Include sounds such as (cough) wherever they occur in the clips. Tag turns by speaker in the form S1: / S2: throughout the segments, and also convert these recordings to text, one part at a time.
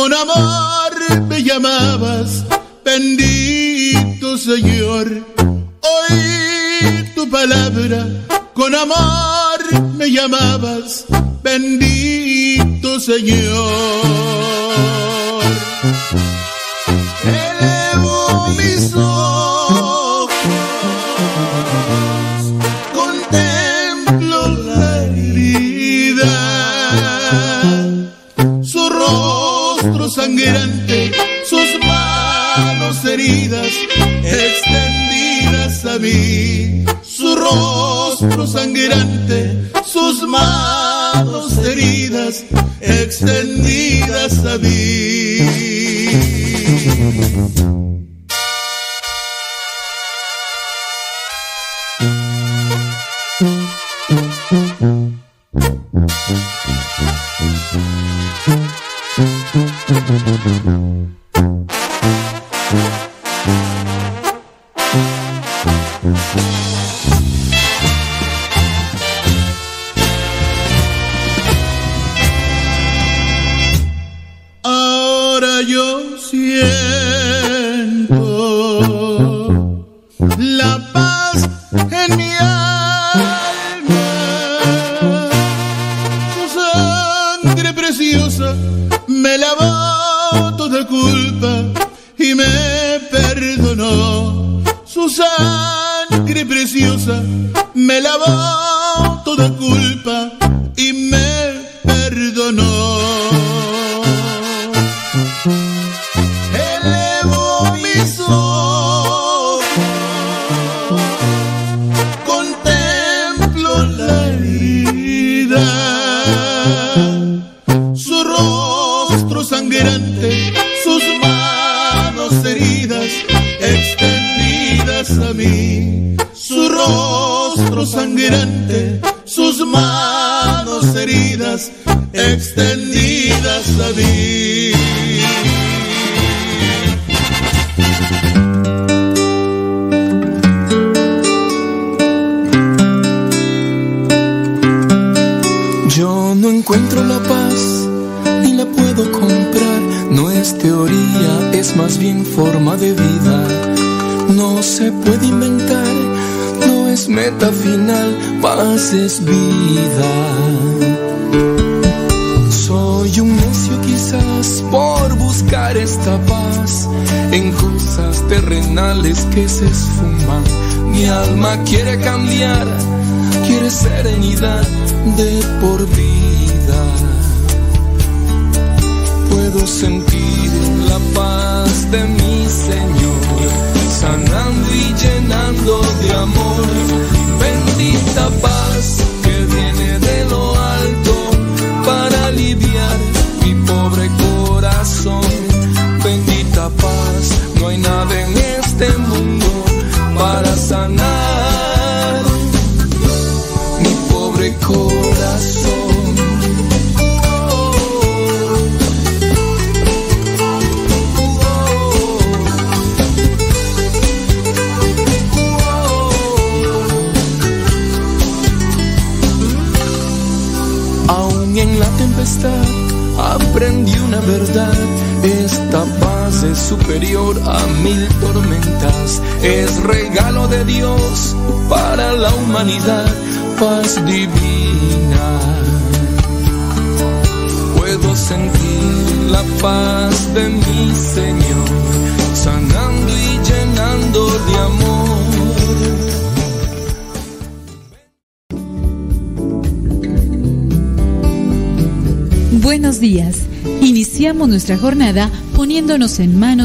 S1: con amor me llamabas, bendito Señor. Oí tu palabra, con amor me llamabas, bendito Señor. Sus manos heridas extendidas a mí, su rostro sangrante, sus manos heridas extendidas a mí.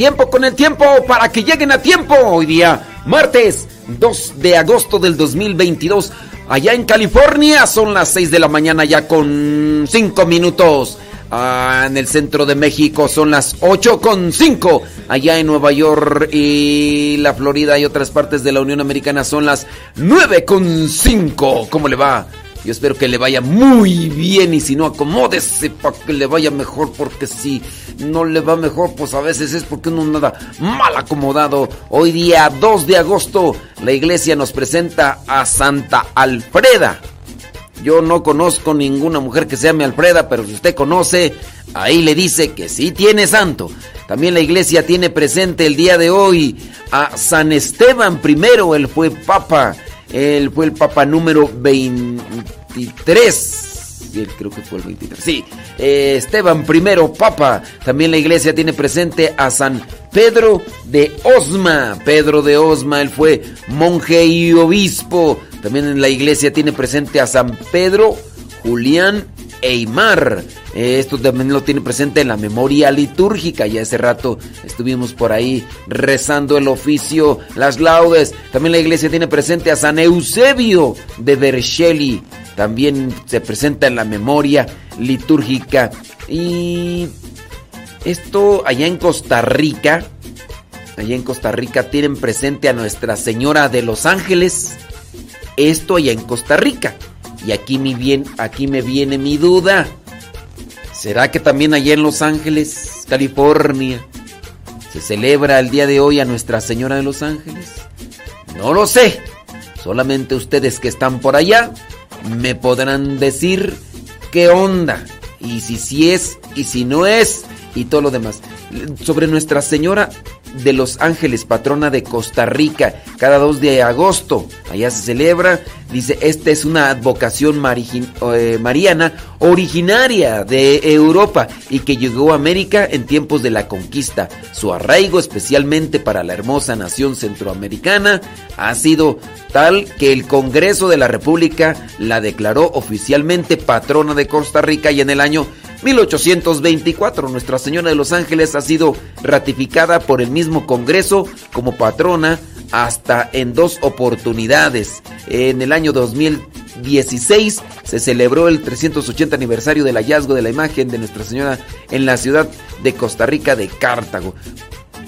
S2: Tiempo con el tiempo para que lleguen a tiempo. Hoy día, martes 2 de agosto del 2022. Allá en California son las 6 de la mañana ya con 5 minutos. Ah, en el centro de México son las 8 con 5. Allá en Nueva York y la Florida y otras partes de la Unión Americana son las 9 con 5. ¿Cómo le va? Yo espero que le vaya muy bien y si no, acomódese para que le vaya mejor, porque si no le va mejor, pues a veces es porque uno nada mal acomodado. Hoy día 2 de agosto, la iglesia nos presenta a Santa Alfreda. Yo no conozco ninguna mujer que se llame Alfreda, pero si usted conoce, ahí le dice que sí tiene santo. También la iglesia tiene presente el día de hoy a San Esteban I, él fue papa él fue el papa número 23. Creo que fue el 23. Sí, eh, Esteban I, papa. También la iglesia tiene presente a San Pedro de Osma. Pedro de Osma, él fue monje y obispo. También en la iglesia tiene presente a San Pedro Julián Eimar. Esto también lo tiene presente en la memoria litúrgica. Ya hace rato estuvimos por ahí rezando el oficio, las laudes. También la iglesia tiene presente a San Eusebio de Vercelli. También se presenta en la memoria litúrgica. Y esto allá en Costa Rica. Allá en Costa Rica tienen presente a Nuestra Señora de los Ángeles. Esto allá en Costa Rica. Y aquí, mi bien, aquí me viene mi duda. ¿Será que también allá en Los Ángeles, California, se celebra el día de hoy a Nuestra Señora de los Ángeles? No lo sé. Solamente ustedes que están por allá me podrán decir qué onda. Y si sí es y si no es y todo lo demás. Sobre Nuestra Señora de los Ángeles, patrona de Costa Rica, cada 2 de agosto. Allá se celebra. Dice, esta es una advocación eh, mariana originaria de Europa y que llegó a América en tiempos de la conquista. Su arraigo, especialmente para la hermosa nación centroamericana, ha sido tal que el Congreso de la República la declaró oficialmente patrona de Costa Rica y en el año 1824 Nuestra Señora de los Ángeles ha sido ratificada por el mismo Congreso como patrona hasta en dos oportunidades. En el año 2016 se celebró el 380 aniversario del hallazgo de la imagen de Nuestra Señora en la ciudad de Costa Rica de Cartago.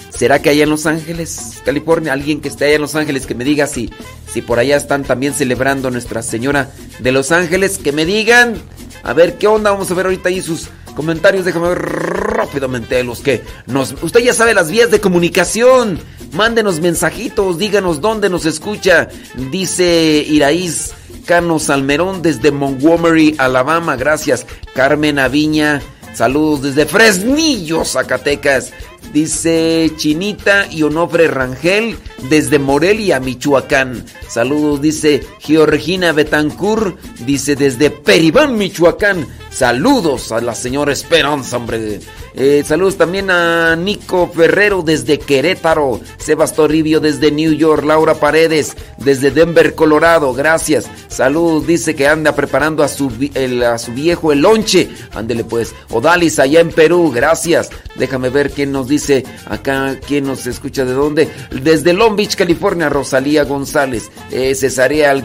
S2: ¿Será que allá en Los Ángeles, California, alguien que esté allá en Los Ángeles que me diga si, si por allá están también celebrando Nuestra Señora de Los Ángeles? Que me digan. A ver qué onda, vamos a ver ahorita ahí sus comentarios. Déjame ver rápidamente los que nos. Usted ya sabe las vías de comunicación. Mándenos mensajitos, díganos dónde nos escucha. Dice Iraíz Cano Salmerón desde Montgomery, Alabama. Gracias. Carmen Aviña. Saludos desde Fresnillo, Zacatecas. Dice Chinita y Onofre Rangel desde Morelia, Michoacán. Saludos, dice Georgina Betancur, dice desde Peribán, Michoacán. Saludos a la señora Esperanza, hombre. Eh, saludos también a Nico Ferrero desde Querétaro, Sebas Toribio desde New York, Laura Paredes desde Denver, Colorado, gracias. Saludos, dice que anda preparando a su, a viejo el lonche. Ándele pues. Odalis allá en Perú, gracias. Déjame ver quién nos dice acá, quién nos escucha de dónde. Desde Long Beach, California, Rosalía González, eh, Cesarea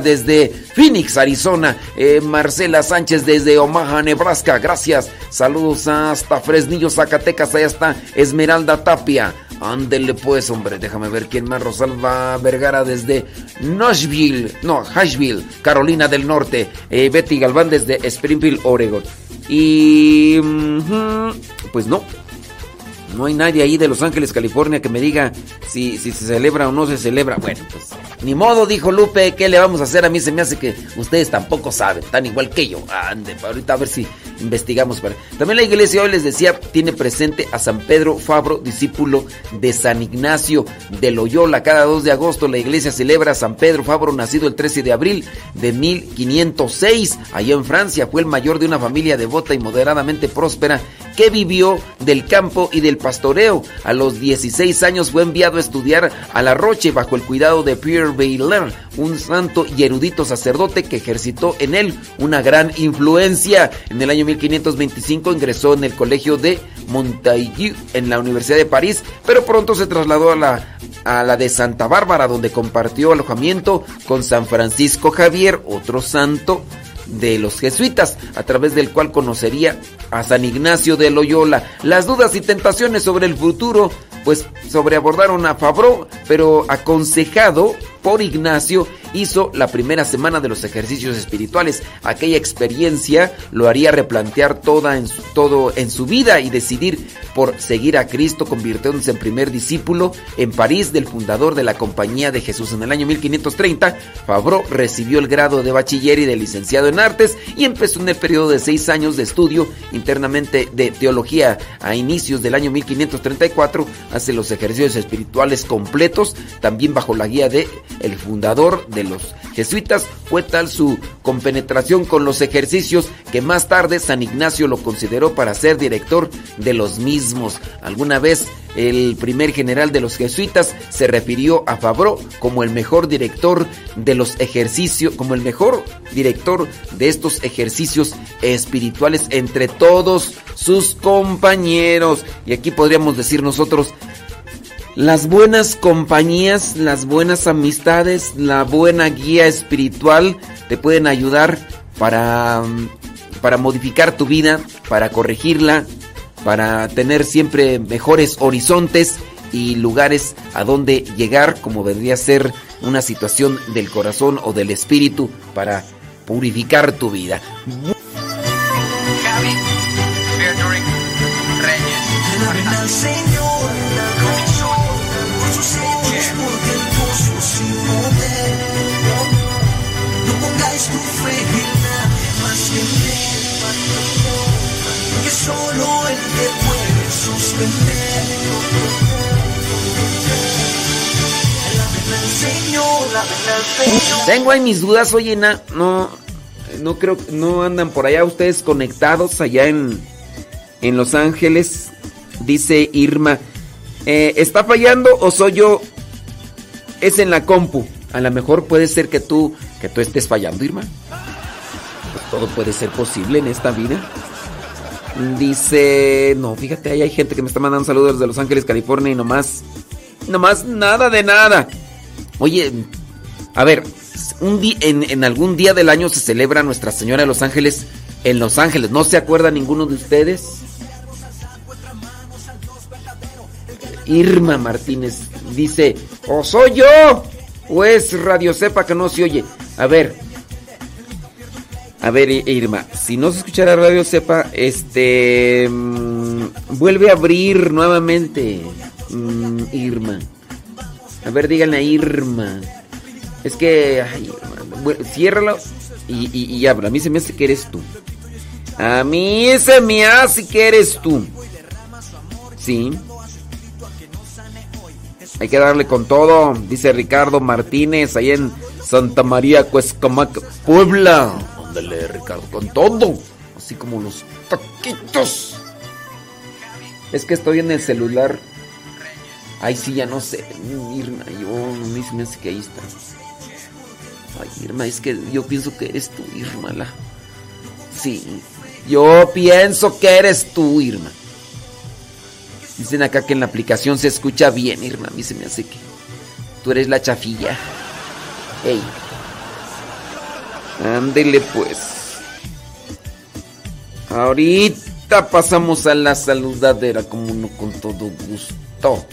S2: desde Phoenix, Arizona. Eh, Marcela Sánchez desde Omaha, Nebraska. Gracias. Saludos hasta Fresnillo, Zacatecas. Allá está Esmeralda Tapia. Ándele pues, hombre. Déjame ver quién más. Rosalba Vergara desde Nashville. No, Asheville, Carolina del Norte. Eh, Betty Galván desde Springfield, Oregon. Y... pues no. No hay nadie ahí de Los Ángeles, California, que me diga si, si se celebra o no se celebra. Bueno, pues ni modo, dijo Lupe, ¿qué le vamos a hacer? A mí se me hace que ustedes tampoco saben, tan igual que yo. Ande, ahorita a ver si investigamos. Para... También la iglesia hoy les decía, tiene presente a San Pedro Fabro, discípulo de San Ignacio de Loyola. Cada 2 de agosto la iglesia celebra a San Pedro Fabro, nacido el 13 de abril de 1506. Allá en Francia fue el mayor de una familia devota y moderadamente próspera que vivió del campo y del pastoreo. A los 16 años fue enviado a estudiar a La Roche bajo el cuidado de Pierre Bailin, un santo y erudito sacerdote que ejercitó en él una gran influencia. En el año 1525 ingresó en el colegio de Montaigu en la Universidad de París, pero pronto se trasladó a la, a la de Santa Bárbara, donde compartió alojamiento con San Francisco Javier, otro santo de los jesuitas, a través del cual conocería a San Ignacio de Loyola. Las dudas y tentaciones sobre el futuro, pues sobreabordaron a Fabro, pero aconsejado por Ignacio, hizo la primera semana de los ejercicios espirituales. Aquella experiencia lo haría replantear toda en su, todo en su vida y decidir por seguir a Cristo, convirtiéndose en primer discípulo en París del fundador de la Compañía de Jesús. En el año 1530, Fabro recibió el grado de bachiller y de licenciado en artes y empezó en el periodo de seis años de estudio internamente de teología. A inicios del año 1534 hace los ejercicios espirituales completos, también bajo la guía de el fundador de los jesuitas, fue tal su compenetración con los ejercicios que más tarde San Ignacio lo consideró para ser director de los mismos. Alguna vez el primer general de los jesuitas se refirió a Fabro como el mejor director de los ejercicios, como el mejor director de estos ejercicios espirituales entre todos sus compañeros. Y aquí podríamos decir nosotros, las buenas compañías, las buenas amistades, la buena guía espiritual te pueden ayudar para, para modificar tu vida, para corregirla, para tener siempre mejores horizontes y lugares a donde llegar, como vendría a ser una situación del corazón o del espíritu para purificar tu vida. Tengo ahí mis dudas, oye, no, no creo, no andan por allá ustedes conectados allá en, en Los Ángeles, dice Irma. Eh, ¿Está fallando o soy yo? Es en la compu. A lo mejor puede ser que tú, que tú estés fallando, Irma. Pues todo puede ser posible en esta vida. Dice, no, fíjate, ahí hay gente que me está mandando saludos desde Los Ángeles, California y nomás, nomás nada de nada. Oye, a ver, un en, en, algún día del año se celebra Nuestra Señora de Los Ángeles en Los Ángeles. ¿No se acuerda ninguno de ustedes? Irma Martínez dice, ¿o soy yo? ¿O es Radio Sepa que no se oye? A ver, a ver, Irma, si no se escuchara Radio Sepa, este. Mmm, vuelve a abrir nuevamente. Mmm, Irma. A ver, díganle a Irma. Es que. Ay, Irma, ciérralo y, y, y abra. A mí se me hace que eres tú. A mí se me hace que eres tú. Sí. Hay que darle con todo, dice Ricardo Martínez, ahí en Santa María, Cuescamac, Puebla. Ándale, Ricardo, con todo. Así como los taquitos. Es que estoy en el celular. Ay, sí, ya no sé. Irma, yo, se me hace que ahí está. Ay, Irma, es que yo pienso que eres tú, Irma. La... Sí, yo pienso que eres tú, Irma. Dicen acá que en la aplicación se escucha bien, Irma. A mí se me hace que tú eres la chafilla. Ey. Ándele pues. Ahorita pasamos a la saludadera como uno con todo gusto.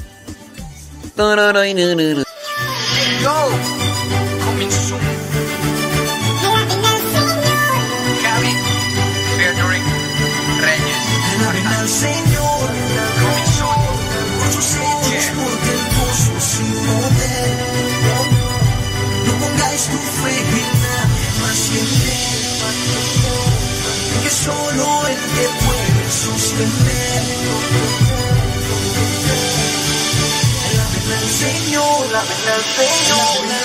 S3: I'll be your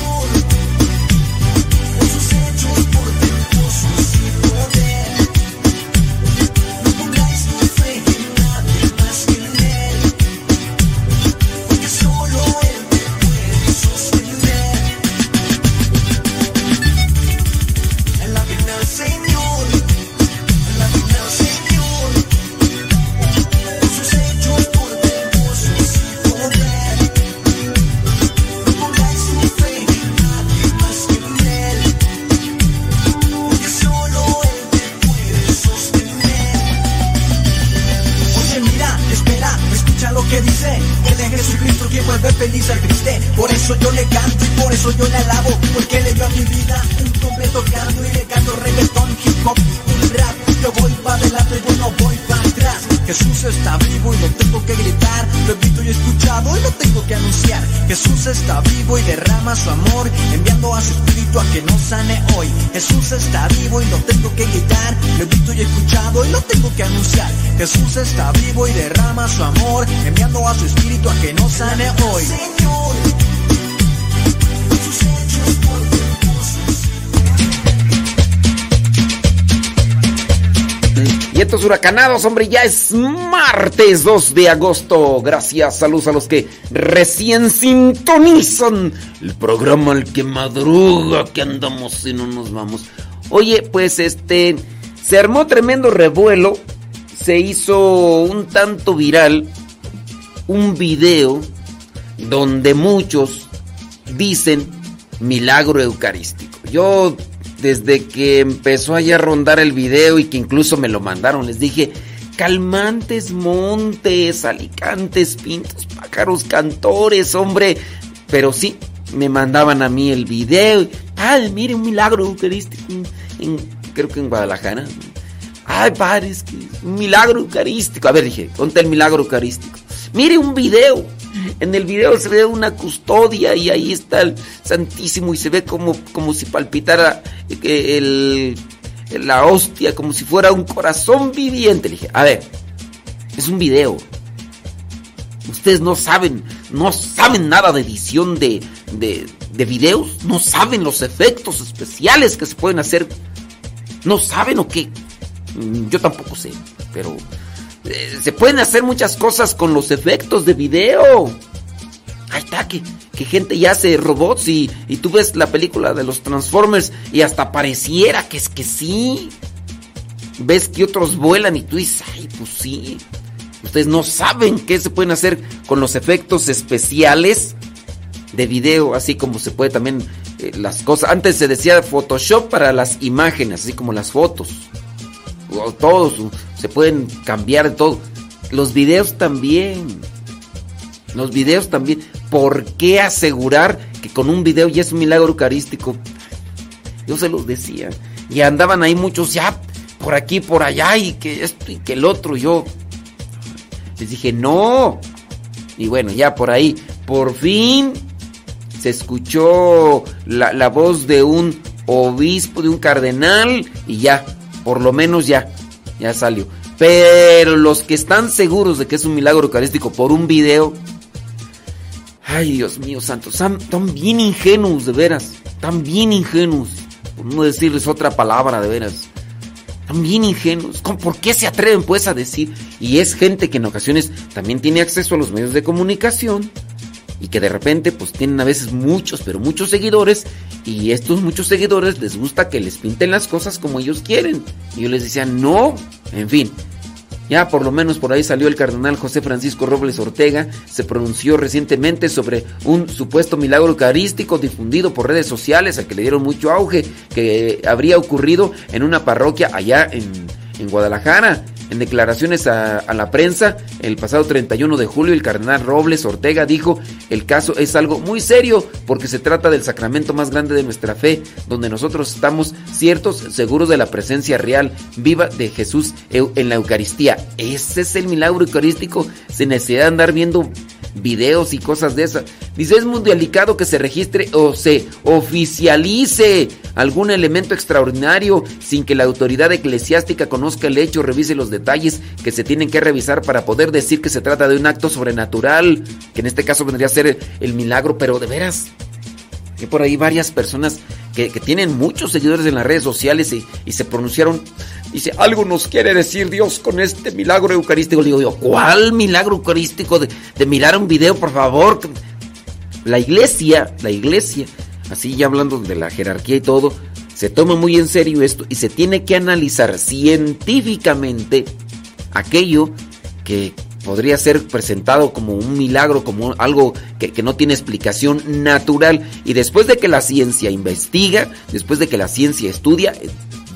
S2: huracanados, hombre, ya es martes 2 de agosto. Gracias, saludos a los que recién sintonizan el programa El que madruga, que andamos y no nos vamos. Oye, pues este, se armó tremendo revuelo, se hizo un tanto viral un video donde muchos dicen milagro eucarístico. Yo desde que empezó allá a rondar el video y que incluso me lo mandaron, les dije, calmantes, montes, alicantes, pintos, pájaros, cantores, hombre. Pero sí, me mandaban a mí el video. Ay, mire, un milagro eucarístico. En, creo que en Guadalajara. Ay, padre, es un milagro eucarístico. A ver, dije, ponte el milagro eucarístico. Mire un video. En el video se ve una custodia y ahí está el Santísimo y se ve como, como si palpitara el, la hostia, como si fuera un corazón viviente. Dije, a ver, es un video. Ustedes no saben, no saben nada de edición de, de, de videos, no saben los efectos especiales que se pueden hacer. No saben o qué. Mm, yo tampoco sé, pero eh, se pueden hacer muchas cosas con los efectos de video. Ahí está, que, que gente ya hace robots y, y, tú ves la película de los Transformers y hasta pareciera que es que sí. Ves que otros vuelan y tú dices, ay, pues sí. Ustedes no saben qué se pueden hacer con los efectos especiales de video, así como se puede también eh, las cosas. Antes se decía Photoshop para las imágenes, así como las fotos. O todos se pueden cambiar de todo. Los videos también. Los videos también. ¿Por qué asegurar que con un video ya es un milagro eucarístico? Yo se los decía. Y andaban ahí muchos ya por aquí, por allá, y que esto y que el otro. Yo les dije, no. Y bueno, ya por ahí, por fin se escuchó la, la voz de un obispo, de un cardenal, y ya, por lo menos ya, ya salió. Pero los que están seguros de que es un milagro eucarístico por un video, ay Dios mío santo, están, bien ingenuos de veras, están bien ingenuos, por no decirles otra palabra de veras. Están bien ingenuos. ¿Por qué se atreven pues a decir? Y es gente que en ocasiones también tiene acceso a los medios de comunicación y que de repente pues tienen a veces muchos, pero muchos seguidores y estos muchos seguidores les gusta que les pinten las cosas como ellos quieren. Y yo les decía, no, en fin. Ya por lo menos por ahí salió el cardenal José Francisco Robles Ortega, se pronunció recientemente sobre un supuesto milagro eucarístico difundido por redes sociales a que le dieron mucho auge, que habría ocurrido en una parroquia allá en, en Guadalajara. En declaraciones a, la prensa, el pasado 31 de julio, el cardenal Robles Ortega dijo, el caso es algo muy serio porque se trata del sacramento más grande de nuestra fe, donde nosotros estamos ciertos, seguros de la presencia real, viva de Jesús en la Eucaristía. Ese es el milagro eucarístico, sin necesidad de andar viendo videos y cosas de esas. Dice, es muy delicado que se registre o se oficialice algún elemento extraordinario sin que la autoridad eclesiástica conozca el hecho, revise los detalles que se tienen que revisar para poder decir que se trata de un acto sobrenatural, que en este caso vendría a ser el milagro, pero de veras, que por ahí varias personas que, tienen muchos seguidores en las redes sociales y, se pronunciaron, dice, algo nos quiere decir Dios con este milagro eucarístico. Le digo ¿cuál milagro eucarístico de, de mirar un video, por favor? La iglesia, la iglesia, así ya hablando de la jerarquía y todo, se toma muy en serio esto y se tiene que analizar científicamente aquello que podría ser presentado como un milagro, como algo que, no tiene explicación natural. Y después de que la ciencia investiga, después de que la ciencia estudia,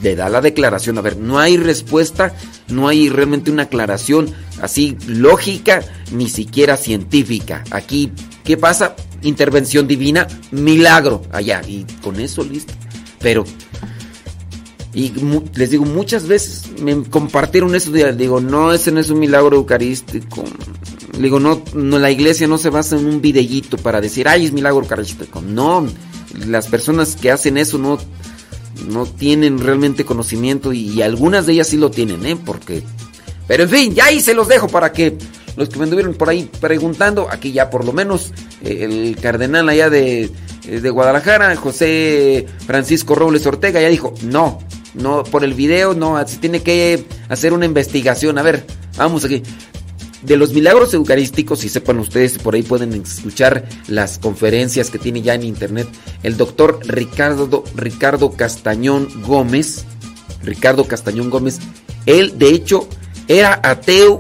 S2: le da la declaración. A ver, no hay respuesta, no hay realmente una aclaración así lógica, ni siquiera científica. Aquí, ¿qué pasa? Intervención divina, milagro allá. Y con eso listo. Pero, y les digo, muchas veces me compartieron eso. Digo, no, ese no es un milagro eucarístico. Digo, no, no, la iglesia no se basa en un videíto para decir, ay, es milagro eucarístico. No, las personas que hacen eso no, no tienen realmente conocimiento y, algunas de ellas sí lo tienen, ¿eh? Porque... Pero en fin, ya ahí se los dejo para que los que me anduvieron por ahí preguntando, aquí ya por lo menos eh, el cardenal allá de, eh, de Guadalajara, José Francisco Robles Ortega, ya dijo, no, no, por el video, no, se tiene que hacer una investigación. A ver, vamos aquí. De los milagros eucarísticos, si sepan ustedes, por ahí pueden escuchar las conferencias que tiene ya en internet el doctor Ricardo, Ricardo Castañón Gómez. Ricardo Castañón Gómez, él de hecho era ateo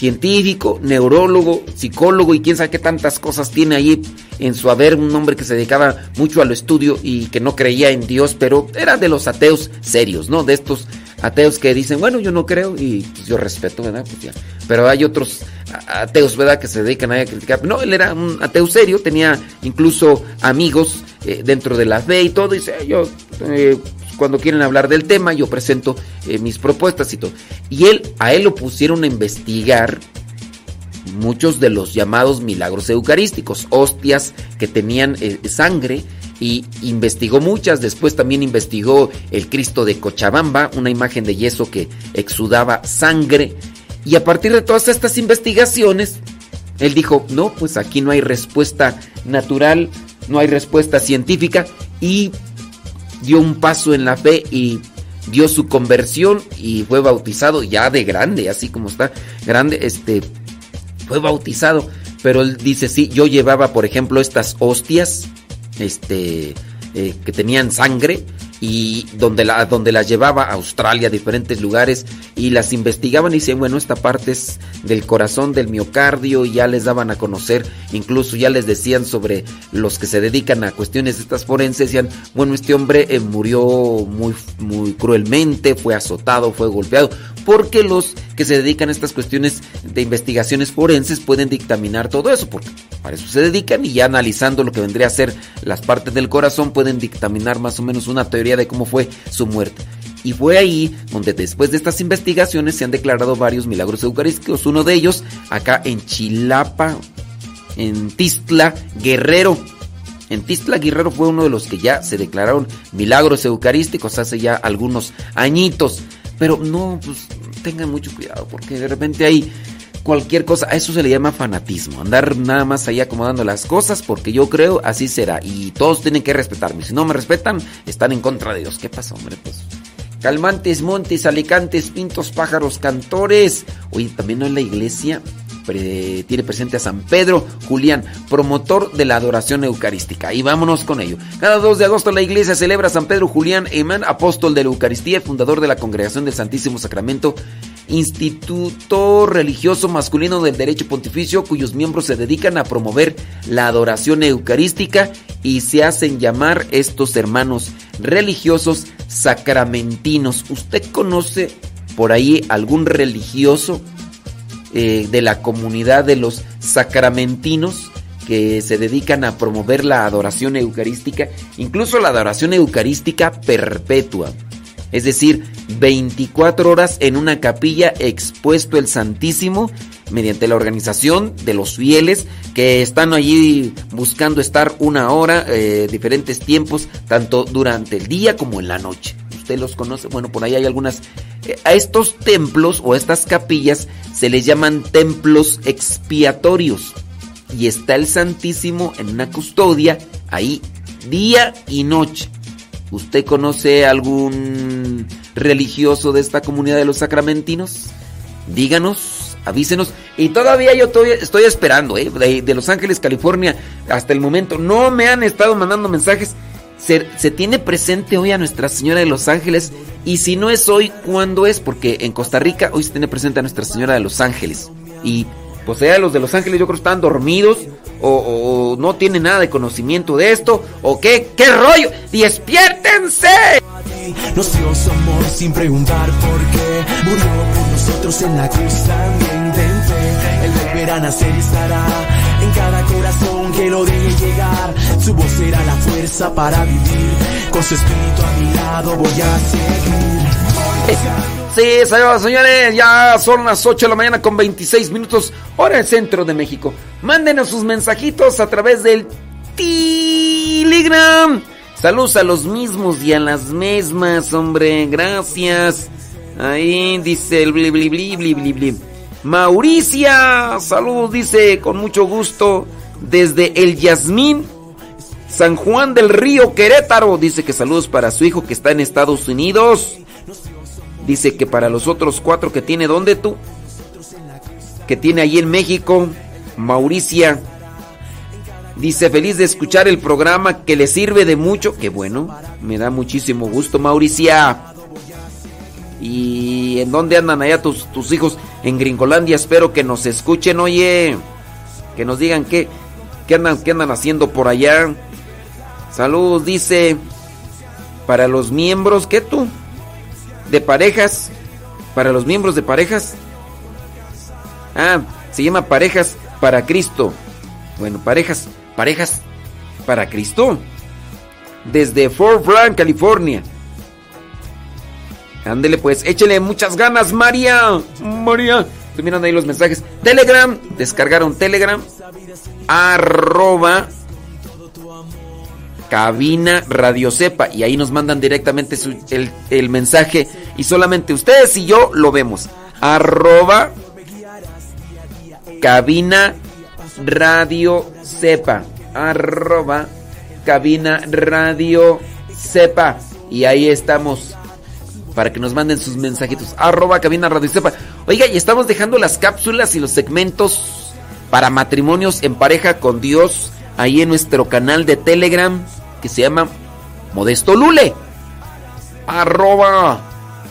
S2: científico, neurólogo, psicólogo y quién sabe qué tantas cosas tiene ahí en su haber, un hombre que se dedicaba mucho al estudio y que no creía en Dios, pero era de los ateos serios, ¿no? De estos ateos que dicen, bueno, yo no creo y pues yo respeto, ¿verdad? Pues pero hay otros ateos, ¿verdad? Que se dedican a criticar. No, él era un ateo serio, tenía incluso amigos eh, dentro de la fe y todo, y dice, yo... Eh, cuando quieren hablar del tema, yo presento eh, mis propuestas y todo. Y él, a él lo pusieron a investigar muchos de los llamados milagros eucarísticos, hostias que tenían eh, sangre y investigó muchas, después también investigó el Cristo de Cochabamba, una imagen de yeso que exudaba sangre y a partir de todas estas investigaciones, él dijo, no, pues aquí no hay respuesta natural, no hay respuesta científica y dio un paso en la fe y dio su conversión y fue bautizado ya de grande, así como está grande, este fue bautizado, pero él dice, sí, yo llevaba, por ejemplo, estas hostias este eh, que tenían sangre y donde, la, donde las llevaba a Australia, a diferentes lugares, y las investigaban y decían, bueno, esta parte es del corazón, del miocardio, y ya les daban a conocer, incluso ya les decían sobre los que se dedican a cuestiones de estas forenses, decían, bueno, este hombre eh, murió muy, muy cruelmente, fue azotado, fue golpeado, porque los que se dedican a estas cuestiones de investigaciones forenses pueden dictaminar todo eso, porque para eso se dedican y ya analizando lo que vendría a ser las partes del corazón pueden dictaminar más o menos una teoría de cómo fue su muerte. Y fue ahí donde después de estas investigaciones se han declarado varios milagros eucarísticos. Uno de ellos acá en Chilapa, en Tistla, Guerrero. En Tistla Guerrero fue uno de los que ya se declararon milagros eucarísticos hace ya algunos añitos. Pero no, pues tengan mucho cuidado porque de repente hay cualquier cosa, a eso se le llama fanatismo, andar nada más ahí acomodando las cosas porque yo creo así será y todos tienen que respetarme, si no me respetan están en contra de Dios. ¿Qué pasa, hombre? Pues calmantes, montes, alicantes, pintos, pájaros, cantores. Oye, también no en la iglesia tiene presente a San Pedro Julián, promotor de la adoración eucarística. Y vámonos con ello. Cada 2 de agosto la iglesia celebra a San Pedro Julián Emán, apóstol de la Eucaristía y fundador de la Congregación del Santísimo Sacramento, instituto religioso masculino del derecho pontificio cuyos miembros se dedican a promover la adoración eucarística y se hacen llamar estos hermanos religiosos sacramentinos. ¿Usted conoce por ahí algún religioso eh, de la comunidad de los sacramentinos que se dedican a promover la adoración eucarística, incluso la adoración eucarística perpetua. Es decir, 24 horas en una capilla expuesto el Santísimo mediante la organización de los fieles que están allí buscando estar una hora, eh, diferentes tiempos, tanto durante el día como en la noche. Usted los conoce, bueno, por ahí hay algunas a estos templos o a estas capillas se les llaman templos expiatorios. Y está el Santísimo en una custodia ahí día y noche. ¿Usted conoce algún religioso de esta comunidad de los sacramentinos? Díganos, avísenos. Y todavía yo estoy, esperando, ¿eh? de Los Ángeles, California, hasta el momento. No me han estado mandando mensajes se, tiene presente hoy a Nuestra Señora de los Ángeles y si no es hoy, ¿cuándo es? Porque en Costa Rica hoy se tiene presente a Nuestra Señora de los Ángeles. Y pues allá los de los ángeles yo creo que están dormidos o, no tienen nada de conocimiento de esto o qué, qué rollo, despiértense.
S4: Amor sin preguntar por qué. Murió por nosotros en la cruz estará que lo deje llegar. Su voz será la fuerza para vivir. Con su espíritu a mi lado voy a seguir.
S2: Sí, señores, ya son las 8 de la mañana con 26 minutos, hora el centro de México. Mándenos sus mensajitos a través del Telegram. Saludos a los mismos y a las mismas, hombre, gracias. Ahí dice el bli bli bli bli bli bli. Mauricia, saludos, dice con mucho gusto desde el Yasmín, San Juan del Río, Querétaro. Dice que saludos para su hijo que está en Estados Unidos. Dice que para los otros cuatro que tiene, ¿dónde tú? Que tiene ahí en México, Mauricia. Dice, feliz de escuchar el programa que le sirve de mucho. Qué bueno, me da muchísimo gusto, Mauricia. ¿Y en dónde andan allá tus, tus hijos? En Gringolandia, espero que nos escuchen, oye. Que nos digan qué, qué, andan, qué andan haciendo por allá. Saludos, dice. Para los miembros, ¿qué tú? De parejas. Para los miembros de parejas. Ah, se llama Parejas para Cristo. Bueno, parejas, parejas para Cristo. Desde Fort Bragg, California. Ándele pues, échele muchas ganas, María. María. Mirando ahí los mensajes. Telegram, descargaron Telegram. Arroba cabina Radio Cepa. Y ahí nos mandan directamente el, el, mensaje. Y solamente ustedes y yo lo vemos. Arroba cabina Radio Cepa. Arroba cabina Radio Cepa. Y ahí estamos para que nos manden sus mensajitos. Arroba cabina radio. Oiga, y estamos dejando las cápsulas y los segmentos para matrimonios en pareja con Dios ahí en nuestro canal de Telegram que se llama Modesto Lule. arroba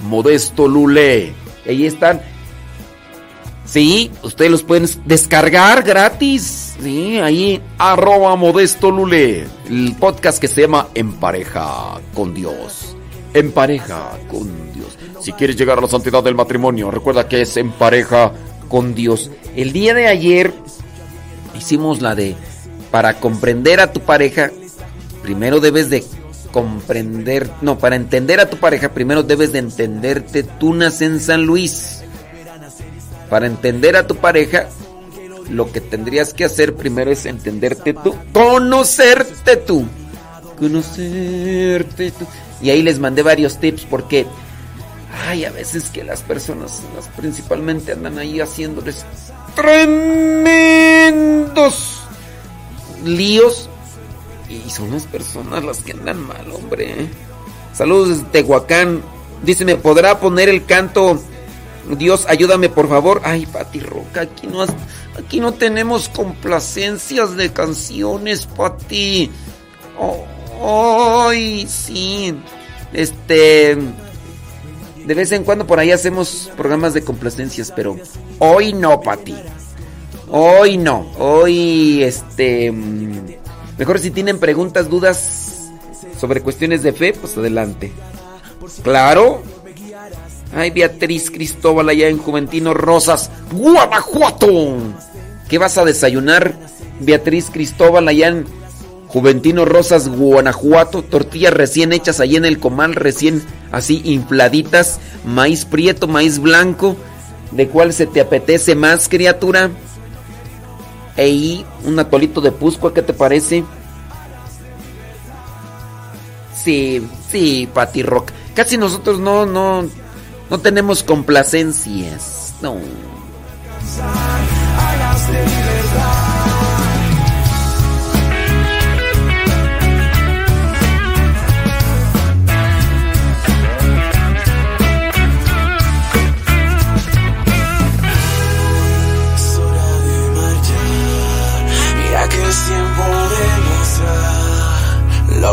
S2: Modesto Lule. Ahí están. Sí, ustedes los pueden descargar gratis. Sí, ahí arroba Modesto Lule. El podcast que se llama En pareja con Dios. En pareja con Dios. Si quieres llegar a la santidad del matrimonio, recuerda que es en pareja con Dios. El día de ayer hicimos la de para comprender a tu pareja, primero debes de comprender, no, para entender a tu pareja, primero debes de entenderte. Tú naces en San Luis. Para entender a tu pareja, lo que tendrías que hacer primero es entenderte tú, conocerte tú. Conocerte tú. Y ahí les mandé varios tips porque ay, a veces que las personas, las principalmente andan ahí haciéndoles tremendos líos y son las personas las que andan mal, hombre. Saludos desde Tehuacán. Dice, ¿me podrá poner el canto? Dios, ayúdame por favor. Ay, Pati Roca, aquí no, aquí no tenemos complacencias de canciones, Pati. Ay, sí. Este. De vez en cuando por ahí hacemos programas de complacencias, pero hoy no, Pati. Hoy no. Hoy, este. Mejor si tienen preguntas, dudas sobre cuestiones de fe, pues adelante. Claro. Ay, Beatriz Cristóbal allá en Juventino Rosas, Guanajuato. ¿Qué vas a desayunar, Beatriz Cristóbal allá en Juventino Rosas, Guanajuato? Tortillas recién hechas allá en el comal, recién así infladitas. Maíz prieto, maíz blanco. ¿De cuál se te apetece más, criatura? Ey, un atolito de Pusco, ¿qué te parece? Sí, sí, Patty Rock. Casi nosotros no, no, no tenemos complacencias. No.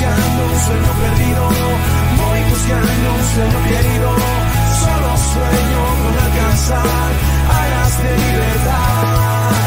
S4: Voy buscando un sueño perdido buscando un sueño querido, solo sueño con alcanzar alas de libertad.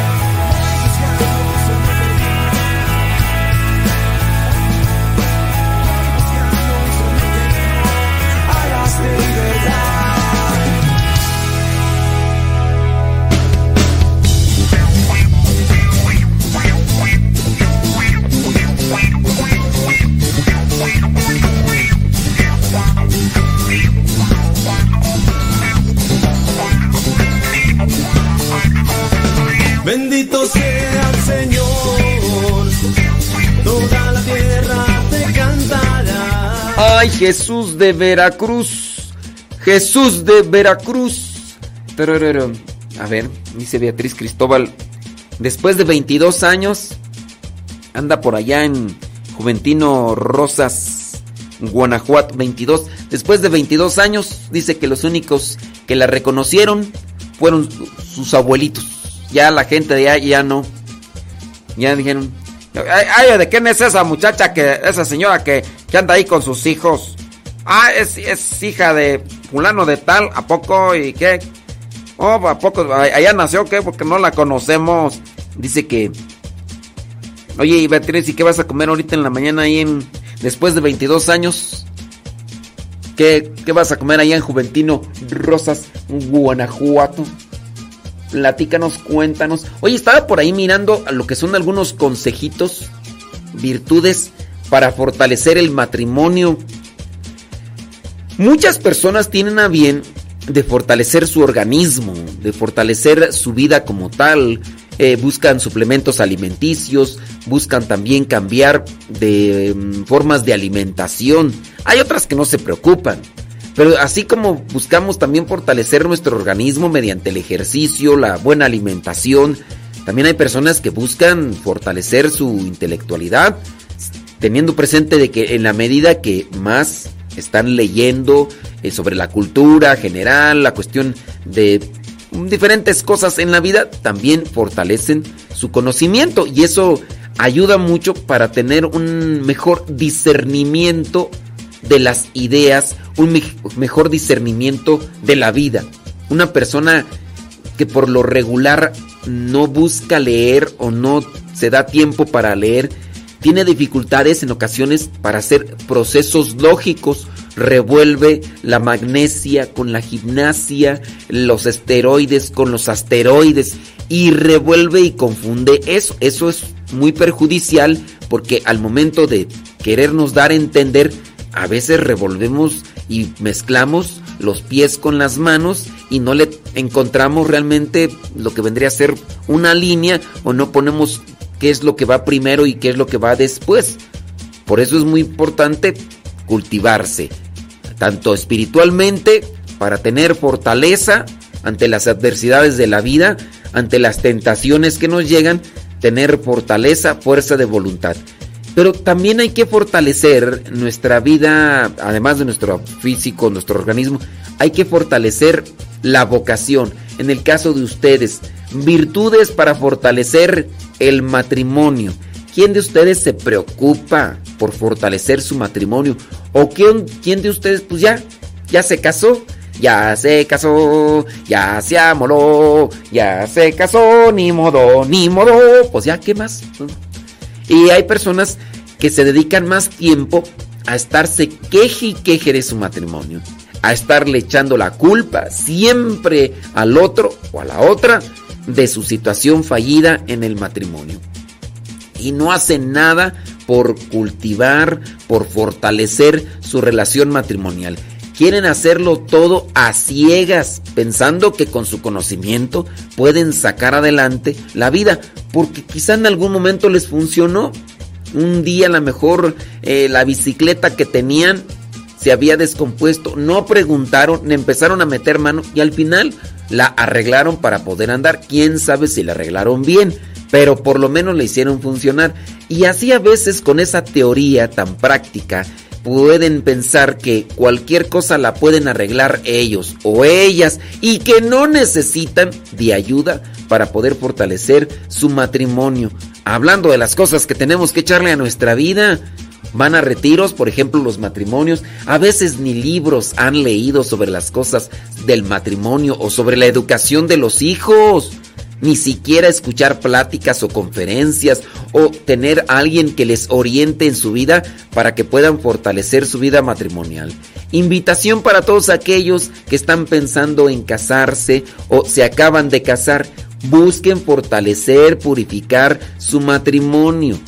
S4: Bendito sea el Señor, toda la tierra te cantará.
S2: Ay, Jesús de Veracruz, Jesús de Veracruz. A ver, dice Beatriz Cristóbal, después de 22 años, anda por allá en Juventino Rosas, Guanajuato, 22. Después de 22 años, dice que los únicos que la reconocieron fueron sus abuelitos ya la gente de allá ya no. Ya dijeron, ay, ¿de quién es esa muchacha que, esa señora que, que anda ahí con sus hijos? Ah, es, es hija de fulano de tal, ¿a poco? ¿Y qué? Oh, ¿a poco? ¿Allá nació qué? Porque no la conocemos. Dice que... Oye, y Beatriz, ¿y qué vas a comer ahorita en la mañana ahí en... Después de 22 años? ¿Qué, qué vas a comer allá en Juventino Rosas, Guanajuato? Platícanos, cuéntanos. Oye, estaba por ahí mirando lo que son algunos consejitos, virtudes para fortalecer el matrimonio. Muchas personas tienen a bien de fortalecer su organismo, de fortalecer su vida como tal. Eh, buscan suplementos alimenticios, buscan también cambiar de mm, formas de alimentación. Hay otras que no se preocupan. Pero así como buscamos también fortalecer nuestro organismo mediante el ejercicio, la buena alimentación, también hay personas que buscan fortalecer su intelectualidad, teniendo presente de que en la medida que más están leyendo eh, sobre la cultura general, la cuestión de diferentes cosas en la vida, también fortalecen su conocimiento y eso ayuda mucho para tener un mejor discernimiento de las ideas, un mejor discernimiento de la vida. Una persona que por lo regular no busca leer o no se da tiempo para leer, tiene dificultades en ocasiones para hacer procesos lógicos, revuelve la magnesia con la gimnasia, los esteroides con los asteroides y revuelve y confunde eso. Eso es muy perjudicial porque al momento de querernos dar a entender, a veces revolvemos y mezclamos los pies con las manos y no le encontramos realmente lo que vendría a ser una línea o no ponemos qué es lo que va primero y qué es lo que va después. Por eso es muy importante cultivarse, tanto espiritualmente, para tener fortaleza ante las adversidades de la vida, ante las tentaciones que nos llegan, tener fortaleza, fuerza de voluntad. Pero también hay que fortalecer nuestra vida, además de nuestro físico, nuestro organismo, hay que fortalecer la vocación. En el caso de ustedes, virtudes para fortalecer el matrimonio. ¿Quién de ustedes se preocupa por fortalecer su matrimonio? ¿O quién, quién de ustedes, pues ya, ya se casó? Ya se casó, ya se amoló, ya se casó, ni modo, ni modo. Pues ya, ¿qué más? Y hay personas que se dedican más tiempo a estarse queje y queje de su matrimonio, a estarle echando la culpa siempre al otro o a la otra de su situación fallida en el matrimonio. Y no hacen nada por cultivar, por fortalecer su relación matrimonial. Quieren hacerlo todo a ciegas, pensando que con su conocimiento pueden sacar adelante la vida, porque quizá en algún momento les funcionó. Un día a lo mejor eh, la bicicleta que tenían se había descompuesto, no preguntaron, empezaron a meter mano y al final la arreglaron para poder andar. Quién sabe si la arreglaron bien, pero por lo menos la hicieron funcionar. Y así a veces con esa teoría tan práctica pueden pensar que cualquier cosa la pueden arreglar ellos o ellas y que no necesitan de ayuda para poder fortalecer su matrimonio. Hablando de las cosas que tenemos que echarle a nuestra vida, van a retiros, por ejemplo los matrimonios, a veces ni libros han leído sobre las cosas del matrimonio o sobre la educación de los hijos ni siquiera escuchar pláticas o conferencias o tener a alguien que les oriente en su vida para que puedan fortalecer su vida matrimonial. Invitación para todos aquellos que están pensando en casarse o se acaban de casar. Busquen fortalecer, purificar su matrimonio.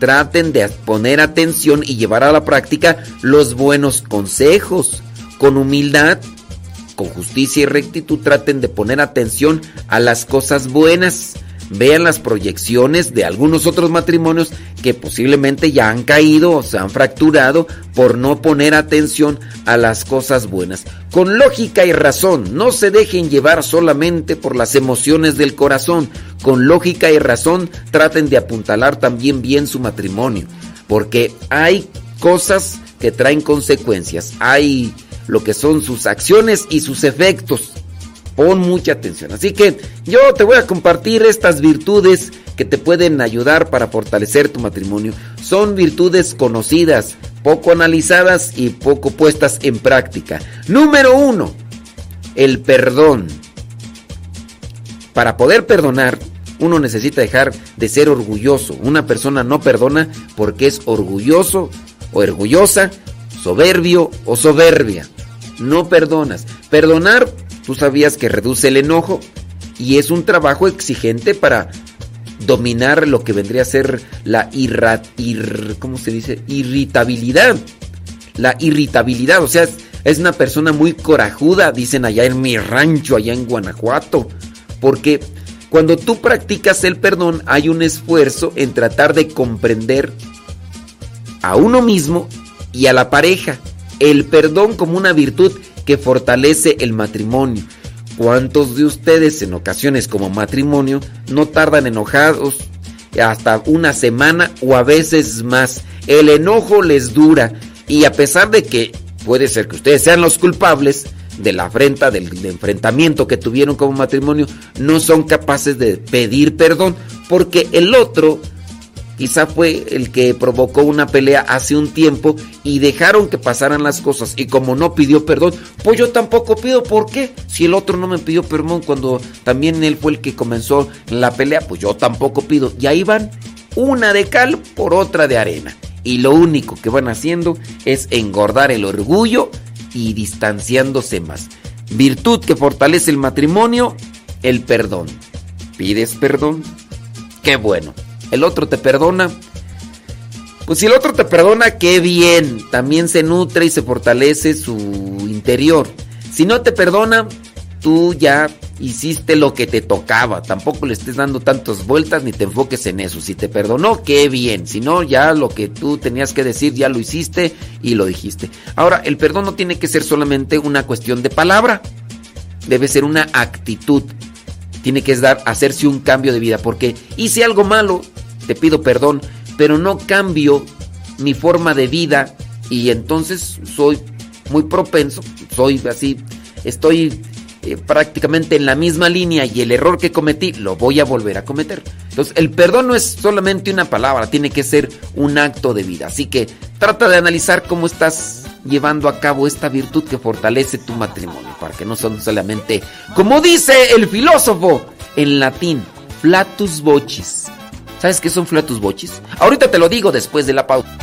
S2: Traten de poner atención y llevar a la práctica los buenos consejos. Con humildad con justicia y rectitud traten de poner atención a las cosas buenas. Vean las proyecciones de algunos otros matrimonios que posiblemente ya han caído o se han fracturado por no poner atención a las cosas buenas. Con lógica y razón, no se dejen llevar solamente por las emociones del corazón. Con lógica y razón traten de apuntalar también bien su matrimonio. Porque hay cosas que traen consecuencias. Hay lo que son sus acciones y sus efectos. Pon mucha atención. Así que yo te voy a compartir estas virtudes que te pueden ayudar para fortalecer tu matrimonio. Son virtudes conocidas, poco analizadas y poco puestas en práctica. Número uno, el perdón. Para poder perdonar, uno necesita dejar de ser orgulloso. Una persona no perdona porque es orgulloso o orgullosa, soberbio o soberbia no perdonas. Perdonar, tú sabías que reduce el enojo y es un trabajo exigente para dominar lo que vendría a ser la irra, ¿cómo se dice? irritabilidad. La irritabilidad, o sea, es, una persona muy corajuda, dicen allá en mi rancho, allá en Guanajuato, porque cuando tú practicas el perdón hay un esfuerzo en tratar de comprender a uno mismo y a la pareja el perdón como una virtud que fortalece el matrimonio. ¿Cuántos de ustedes en ocasiones como matrimonio no tardan enojados hasta una semana o a veces más? El enojo les dura y a pesar de que puede ser que ustedes sean los culpables de la afrenta, del, enfrentamiento que tuvieron como matrimonio, no son capaces de pedir perdón porque el otro quizá fue el que provocó una pelea hace un tiempo y dejaron que pasaran las cosas. Y como no pidió perdón, pues yo tampoco pido. ¿Por qué? Si el otro no me pidió perdón cuando también él fue el que comenzó la pelea, pues yo tampoco pido. Y ahí van una de cal por otra de arena. Y lo único que van haciendo es engordar el orgullo y distanciándose más. Virtud que fortalece el matrimonio, el perdón. ¿Pides perdón? Qué bueno el otro te perdona. Pues si el otro te perdona, qué bien. También se nutre y se fortalece su interior. Si no te perdona, tú ya hiciste lo que te tocaba. Tampoco le estés dando tantas vueltas ni te enfoques en eso. Si te perdonó, qué bien. Si no, ya lo que tú tenías que decir, ya lo hiciste y lo dijiste. Ahora, el perdón no tiene que ser solamente una cuestión de palabra. Debe ser una actitud. Tiene que dar, hacerse un cambio de vida. Porque hice algo malo, te pido perdón, pero no cambio mi forma de vida y entonces soy muy propenso, soy así, estoy eh, prácticamente en la misma línea y el error que cometí lo voy a volver a cometer. Entonces el perdón no es solamente una palabra, tiene que ser un acto de vida. Así que trata de analizar cómo estás llevando a cabo esta virtud que fortalece tu matrimonio, para que no son solamente, como dice el filósofo en latín, flatus vocis ¿Sabes qué son flatus bochis? Ahorita te lo digo después de la pausa.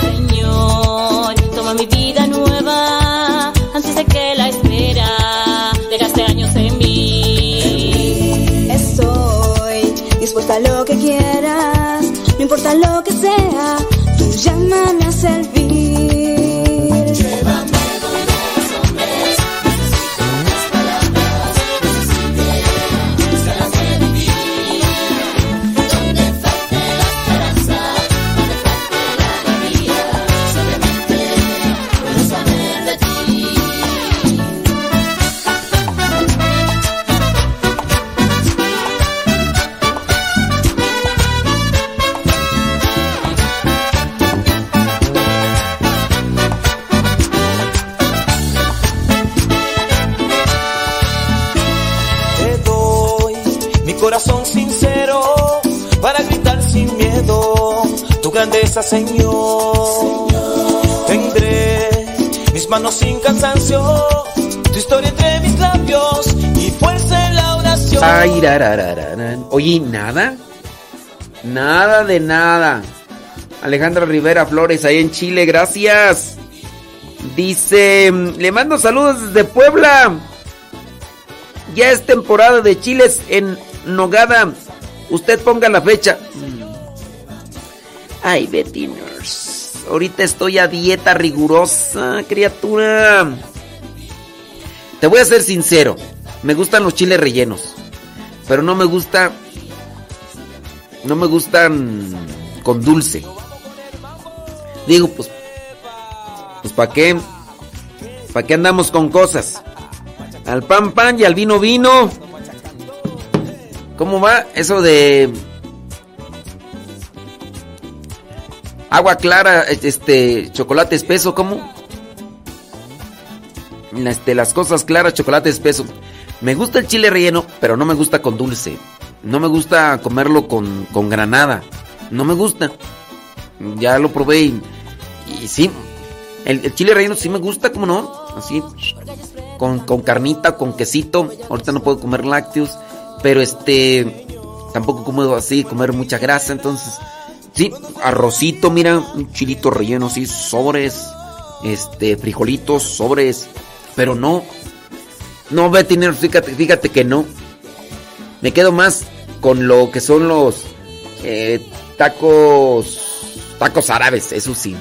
S5: Señor, toma mi vida nueva antes de que la espera dejaste años en mí.
S6: Estoy dispuesta a lo que quieras, no importa lo que sea, tú llámame
S7: grandeza, Señor. Tendré mis manos sin cansancio, tu historia entre mis labios y fuerza en la oración.
S2: Ay, Oye, ¿nada? Nada de nada. Alejandra Rivera Flores, ahí en Chile, gracias. Dice, le mando saludos desde Puebla. Ya es temporada de chiles en Nogada. Usted ponga la fecha. Ay, Bettiners. Ahorita estoy a dieta rigurosa, criatura. Te voy a ser sincero. Me gustan los chiles rellenos. Pero no me gusta. No me gustan con dulce. Digo, pues. Pues ¿para qué? ¿Para qué andamos con cosas? Al pan pan y al vino vino. ¿Cómo va eso de Agua clara, este, chocolate espeso, ¿cómo? Este, las cosas claras, chocolate espeso. Me gusta el chile relleno, pero no me gusta con dulce. No me gusta comerlo con, con granada. No me gusta. Ya lo probé y, sí. El, chile relleno sí me gusta, ¿cómo no? Así. Con, con carnita, con quesito. Ahorita no puedo comer lácteos. Pero este. Tampoco como así, comer mucha grasa. Entonces Sí, arrocito, mira, un chilito relleno así, sobres, este, frijolitos, sobres, pero no, no, Betty, fíjate, fíjate que no. Me quedo más con lo que son los eh, tacos, tacos árabes, eso sí.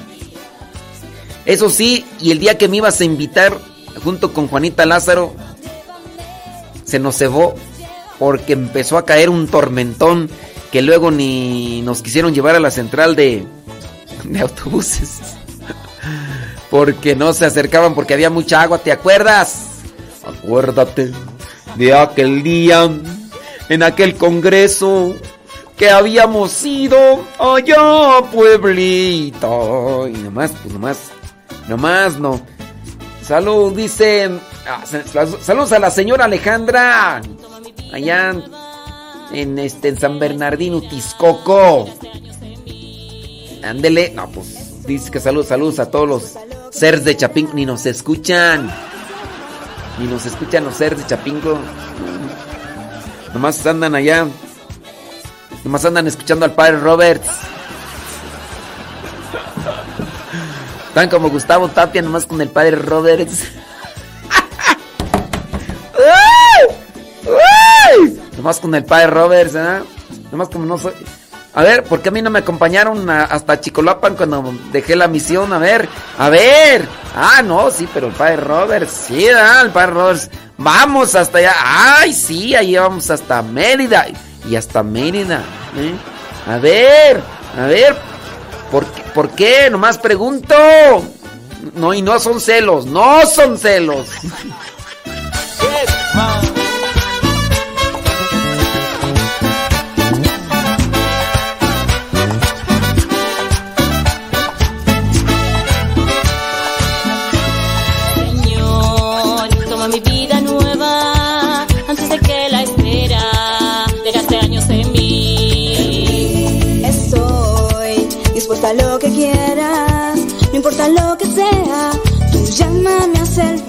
S2: Eso sí, y el día que me ibas a invitar, junto con Juanita Lázaro, se nos cebó porque empezó a caer un tormentón que luego ni nos quisieron llevar a la central de, de autobuses. (laughs) porque no se acercaban porque había mucha agua, ¿te acuerdas? Acuérdate de aquel día, en aquel congreso que habíamos ido allá, pueblito. Y nomás, pues nomás, nomás no. Salud, dice. ah, saludos a la señora Alejandra. Allá en este en San Bernardino, Tiscoco. Ándele. No, pues dice que saludos, saludos a todos los seres de Chapingo. Ni nos escuchan. Ni nos escuchan los seres de Chapingo. Nomás andan allá. Nomás andan escuchando al padre Roberts. Están como Gustavo Tapia, nomás con el padre Roberts. Nomás con el padre Roberts, ¿eh? Nomás como no soy. A ver, ¿por qué a mí no me acompañaron hasta Chicolapan cuando dejé la misión? A ver, a ver. Ah, no, sí, pero el padre Roberts, sí, ¿verdad? el padre Roberts. Vamos hasta allá. Ay, sí, ahí vamos hasta Mérida. Y hasta Mérida. ¿eh? A ver, a ver. ¿Por qué? ¿Por qué? Nomás pregunto. No, y no son celos, no son celos. (laughs)
S6: dispuesta a lo que quieras, no importa lo que sea, tú llámame a servir.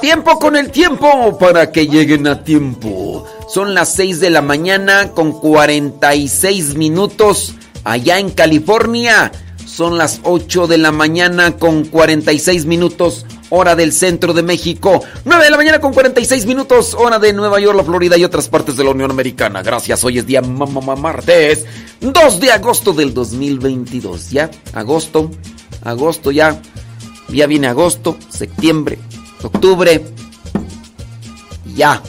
S2: Tiempo con el tiempo para que lleguen a tiempo. Son las 6 de la mañana con 46 minutos allá en California. Son las 8 de la mañana con 46 minutos hora del centro de México. 9 de la mañana con 46 minutos hora de Nueva York, la Florida y otras partes de la Unión Americana. Gracias, hoy es día ma- ma- ma- martes 2 de agosto del 2022. Ya, agosto, agosto ya. Ya viene agosto, septiembre, octubre. Ya,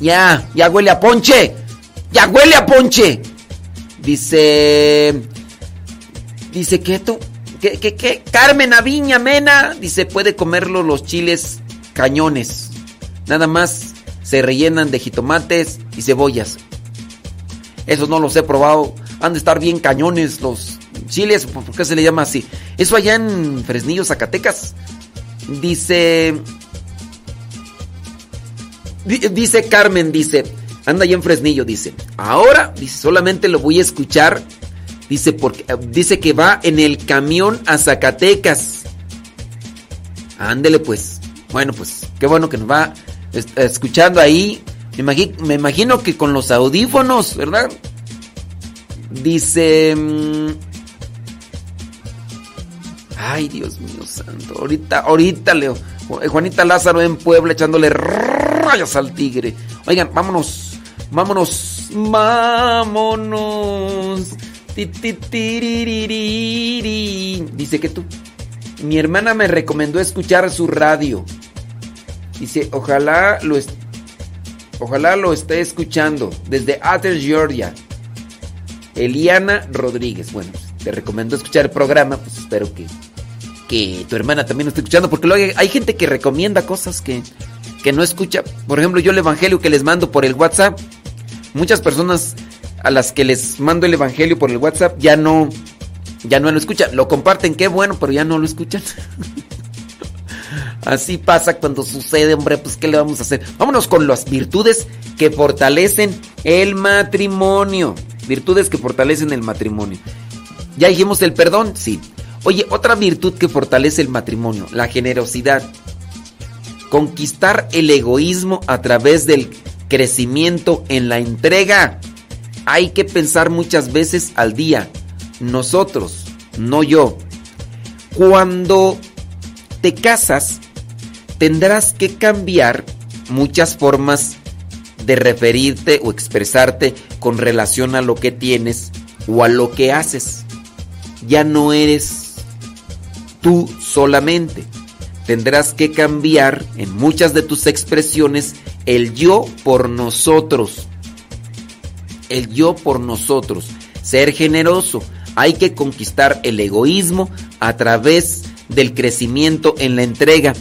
S2: ya, ya huele a ponche. Ya huele a ponche. Dice, dice que tú, que, que, que Carmen Aviña Mena, dice, puede comerlo los chiles cañones. Nada más se rellenan de jitomates y cebollas. Esos no los he probado. Han de estar bien cañones los chiles. ¿Por qué se le llama así? Eso allá en Fresnillo, Zacatecas. Dice. Di- Dice Carmen, dice. Anda allá en Fresnillo, dice. Ahora, solamente lo voy a escuchar. Dice, porque, eh, dice que va en el camión a Zacatecas. Ándele pues. Bueno, pues, qué bueno que nos va es- escuchando ahí. Me imagi- me imagino que con los audífonos, ¿verdad? Dice... mm, Ay, Dios mío santo. Ahorita, ahorita, Leo. Ju- Juanita Lázaro en Puebla echándole rayos al tigre. Oigan, vámonos. Vámonos. Vámonos. Dice que tú. Mi hermana me recomendó escuchar su radio. Dice, ojalá lo Ojalá lo esté escuchando desde Athens, Georgia. Eliana Rodríguez. Bueno, te recomiendo escuchar el programa. Pues espero que, que tu hermana también lo esté escuchando. Porque luego hay gente que recomienda cosas que, que no escucha. Por ejemplo, yo el evangelio que les mando por el WhatsApp. Muchas personas a las que les mando el evangelio por el WhatsApp ya no, ya no lo escuchan. Lo comparten, qué bueno, pero ya no lo escuchan. (laughs) Así pasa cuando sucede, hombre, pues ¿qué le vamos a hacer? Vámonos con las virtudes que fortalecen el matrimonio. Virtudes que fortalecen el matrimonio. Ya dijimos el perdón, sí. Oye, otra virtud que fortalece el matrimonio, la generosidad. Conquistar el egoísmo a través del crecimiento en la entrega. Hay que pensar muchas veces al día. Nosotros, no yo. Cuando te casas, tendrás que cambiar muchas formas de referirte o expresarte con relación a lo que tienes o a lo que haces. Ya no eres tú solamente. Tendrás que cambiar en muchas de tus expresiones el yo por nosotros. El yo por nosotros. Ser generoso. Hay que conquistar el egoísmo a través del crecimiento en la entrega.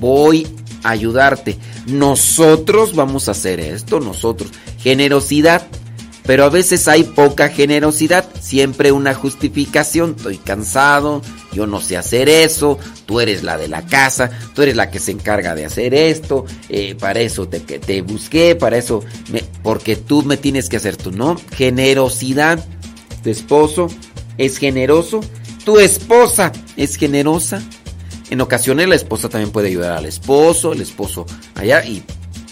S2: Voy a ayudarte. Nosotros vamos a hacer esto, nosotros. Generosidad. Pero a veces hay poca generosidad, siempre una justificación. Estoy cansado, yo no sé hacer eso, tú eres la de la casa, tú eres la que se encarga de hacer esto, eh, para eso te, busqué, para eso, me- porque tú me tienes que hacer tú, ¿no? Generosidad. Tu esposo es generoso, tu esposa es generosa. En ocasiones la esposa también puede ayudar al esposo, el esposo allá y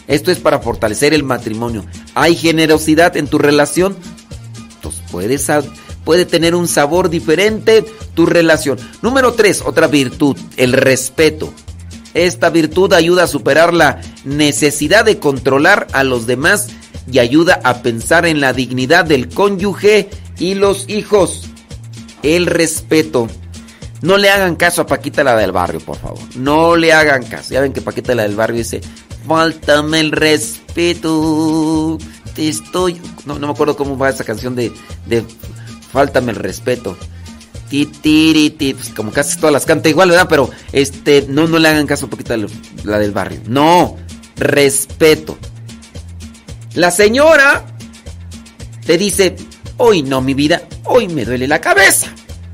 S2: esto es para fortalecer el matrimonio. Hay generosidad en tu relación, entonces puedes puede tener un sabor diferente tu relación. Número tres, otra virtud, el respeto. Esta virtud ayuda a superar la necesidad de controlar a los demás y ayuda a pensar en la dignidad del cónyuge y los hijos. El respeto. No le hagan caso a Paquita la del barrio, por favor. No le hagan caso. Ya ven que Paquita la del barrio dice, faltame el respeto. Te estoy... No, no me acuerdo cómo va esa canción de, de Faltame el respeto. Ti, tiri, ti. Pues como casi todas las canta igual, ¿verdad? Pero este, no, no le hagan caso a Paquita la, la del barrio. No, respeto. La señora te dice, hoy no, mi vida, hoy me duele la cabeza.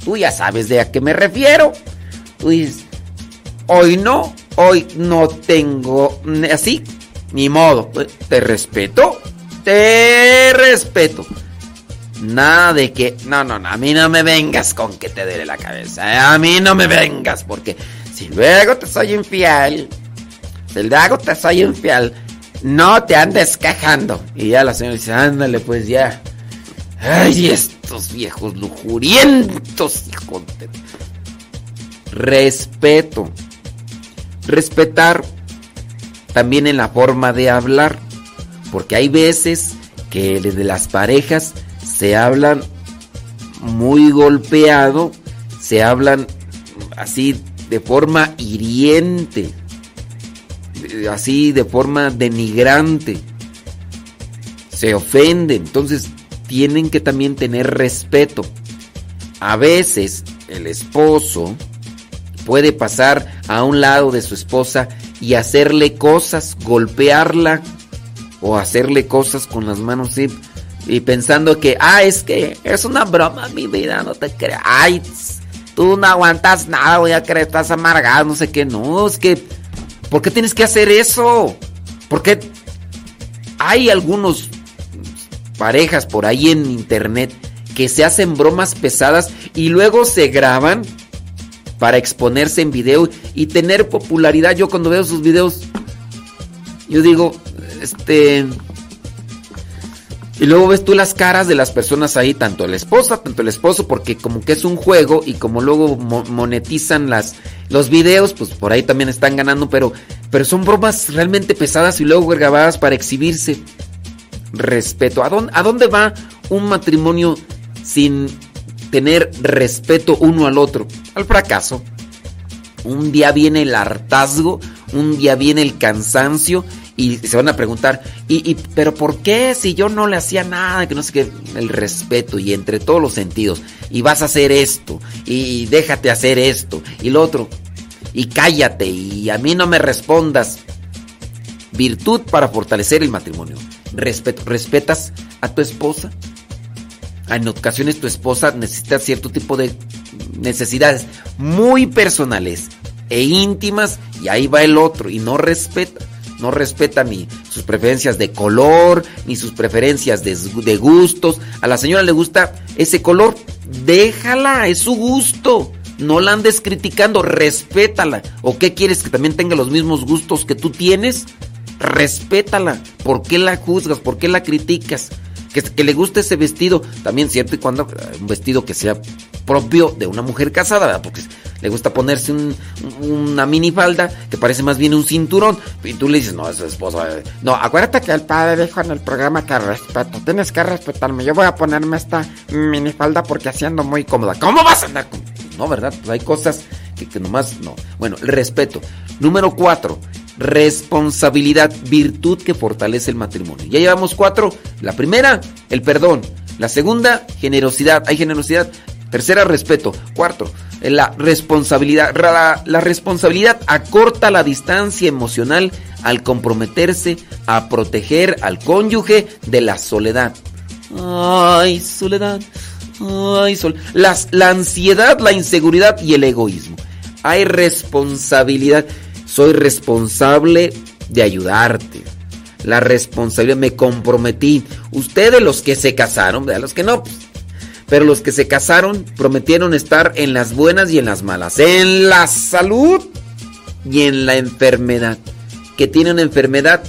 S2: Tú ya sabes de a qué me refiero. Tú dices, hoy no, hoy no tengo así, ni modo. Te respeto, te respeto. Nada de que, no, no, no, a mí no me vengas con que te duele la cabeza. ¿eh? A mí no me vengas, porque si luego te soy infiel, si luego te soy infiel, no te andes cajando. Y ya la señora dice, ándale, pues ya. Ay, estos viejos lujurientos, hijo de... Respeto. Respetar también en la forma de hablar. Porque hay veces que desde las parejas se hablan muy golpeado, se hablan así de forma hiriente, así de forma denigrante. Se ofenden, entonces tienen que también tener respeto. A veces el esposo puede pasar a un lado de su esposa y hacerle cosas, golpearla o hacerle cosas con las manos y, pensando que, ah, es que es una broma, mi vida, no te creas. Ay, tú no aguantas nada, voy a creer, estás amargado, no sé qué. No, es que, ¿por qué tienes que hacer eso? Porque hay algunos parejas por ahí en internet que se hacen bromas pesadas y luego se graban para exponerse en video y tener popularidad. Yo cuando veo sus videos, yo digo, este... Y luego ves tú las caras de las personas ahí, tanto la esposa, tanto el esposo, porque como que es un juego y como luego mo- monetizan las, los videos, pues por ahí también están ganando, pero, pero son bromas realmente pesadas y luego grabadas para exhibirse. Respeto. ¿A dónde, ¿A dónde va un matrimonio sin tener respeto uno al otro? Al fracaso. Un día viene el hartazgo, un día viene el cansancio y se van a preguntar, ¿y, pero por qué si yo no le hacía nada? Que no sé qué, el respeto y entre todos los sentidos. Y vas a hacer esto, y déjate hacer esto, y lo otro, y cállate, y a mí no me respondas. Virtud para fortalecer el matrimonio. Respeto. ¿Respetas a tu esposa? En ocasiones tu esposa necesita cierto tipo de necesidades muy personales e íntimas y ahí va el otro y no respeta. No respeta ni sus preferencias de color, ni sus preferencias de, de gustos. A la señora le gusta ese color. Déjala, es su gusto. No la andes criticando, respétala. ¿O qué quieres que también tenga los mismos gustos que tú tienes? respétala. ¿Por qué la juzgas? ¿Por qué la criticas? Que, le guste ese vestido, también cierto y cuando eh, un vestido que sea propio de una mujer casada, ¿verdad? Porque le gusta ponerse un- una minifalda que parece más bien un cinturón. Y tú le dices, no, es esposa. eh". No, acuérdate que el padre dijo en el programa que respeto. Tienes que respetarme. Yo voy a ponerme esta minifalda porque así ando muy cómoda. ¿Cómo vas a andar con.? No, ¿verdad? Hay cosas que, que nomás no. Bueno, respeto. Número cuatro. Responsabilidad, virtud que fortalece el matrimonio. Ya llevamos cuatro. La primera, el perdón. La segunda, generosidad. Hay generosidad. Tercera, respeto. Cuarto, eh, la responsabilidad. La, responsabilidad acorta la distancia emocional al comprometerse a proteger al cónyuge de la soledad. Ay, soledad. Ay, sol. Las, la ansiedad, la inseguridad y el egoísmo. Hay responsabilidad. Soy responsable de ayudarte. La responsabilidad, me comprometí. Ustedes los que se casaron, ¿verdad? Los que no, pues, pero los que se casaron prometieron estar en las buenas y en las malas. En la salud y en la enfermedad. Que tiene una enfermedad.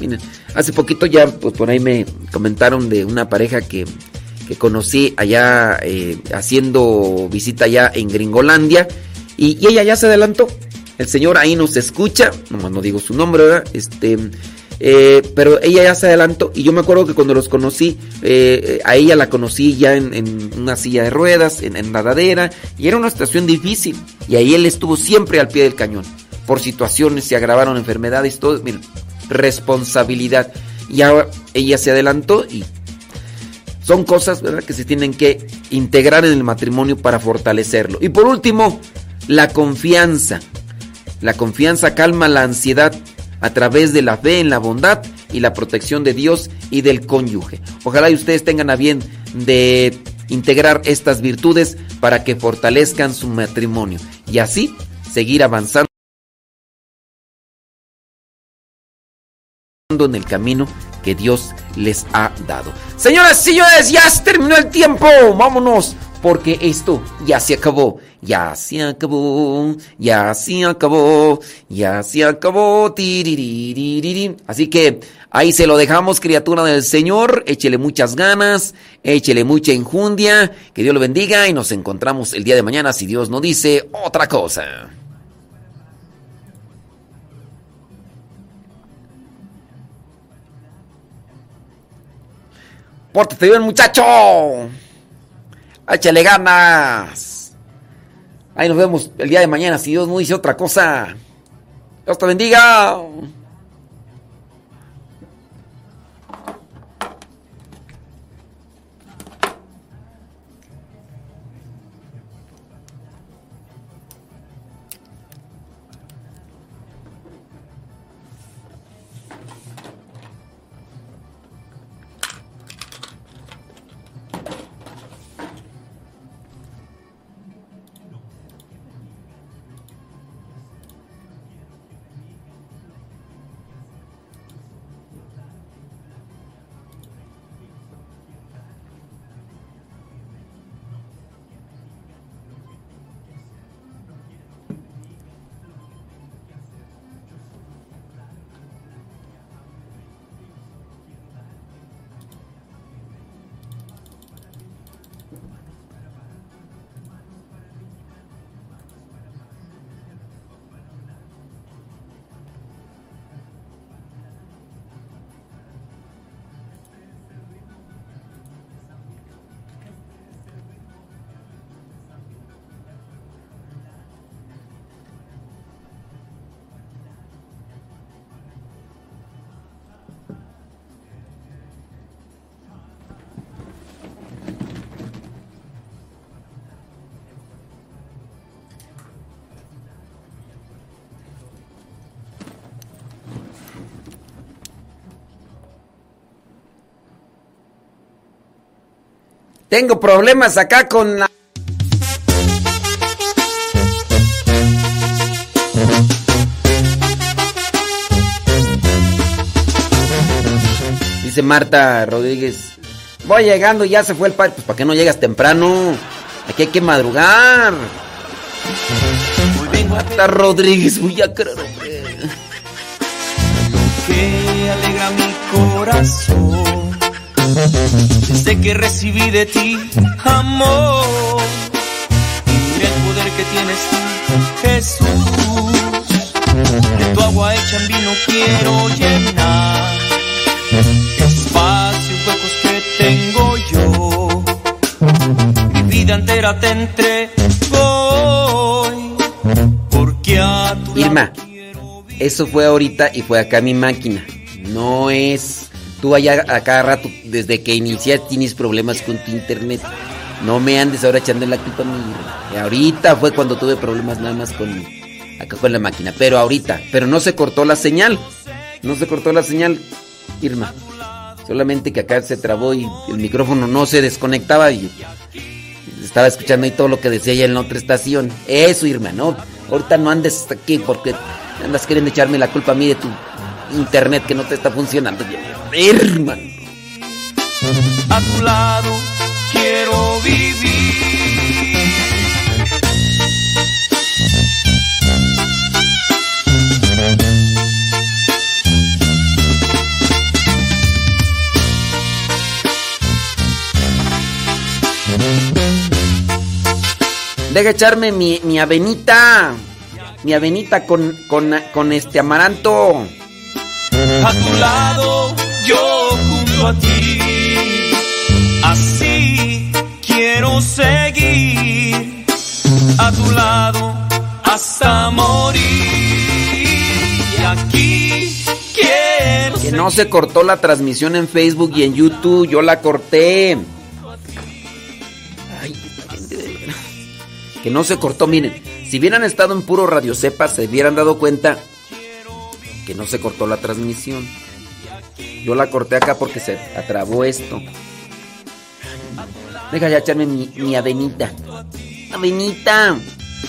S2: Hace poquito ya pues, por ahí me comentaron de una pareja que, que conocí allá eh, haciendo visita allá en Gringolandia. Y, y ella ya se adelantó. El señor ahí nos escucha. Nomás no digo su nombre, ¿verdad? Este. eh, pero ella ya se adelantó y yo me acuerdo que cuando los conocí, eh, a ella la conocí ya en, en una silla de ruedas, en, en nadadera, y era una situación difícil. Y ahí él estuvo siempre al pie del cañón. Por situaciones, se agravaron enfermedades, todo. Miren, responsabilidad. Y ahora ella se adelantó y son cosas ¿verdad? que se tienen que integrar en el matrimonio para fortalecerlo. Y por último, la confianza. La confianza calma la ansiedad a través de la fe en la bondad y la protección de Dios y del cónyuge. Ojalá y ustedes tengan a bien de integrar estas virtudes para que fortalezcan su matrimonio y así seguir avanzando en el camino que Dios les ha dado. Señoras y señores, ya se terminó el tiempo. Vámonos, porque esto ya se acabó. Ya se acabó, ya se acabó, ya se acabó. Así que ahí se lo dejamos, criatura del Señor. Échele muchas ganas, échele mucha enjundia. Que Dios lo bendiga y nos encontramos el día de mañana si Dios no dice otra cosa. Pórtate bien, muchacho. Échale ganas. Ahí nos vemos el día de mañana si Dios no dice otra cosa. Dios te bendiga. Tengo problemas acá con la... Dice Marta Rodríguez, voy llegando, ya se fue el padre. Pues ¿para qué no llegas temprano? Aquí hay que madrugar. Marta Rodríguez, voy a creer,
S7: que corazón. Desde que recibí de ti amor y el poder que tienes tú, Jesús. De tu agua hecha en vino quiero llenar espacios huecos que tengo yo. Mi vida entera te entrego hoy, porque a tu
S2: Irma, eso fue ahorita y fue acá mi máquina. No es. Tú allá a cada rato, desde que iniciaste, tienes problemas con tu internet. No me andes ahora echando la culpa a mí. Ahorita fue cuando tuve problemas nada más con. Acá con la máquina. Pero ahorita. Pero no se cortó la señal. No se cortó la señal, Irma. Solamente que acá se trabó y el micrófono no se desconectaba y estaba escuchando ahí todo lo que decía ella en la otra estación. Eso, Irma, ¿no? Ahorita no andes aquí porque andas queriendo echarme la culpa a mí de tu internet que no te está funcionando bien. Irma.
S7: a tu lado quiero vivir.
S2: Deja echarme mi, mi avenita. Mi avenita con, con, con este amaranto.
S7: A tu lado, yo junto a ti. Así quiero seguir. A tu lado hasta morir. Y aquí quiero
S2: Que no se cortó la transmisión en Facebook y en YouTube. Yo la corté. Ay. Que no se cortó, miren. Si hubieran estado en puro Radio Cepa, se hubieran dado cuenta que no se cortó la transmisión. Yo la corté acá porque se atrabó esto. Deja ya echarme mi, mi avenita. Avenita.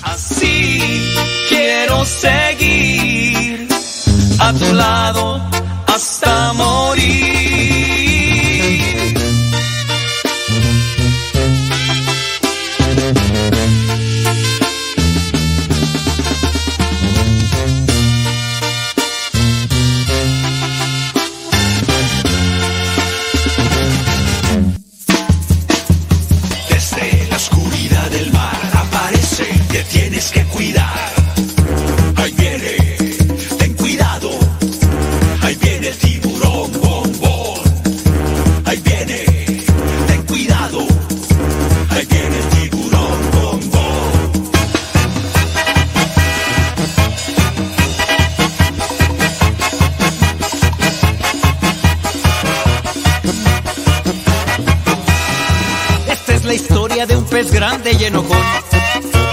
S7: Así quiero seguir a tu lado hasta morir.
S8: Ahí viene, ten cuidado. Ahí viene el tiburón bombón. Ahí viene, ten cuidado. Ahí viene el tiburón bombón.
S7: Esta es la historia de un pez grande y enojón.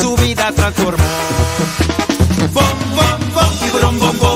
S7: su vida transformó. Bom, bom, bom, tiburón, bom. Bom,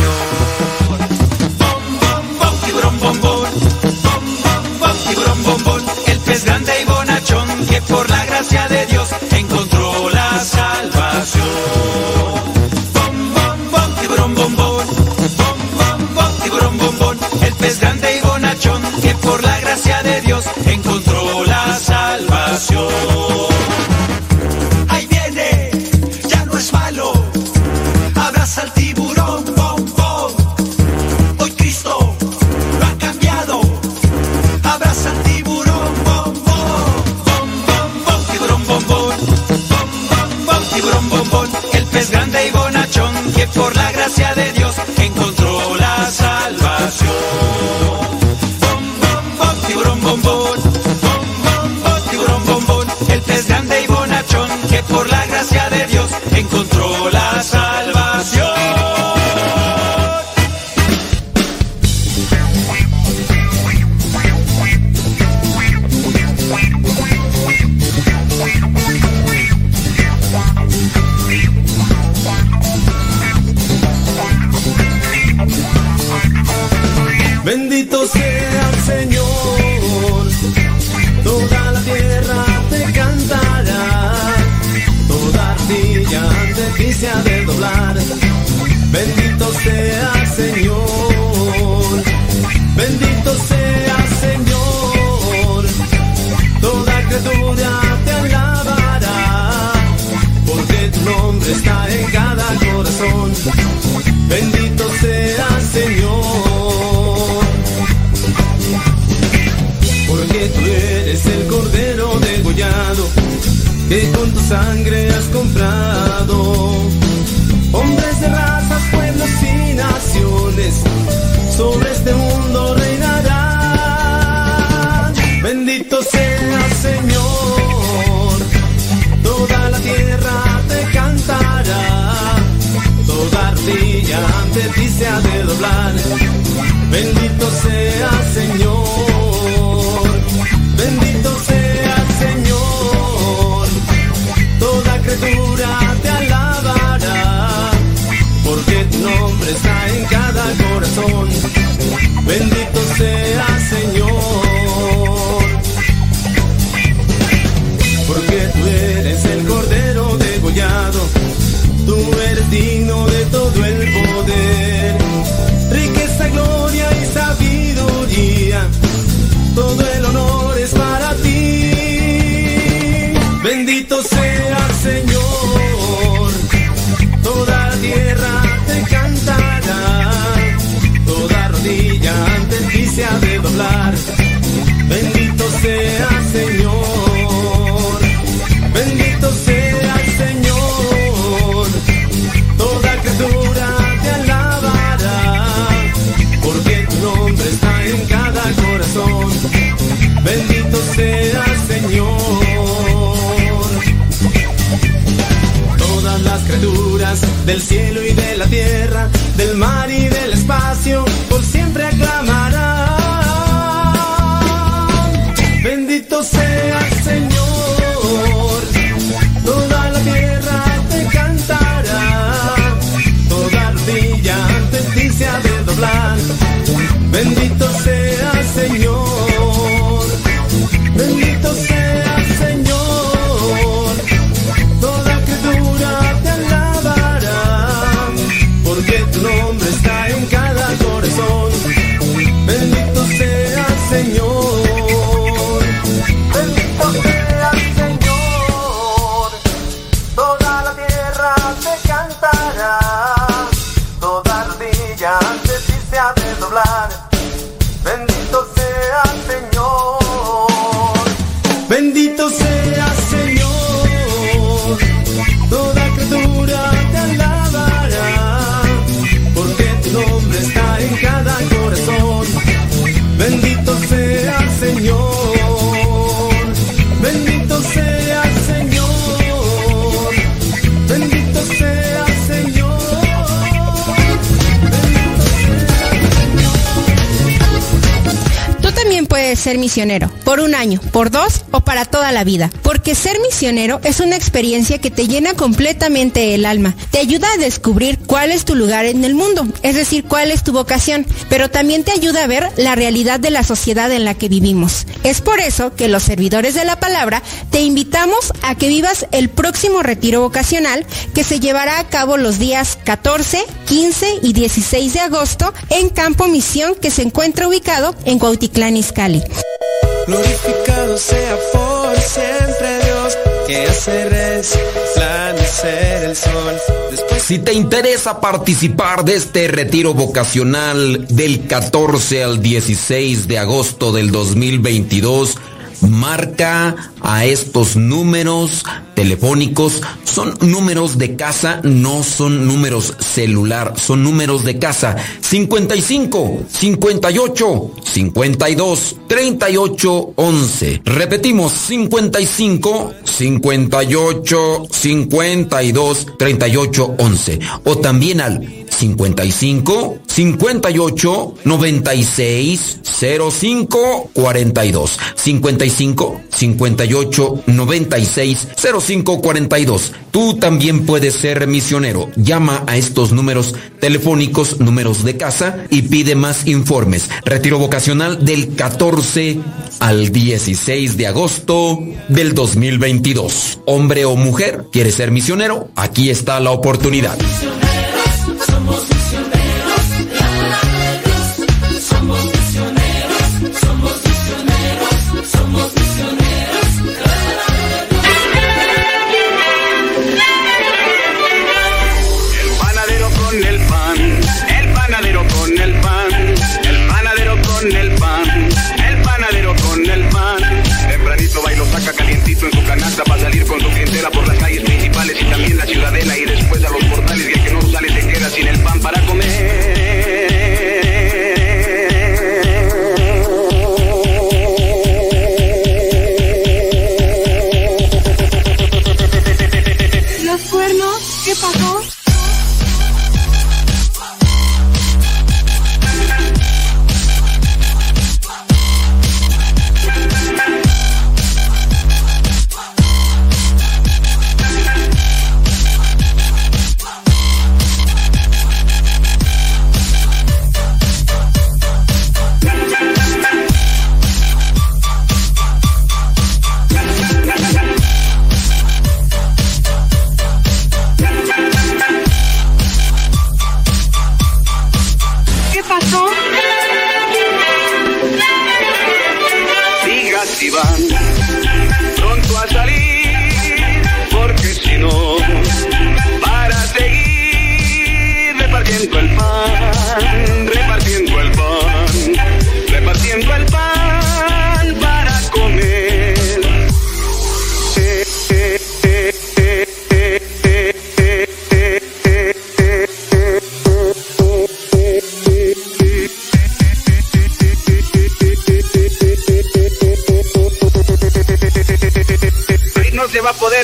S7: Por
S9: un año, por dos o para toda la vida. Porque ser misionero es una experiencia que te llena completamente el alma. Te ayuda a descubrir cuál es tu lugar en el mundo, es decir, cuál es tu vocación, pero también te ayuda a ver la realidad de la sociedad en la que vivimos. Es por eso que los servidores de la palabra te invitamos a que vivas el próximo retiro vocacional que se llevará a cabo los días 14, 15 y 16 de agosto en Campo Misión que se encuentra ubicado en Cuautitlán Izcalli.
S10: Glorificado sea por siempre Dios, que hace resplandecer el sol.
S2: Si te interesa participar de este retiro vocacional del 14 al 16 de agosto del 2022, marca a estos números telefónicos. Son números de casa, no son números celular, son números de casa. 55 58 52 38 11. Repetimos, 55 58 52 38 11. O también al 55 58 96 05 42 55 58 96 05 42 Tú también puedes ser misionero. Llama a estos números telefónicos, números de casa y pide más informes. Retiro vocacional del 14 al 16 de agosto del 2022. Hombre o mujer, ¿quieres ser misionero? Aquí está la oportunidad.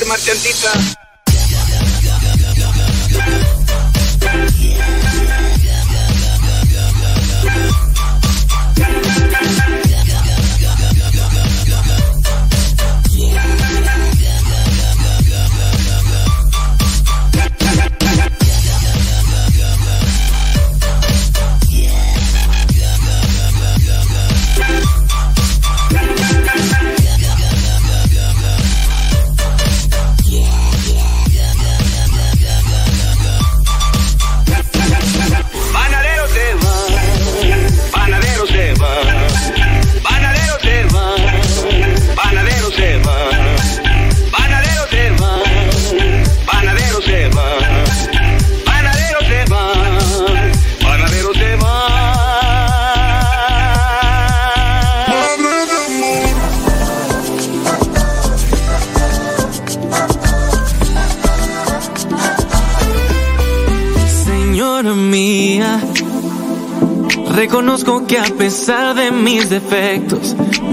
S11: Marchandita.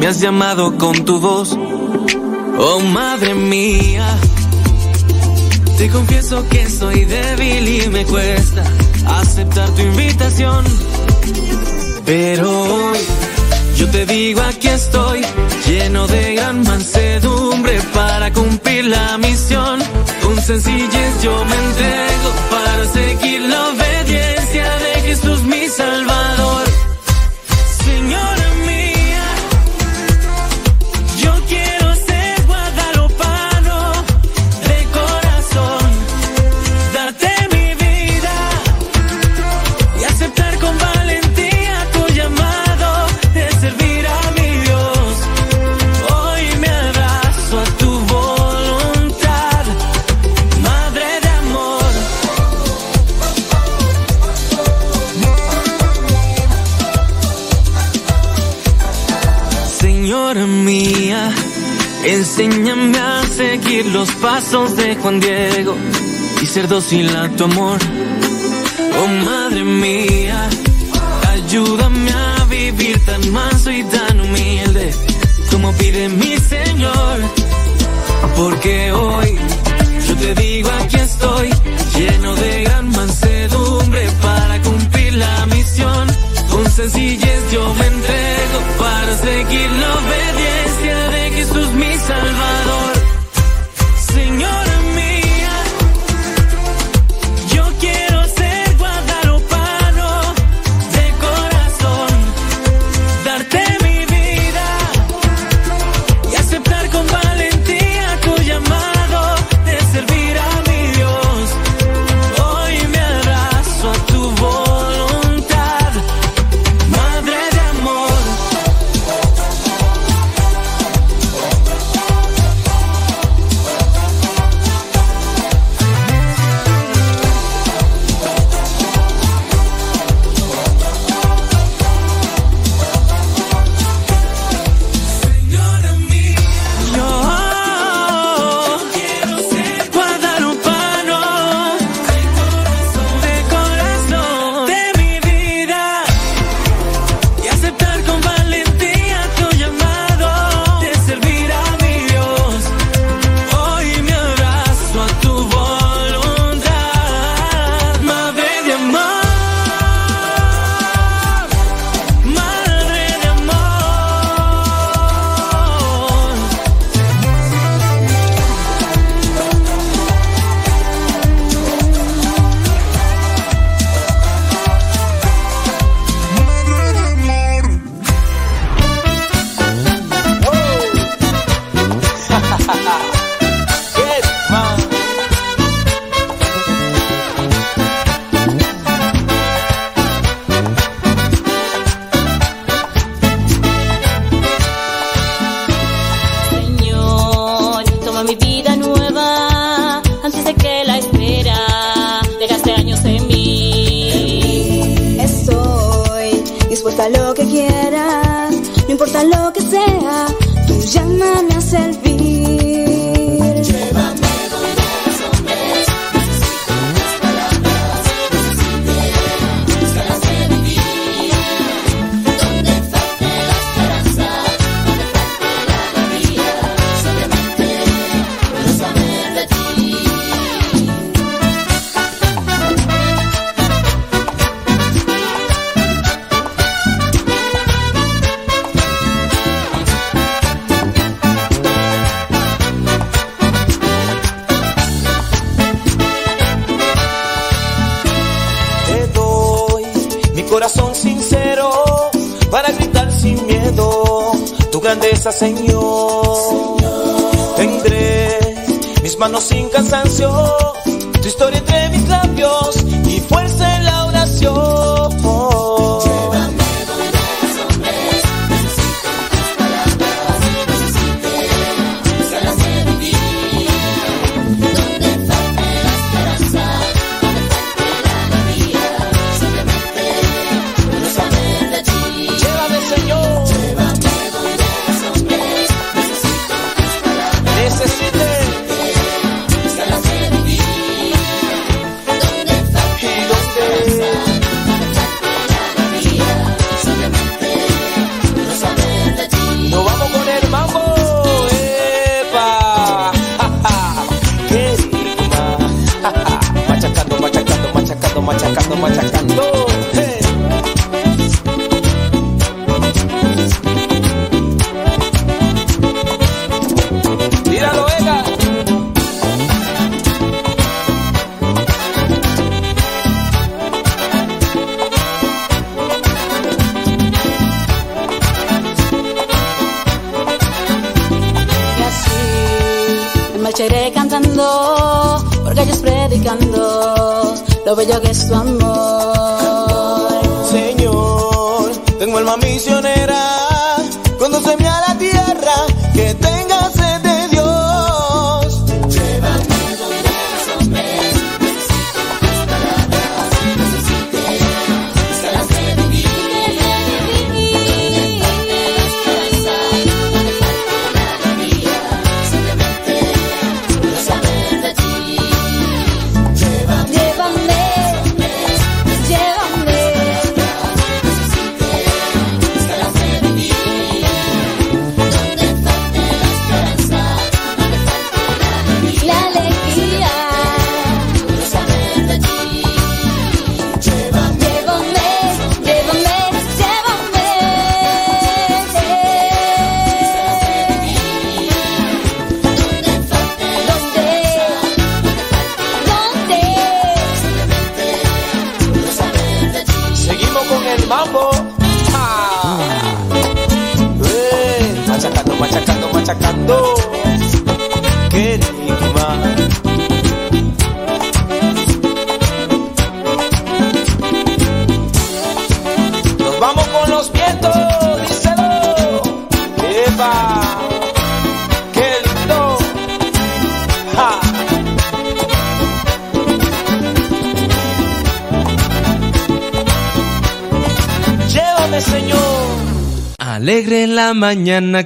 S10: me has llamado con tu voz. Oh madre mía, te confieso que soy débil y me cuesta aceptar tu invitación. Pero hoy
S12: yo te digo aquí estoy, lleno de gran mansedumbre para cumplir la misión. Con sencillez yo me entrego para seguir la obediencia de Jesús mi Salvador. los pasos de Juan Diego y ser dócil a tu amor. Oh madre mía, ayúdame a vivir tan manso y tan humilde como pide mi Señor. Porque hoy yo te digo aquí estoy, lleno de gran mansedumbre para cumplir la misión. Con sencillez yo me entrego para seguir la obediencia de Jesús mi Salvador.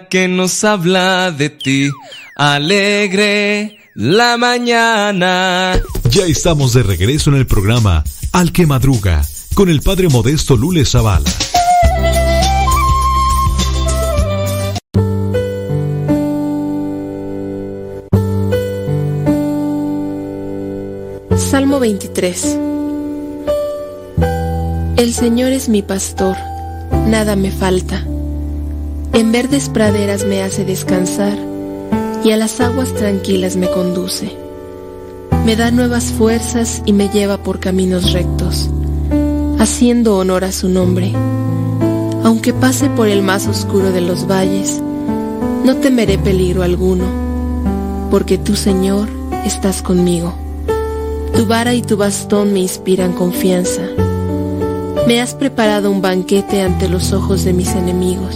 S13: Que
S14: nos
S10: habla de ti. Alegre la mañana.
S15: Ya estamos de regreso en el programa Al que Madruga con el padre modesto Lule Zavala.
S16: Salmo 23 El Señor es mi pastor, nada me falta. En verdes praderas me hace descansar y a las aguas tranquilas me conduce. Me da nuevas fuerzas y me lleva por caminos rectos, haciendo honor a su nombre. Aunque pase por el más oscuro de los valles, no temeré peligro alguno, porque tú, Señor, estás conmigo. Tu vara y tu bastón me inspiran confianza. Me has preparado un banquete ante los ojos de mis enemigos.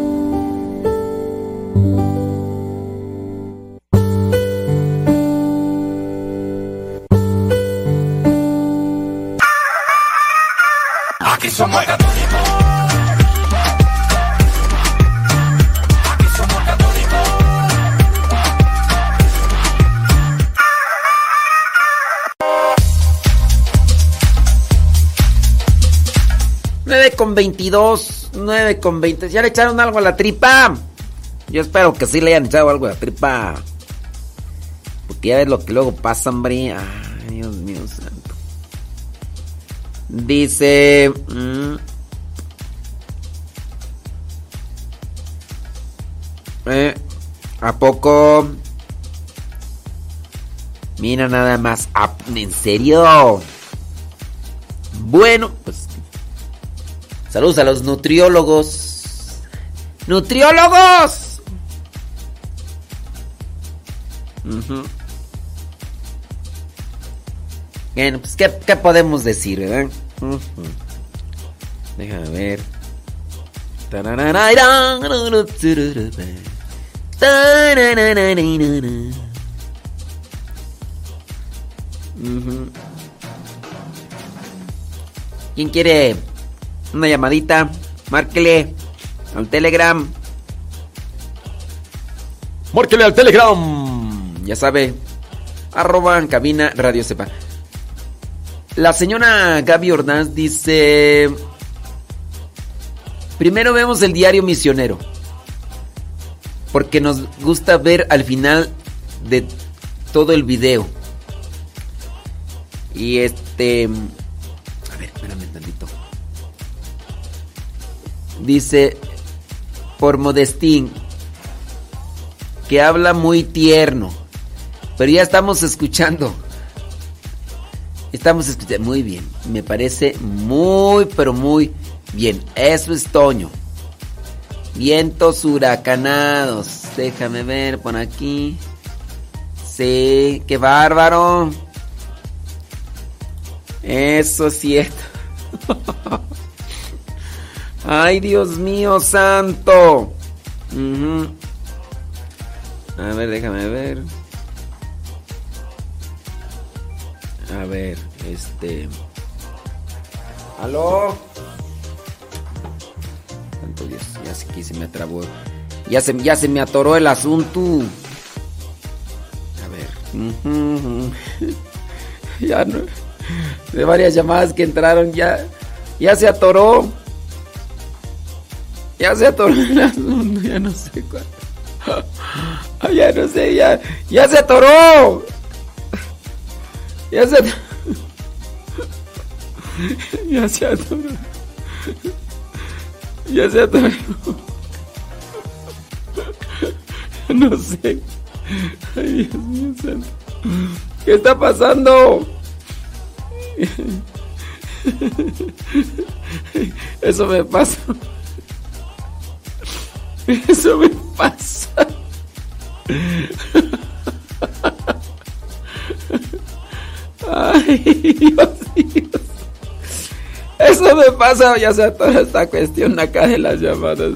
S2: Con 22, 9 con 20. ¿Ya le echaron algo a la tripa? Yo espero que sí le hayan echado algo a la tripa. Porque ya ves lo que luego pasa, hombre. Ay, Dios mío santo. Dice... mm, eh, ¿A poco? Mira nada más. ¿En serio? Bueno, pues Saludos a los nutriólogos. ¡Nutriólogos! Ujú. Bueno, pues ¿qué, podemos decir, verdad? Ujú. Déjame ver. ¿Quién quiere una llamadita? Márquele al Telegram. Márquele al Telegram. Ya sabe. Arroba cabina Radio Sepa. La señora Gaby Ordaz dice... Primero vemos el diario misionero. Porque nos gusta ver al final de todo el video. Y este... Dice, por Modestín, que habla muy tierno. Pero ya estamos escuchando. Estamos escuchando. Muy bien. Me parece muy, pero muy bien. Eso es Toño. Vientos huracanados. Déjame ver por aquí. Sí, qué bárbaro. Eso es cierto. (laughs) Ay, Dios mío santo. A ver, déjame ver. A ver, este. ¿Aló? Santo Dios, ya se, aquí se me trabó. Ya se, ya se me atoró el asunto. A ver. (laughs) Ya no. De varias llamadas que entraron, ya. Ya se atoró. Ya se atoró el asunto, ya no sé cuál. (laughs) Ya no sé, ya. ¡Ya se atoró! Ya se atoró. (laughs) Ya se atoró. Ya se atoró. (laughs) No sé. Ay, Dios mío santo. ¿Qué está pasando? Eso me pasa. (laughs) Eso me pasa. Ay, Dios mío. Eso me pasa, ya sea toda esta cuestión acá de las llamadas.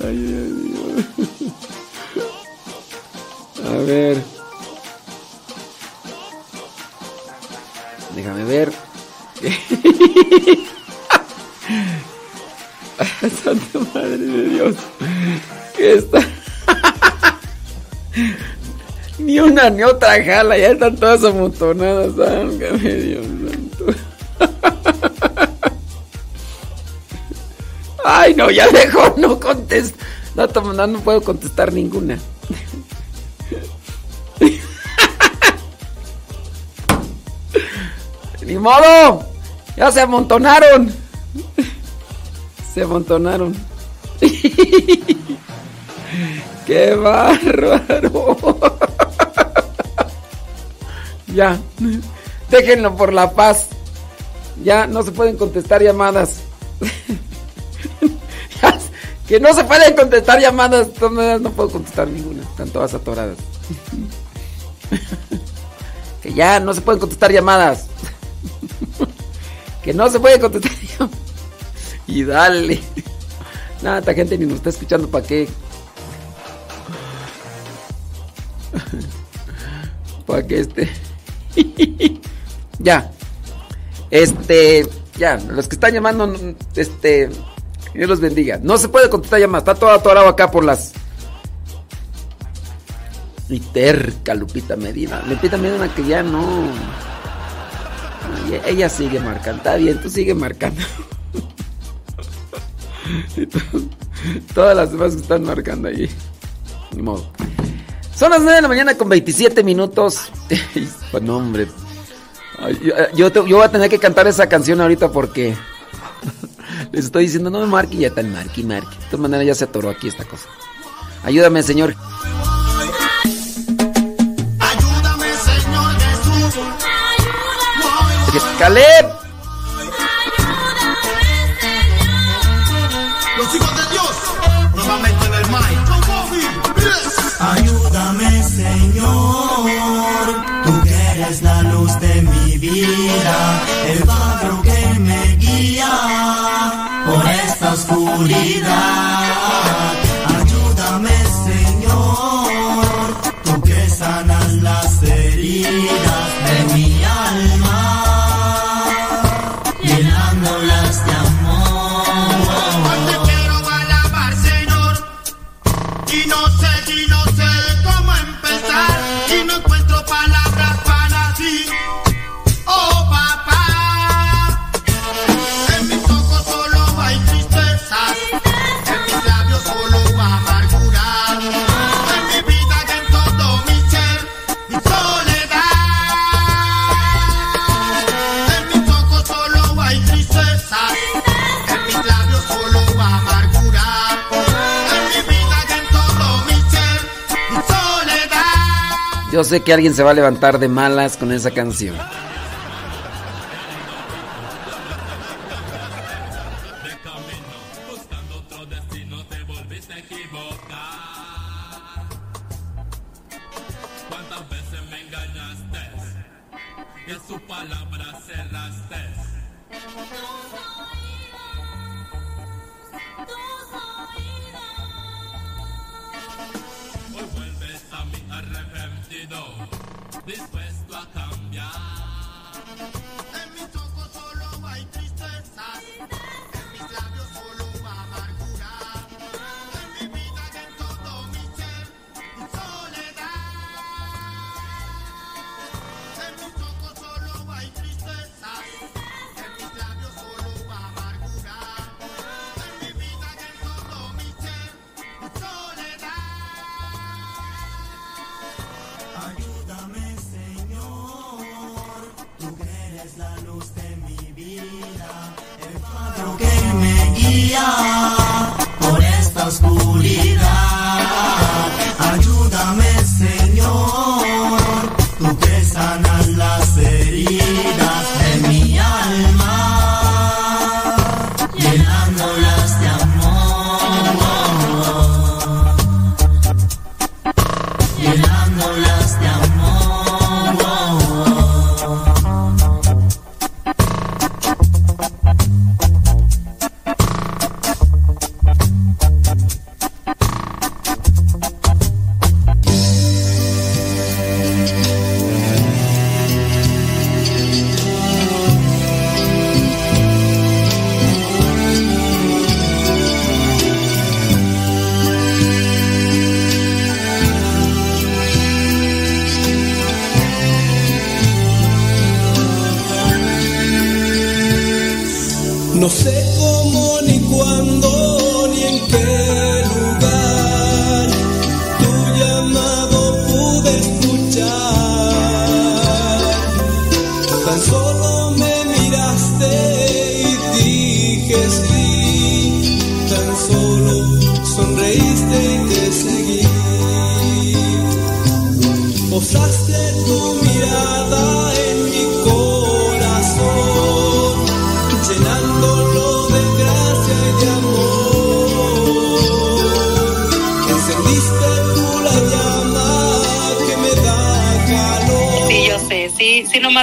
S2: Ay, Dios mío. A ver. Déjame ver. (laughs) Santa Madre de Dios. ¿Qué está? (laughs) ni una ni otra jala, ya están todas amontonadas. Válgame Dios. (laughs) Ay, no, ya dejó, no tom- no, no puedo contestar ninguna. (laughs) Ni modo. Ya se amontonaron. Se amontonaron. (laughs) ¡Qué bárbaro! (laughs) ya. Déjenlo por la paz. Ya no se pueden contestar llamadas. (laughs) Que no se pueden contestar llamadas. No puedo contestar ninguna. Están todas atoradas. que ya no se pueden contestar llamadas. que no se puede contestar llamadas. Y dale. Nada, esta gente ni nos está escuchando para qué. para que este. (laughs) ya. Este. Ya, los que están llamando, este. Dios los bendiga. No se puede contestar llamadas. Está todo atorado acá por las. Y terca Lupita Medina. Lupita Medina que ya no. Ella, ella sigue marcando. Está bien, tú sigue marcando. (laughs) (laughs) Y to- Todas las demás que están marcando ahí. Ni modo. Son las 9 de la mañana con 27 minutos. (laughs) pues no, hombre. Yo, yo te- yo voy a tener que cantar esa canción ahorita porque (laughs) les estoy diciendo, no me marque y ya está marque marque. De todas maneras ya se atoró aquí esta cosa. Ayúdame, Señor.
S1: Ayúdame, Señor Jesús.
S2: Caleb.
S1: El
S14: faro que me guía por esta oscuridad.
S2: Yo sé que alguien se va a levantar de malas con esa canción.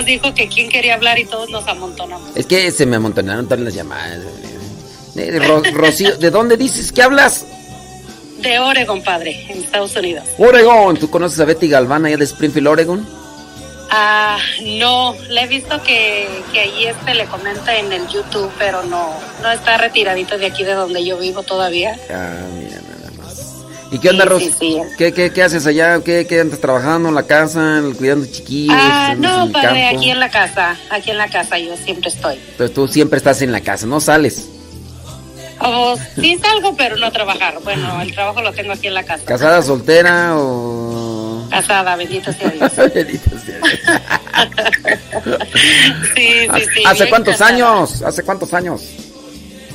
S17: Dijo que quién quería hablar y todos nos amontonamos.
S2: Es que se me amontonaron todas las llamadas. Eh, Ro- Rocío, ¿de dónde dices que hablas?
S17: De Oregon, padre, en Estados Unidos.
S2: Oregon. ¿Tú conoces a Betty Galván allá de Springfield, Oregon?
S17: Ah, no, le he visto que, que allí este le comenta en el YouTube, pero no, no está retiradito de aquí de donde yo vivo todavía.
S2: Ah. ¿Y qué onda,
S17: Sí,
S2: Ros?
S17: sí, sí.
S2: ¿Qué, qué, qué haces allá? ¿Qué, qué andas trabajando en la casa? ¿Cuidando chiquillos?
S17: Ah,
S2: andas en
S17: no, padre,
S2: campo?
S17: aquí en la casa, aquí en la casa yo siempre estoy.
S2: Pero tú siempre estás en la casa, no sales.
S17: Oh, sí salgo, pero no trabajar. Bueno, el trabajo lo tengo aquí en la casa.
S2: ¿Casada, soltera o...?
S17: Casada, bendito sea Dios. (laughs)
S2: Bendito sea
S17: Sí, (laughs) sí, sí.
S2: ¿Hace cuántos
S17: casada.
S2: años? ¿Hace cuántos años?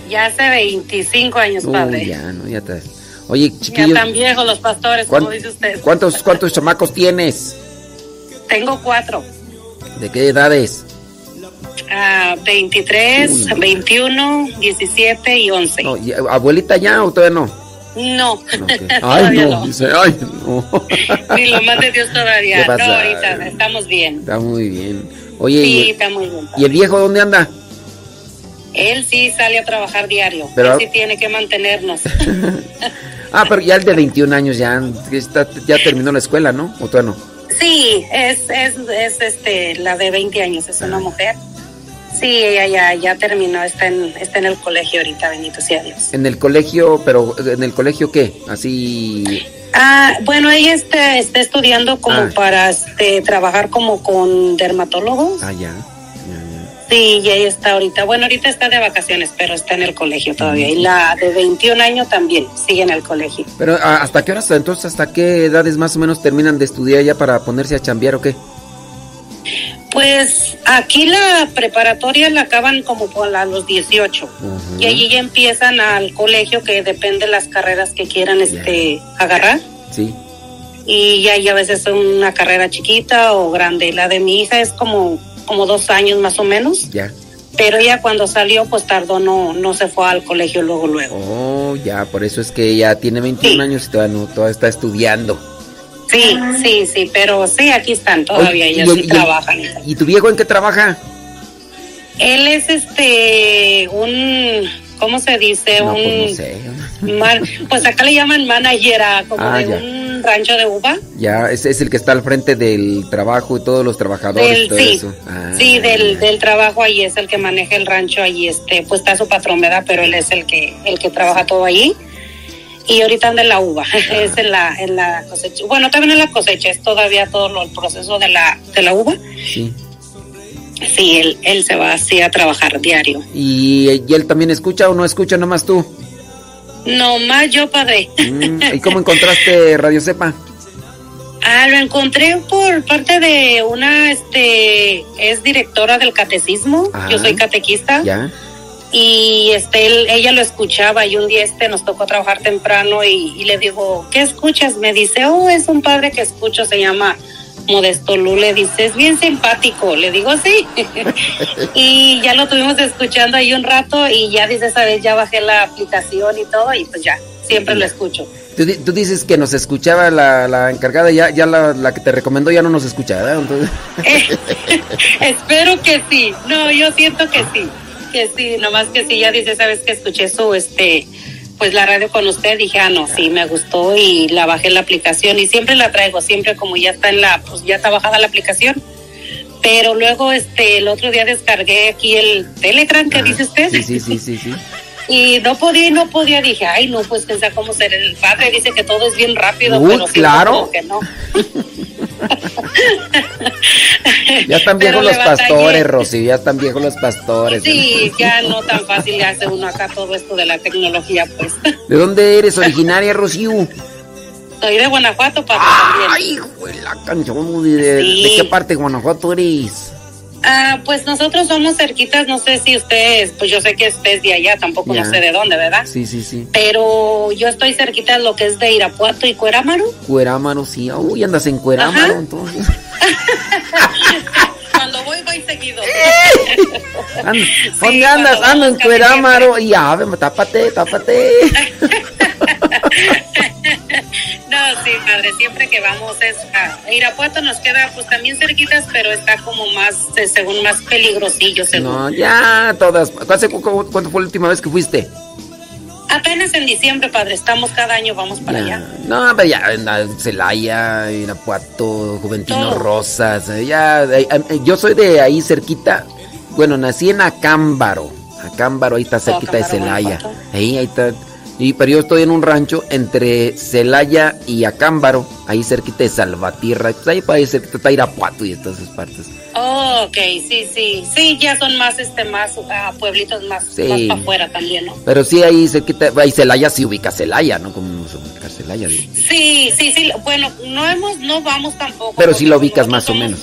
S17: Ya hace 25 años,
S2: Uy,
S17: padre.
S2: ya, no, ya te... Oye,
S17: Ya
S2: chiquillos,
S17: tan viejos los pastores,
S2: ¿cuán-
S17: como dice usted.
S2: ¿cuántos, ¿cuántos chamacos tienes?
S17: Tengo cuatro.
S2: ¿De qué edades?
S17: Ah, 23,
S2: Uy.
S17: 21, 17 y 11.
S2: No, ¿y ¿Abuelita ya o todavía no?
S17: No, (laughs)
S2: Ay,
S17: todavía
S2: no, dice, ay, no. (laughs)
S17: Ni lo más de Dios todavía.
S2: ¿Qué
S17: No, ahorita estamos bien.
S2: Está muy bien. Oye,
S17: Sí,
S2: ¿y,
S17: está muy bien.
S2: ¿y el viejo dónde anda?
S17: Él sí sale a trabajar diario.
S2: Pero-
S17: Él sí tiene que mantenernos. (laughs)
S2: Ah, pero ya el de 21 años ya, está- ya terminó la escuela, ¿no? ¿O todavía no?
S17: Sí, es, es, es este, la de 20 años, es una mujer. Sí, ella ya, ya terminó, está en, está en el colegio ahorita, bendito sea Dios.
S2: En el colegio, pero ¿en el colegio qué? Así...
S17: Ah, bueno, ella está, está estudiando como
S2: Ah.
S17: para este, trabajar como con dermatólogos.
S2: Ah, ya.
S17: Sí, y ella está ahorita, bueno, ahorita está de vacaciones, pero está en el colegio todavía. Y la de 21 años también sigue en el colegio.
S2: Pero ¿a- ¿hasta qué horas, entonces, hasta qué edades más o menos terminan de estudiar ya para ponerse a chambear o qué?
S17: Pues aquí la preparatoria la acaban como por a los 18 y allí ya empiezan al colegio que depende de las carreras que quieran este agarrar.
S2: Sí.
S17: y ya ya a veces es una carrera chiquita o grande. La de mi hija es como, como dos años más o menos,
S2: Ya.
S17: pero ella cuando salió pues tardó, no, no se fue al colegio luego, luego.
S2: Oh, ya, por eso es que ella tiene 21 años y todavía, no, todavía está estudiando.
S17: Sí, sí, sí, pero sí, aquí están todavía,
S2: y-
S17: sí
S2: y-
S17: trabajan.
S2: ¿Y tu viejo en qué trabaja?
S17: Él es este, un, ¿cómo se dice?
S2: No,
S17: un,
S2: pues no sé.
S17: man- pues acá le llaman manager a como
S2: Ah,
S17: de
S2: ya.
S17: un rancho de uva.
S2: Ya, es, es el que está al frente del trabajo y todos los trabajadores y
S17: Del-
S2: todo
S17: sí,
S2: eso. Ah,
S17: sí, del, del trabajo ahí es el que maneja el rancho ahí, este, pues está su patrón, ¿verdad? Pero él es el que, el que trabaja todo allí. Y ahorita anda en la uva, (laughs) es en la, en la cosecha. Bueno, también en la cosecha, es todavía todo lo- el proceso de la, de la uva.
S2: Sí.
S17: Sí, él, él se va así a trabajar diario.
S2: ¿Y, y él también escucha o no escucha nomás tú?
S17: No más yo, padre.
S2: Mm, ¿Y cómo encontraste Radio Cepa?
S17: Ah, lo encontré por parte de una, este, es directora del catecismo.
S2: Ah.
S17: Yo soy catequista.
S2: Ya.
S17: Y este, él- ella lo escuchaba y un día este nos tocó trabajar temprano y, y le digo, ¿qué escuchas? Me dice, oh, es un padre que escucho, se llama Modesto Lu. Le dice, es bien simpático. Le digo, sí. (laughs) y ya lo tuvimos escuchando ahí un rato y ya dice, esa vez ya bajé la aplicación y todo y pues ya, siempre lo escucho.
S2: Tú, di- tú dices que nos escuchaba la, la encargada, ya, ya la, la que te recomendó ya no nos escucha, ¿verdad? Entonces- (laughs)
S17: Espero que sí. No, yo siento que sí. Que sí, nomás que sí, ya dice, sabes que escuché su, este, pues la radio con usted, dije, ah, no, sí, me gustó y la bajé la aplicación y siempre la traigo, siempre como ya está en la, pues ya está bajada la aplicación. Pero luego, este, el otro día descargué aquí el Telegram que dice usted
S2: Sí, sí, sí, sí, sí. (laughs)
S17: y no podía y no podía, dije, ay, no, pues pensar cómo ser el padre, dice que todo es bien rápido,
S2: Uy,
S17: pero
S2: claro.
S17: como que no. (laughs) (laughs)
S2: Ya están viejos los pastores, Rosy, ya están viejos los pastores.
S17: Sí, ya no tan fácil le hace uno acá todo esto de la tecnología, pues. (laughs)
S2: ¿De dónde eres originaria, Rocío?
S17: Soy de Guanajuato, papá,
S2: Ay,
S17: también.
S2: La canción, ¿de, de-
S17: Sí.
S2: de qué parte de Guanajuato eres?
S17: Ah, pues nosotros somos cerquitas, no sé si ustedes, pues yo sé que usted es de allá, tampoco no sé de dónde, ¿verdad?
S2: Sí, sí, sí.
S17: Pero yo estoy cerquita de lo que es de Irapuato y Cuerámaro.
S2: Cuerámaro, sí. Uy, andas en Cuerámaro,
S17: Ajá.
S2: entonces. (laughs)
S17: Cuando voy, voy seguido.
S2: ¿Dónde andas? Ando en Cuerámaro. Y ya, tápate, tápate. (laughs)
S17: padre, siempre que vamos es a Irapuato nos queda pues también cerquitas, pero está como más, eh, según más peligrosillo, según.
S2: No, ya, todas. ¿Hace cu- cu- ¿Cuándo fue la última vez que fuiste?
S17: Apenas en diciembre, padre, estamos cada año, vamos para allá.
S2: No, pero ya, en la Celaya, Irapuato, Juventino
S17: Todo.
S2: Rosas. eh, Ya, eh, yo soy de ahí cerquita. Bueno, nací en Acámbaro. Acámbaro, ahí está cerquita de
S17: Acámbaro,
S2: Celaya.
S17: Guanajuato.
S2: Ahí, ahí está. Y, pero yo estoy en un rancho entre Celaya y Acámbaro, ahí cerquita de Salvatierra. Pues ahí para ahí cerquita está Irapuato y todas esas partes.
S17: Oh, ok, sí, sí, sí, ya son más, este, más ah, pueblitos más,
S2: Sí.
S17: más para afuera también, ¿no?
S2: Pero sí, ahí cerquita, ahí Celaya sí ubica Celaya, ¿no? Como no se ubica Celaya.
S17: Sí, sí, sí, bueno, no hemos, no vamos tampoco.
S2: Pero sí lo ubicas más o menos.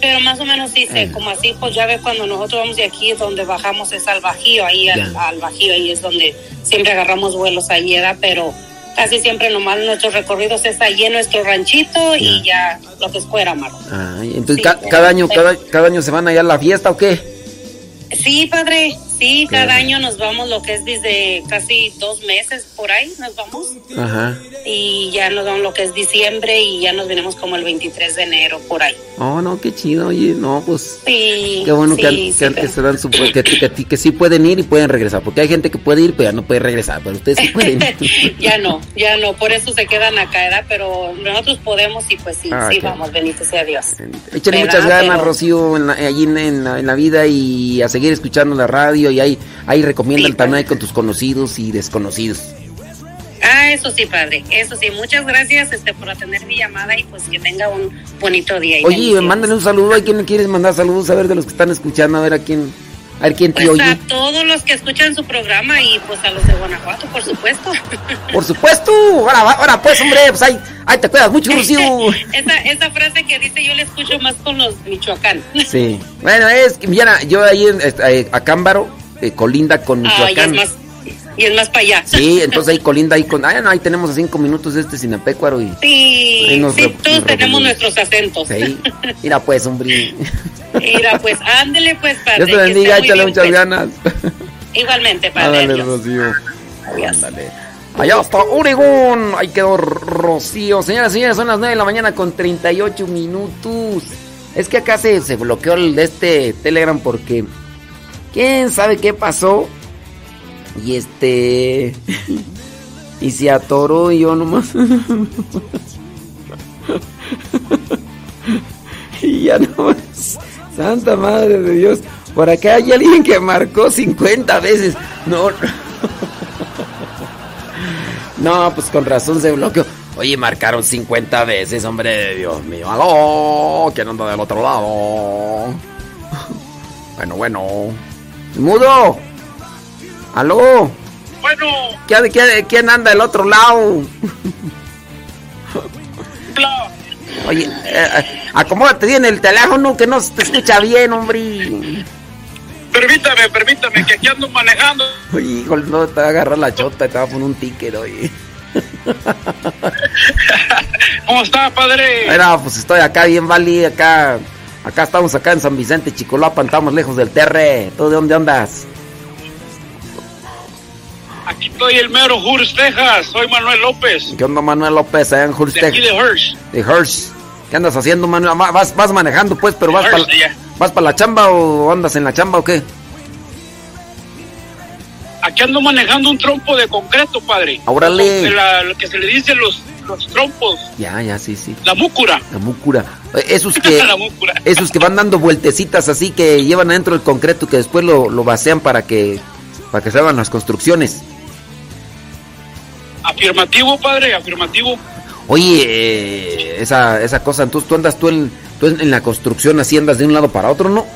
S17: Pero más o menos
S2: Eh.
S17: como así, pues ya ve cuando nosotros vamos de aquí, donde bajamos es al Bajío, ahí al, Bajío, ahí es donde siempre agarramos vuelos ahí, ¿verdad? Pero casi siempre nomás nuestros recorridos es allí en nuestro ranchito y ya lo que es Cuerámaro.
S2: Ay, entonces
S17: Sí,
S2: ca-
S17: pero-
S2: cada año, cada, cada año se van allá a la fiesta o qué?
S17: Sí, padre, sí, cada
S2: Claro.
S17: año nos vamos lo que es desde casi dos meses por ahí, nos vamos.
S2: Ajá.
S17: Y ya nos vamos lo que es diciembre y ya nos venimos como el 23 de enero por ahí.
S2: Oh, no, qué chido, oye, no, pues.
S17: Sí.
S2: Qué bueno
S17: sí,
S2: que,
S17: sí,
S2: que- que
S17: pero-
S2: se dan su, que, que, que- que sí pueden ir y pueden regresar, porque hay gente que puede ir pero ya no puede regresar, pero ustedes sí (laughs) pueden. (laughs)
S17: ya no, ya no, por eso se quedan acá, ¿verdad? Pero nosotros podemos y pues sí,
S2: Ah,
S17: sí,
S2: qué-
S17: vamos, bendito sea Dios.
S2: Échale muchas ganas,
S17: Pero-
S2: Rocío, en la- allí en, en la, en la vida y a seguir escuchando la radio y ahí, ahí recomiendan también ahí con tus conocidos y desconocidos.
S17: Ah, eso sí, padre, eso sí, muchas gracias este, por atender mi llamada y pues que tenga un bonito día.
S2: Oye, mándale un saludo, ¿a quién le quieres mandar saludos? A ver, de los que están escuchando, a ver a quién, a ver quién te
S17: Pues
S2: oye.
S17: a todos los que escuchan su programa y pues a los de Guanajuato, por supuesto. (laughs)
S2: Por supuesto, ahora, ahora pues, hombre, pues ahí, ahí te cuidas mucho, Rocío. (laughs)
S17: esa, esa frase que dice yo la escucho más con los Michoacán. (laughs)
S2: Sí. Bueno, es que, mira, yo ahí en este, eh, Acámbaro, eh, colinda con
S17: Ah,
S2: Michoacán.
S17: más, y es más para allá.
S2: Sí, entonces ahí colinda ahí con. Ah, no, ahí tenemos a cinco minutos de este Sinapecuaro y.
S17: Sí,
S2: Ahí nos
S17: sí, todos tenemos nuestros acentos.
S2: Sí. Mira pues, hombre.
S17: Mira, pues, ándele, pues, padre.
S2: Dios te bendiga, échale muchas
S17: pues.
S2: ganas.
S17: Igualmente, padre.
S2: Ándale. Rocío. Ándale. Allá está Oregón. Ahí quedó Rocío. Señoras y señores, son las 9 de la mañana con 38 minutos. Es que acá se, se bloqueó el de este Telegram porque. ¿Quién sabe qué pasó? Y este. (laughs) Y se atoró y yo nomás. (laughs) y ya nomás. Santa Madre de Dios. Por acá hay alguien que marcó 50 veces. No. (laughs) No, pues con razón se bloqueó. Oye, marcaron 50 veces, hombre, Dios mío. ¡Aló! ¿Quién anda del otro lado? (laughs) Bueno, bueno. ¡Mudo! ¿Aló?
S18: Bueno,
S2: ¿Quién, quién, quién anda del otro lado? Oye, eh, acomódate bien el teléfono que no se te escucha bien, hombre.
S18: permítame, permítame, que aquí ando manejando.
S2: Oye, híjole, no te va a agarrar la chota, te va a poner un ticket, oye. (laughs)
S18: ¿Cómo está, padre?
S2: Mira, pues estoy acá bien, Vali, acá. Acá estamos acá en San Vicente, Chicolapan, estamos lejos del terre. ¿Tú de dónde andas?
S18: Aquí estoy el mero Hurst, Texas. Soy Manuel López.
S2: ¿Qué onda, Manuel López, allá en
S18: De
S2: Hulstech?
S18: aquí de Hearst.
S2: De Hirsch. ¿Qué andas haciendo, Manuel? Va- ¿Vas, vas manejando, pues, pero vas para. ¿vas para la chamba o andas en la chamba o qué?
S18: Aquí ando manejando un trompo de concreto, padre.
S2: Órale.
S18: De la- lo que se le dice los, los trompos.
S2: Ya, ya, sí, sí.
S18: La múcura.
S2: La múcura. Eh, Esos que, (laughs)
S18: la múcura.
S2: esos que van dando vueltecitas así que llevan adentro el concreto que después lo, lo vacean para que, para que se hagan las construcciones.
S18: Afirmativo, padre, afirmativo.
S2: Oye, eh, esa, esa cosa, entonces tú andas tú en, tú en, la construcción así andas de un lado para otro, ¿no?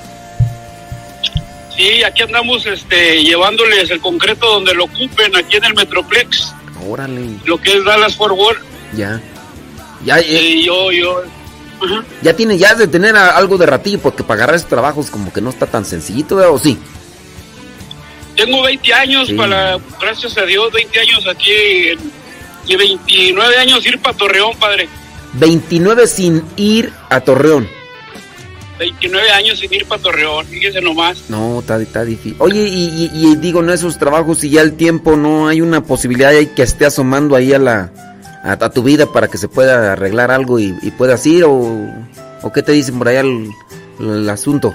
S18: Sí, aquí andamos este, llevándoles el concreto donde lo ocupen, aquí en el Metroplex,
S2: Órale,
S18: lo que es Dallas Fort Worth.
S2: ya. Ya, eh,
S18: Y yo, yo, ajá.
S2: ya tiene, ya has de tener algo de ratillo, porque para agarrar esos trabajos como que no está tan sencillito, ¿verdad? ¿o sí?
S18: Tengo 20 años,
S2: Sí.
S18: para, gracias a Dios, 20 años aquí y 29 años ir para Torreón, padre.
S2: 29 sin ir a Torreón.
S18: 29 años sin ir para Torreón, fíjese nomás.
S2: No, está, está difícil. Oye, y, y- y digo, no esos trabajos y ya el tiempo, no hay una posibilidad que esté asomando ahí a la a, a tu vida para que se pueda arreglar algo y, y puedas ir o, o qué te dicen por allá el, el asunto.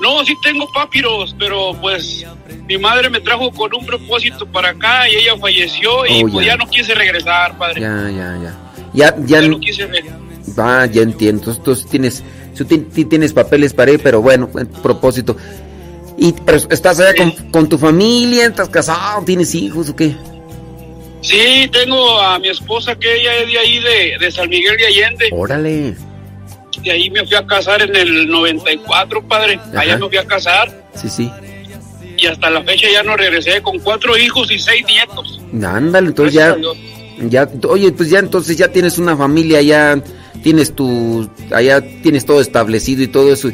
S18: No, sí tengo papiros, pero pues mi madre me trajo con un propósito para acá y ella falleció y
S2: Oh,
S18: pues
S2: ya.
S18: ya no quise regresar, padre.
S2: Ya, ya, ya. Ya, ya,
S18: Ya no quise re-
S2: ah, ya entiendo. Entonces, tienes, tú ti- ti- tienes papeles para ir, pero bueno, propósito. ¿Y pero estás allá con, con tu familia? ¿Estás casado? ¿Tienes hijos o qué?
S18: Sí, tengo a mi esposa que ella es de ahí de, de San Miguel de Allende.
S2: Órale.
S18: De ahí me fui a casar en el 94, padre. Allá me fui a casar
S2: Sí, sí.
S18: y hasta la fecha ya no regresé con cuatro hijos y seis nietos.
S2: Ándale, entonces ya,
S18: Gracias
S2: ya, oye, pues ya entonces ya tienes una familia, ya tienes tu, allá tienes todo establecido y todo eso.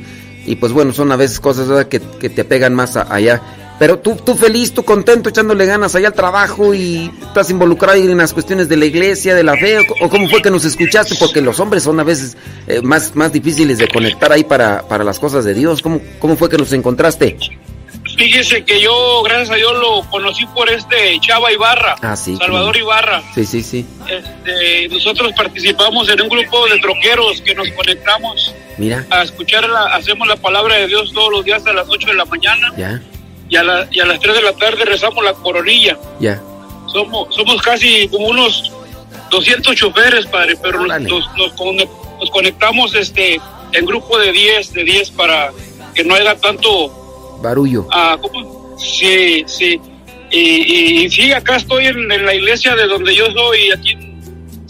S2: Y pues bueno, son a veces cosas ¿verdad? que, que te pegan más a- allá. Pero tú, tú feliz, tú contento, echándole ganas allá al trabajo y estás involucrado en las cuestiones de la iglesia, de la fe, o, o cómo fue que nos escuchaste, porque los hombres son a veces eh, más, más difíciles de conectar ahí para, para las cosas de Dios. ¿Cómo, ¿Cómo fue que nos encontraste?
S18: Fíjese que yo, gracias a Dios, lo conocí por este Chava Ibarra,
S2: Ah, sí.
S18: Salvador. Ibarra.
S2: Sí, sí, sí.
S18: Este, nosotros participamos en un grupo de troqueros que nos conectamos
S2: Mira,
S18: a escuchar, la, hacemos la palabra de Dios todos los días a las 8 de la mañana
S2: ya,
S18: y a, la- y a las 3 de la tarde rezamos la coronilla.
S2: ya.
S18: Somos, somos casi como unos 200 choferes, padre, pero nos, nos, nos conectamos este, en grupo de 10, de 10 para que no haya tanto
S2: Barullo.
S18: Ah, ¿cómo? Sí, sí. Y, y- y sí, acá estoy en, en la iglesia de donde yo soy, aquí en-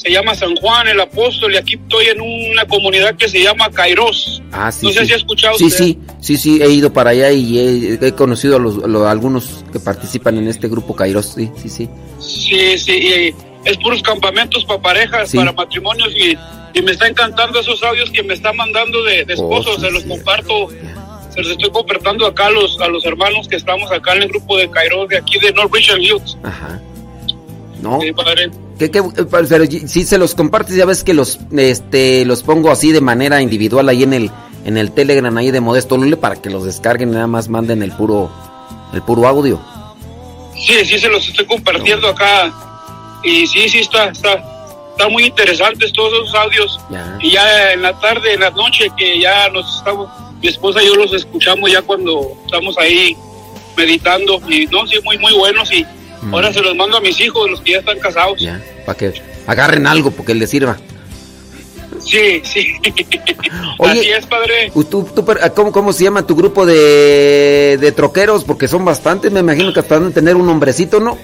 S18: se llama San Juan el Apóstol, y aquí estoy en una comunidad que se llama Kairos.
S2: Ah, sí.
S18: no sé
S2: sí.
S18: si ha escuchado
S2: Sí,
S18: usted.
S2: sí, sí, sí, he ido para allá y he, he conocido a, los, a algunos que participan en este grupo Kairos. Sí, sí, sí.
S18: Sí, sí, y es puros campamentos para parejas,
S2: Sí.
S18: para matrimonios, y, y me está encantando esos audios que me están mandando de, de
S2: Oh,
S18: esposos,
S2: sí,
S18: se los comparto. Se los estoy compartiendo acá a los, a los hermanos que estamos acá en el grupo de Cairo de aquí de North Richard Hills.
S2: Ajá. No.
S18: Sí, padre.
S2: ¿Qué, qué- pero si se los compartes, ya ves que los este los pongo así de manera individual ahí en el en el Telegram ahí de Modesto Lule para que los descarguen y nada más manden el puro el puro audio.
S18: Sí, sí, se los estoy compartiendo acá. Y sí, sí, está, está, está muy interesantes todos esos audios.
S2: Ya.
S18: Y ya en la tarde, en la noche, que ya nos estamos, mi esposa y yo los escuchamos ya cuando estamos ahí meditando. Y no, sí, muy, muy buenos. Y
S2: Mm.
S18: ahora se los mando a mis hijos, los que ya están casados.
S2: Ya, para que agarren algo porque les sirva.
S18: Sí, sí. (laughs)
S2: Oye,
S18: Así es, padre.
S2: ¿Tú, tú- pero, ¿cómo, ¿Cómo se llama tu grupo de, de troqueros? Porque son bastantes, me imagino que hasta van a tener un nombrecito, ¿no?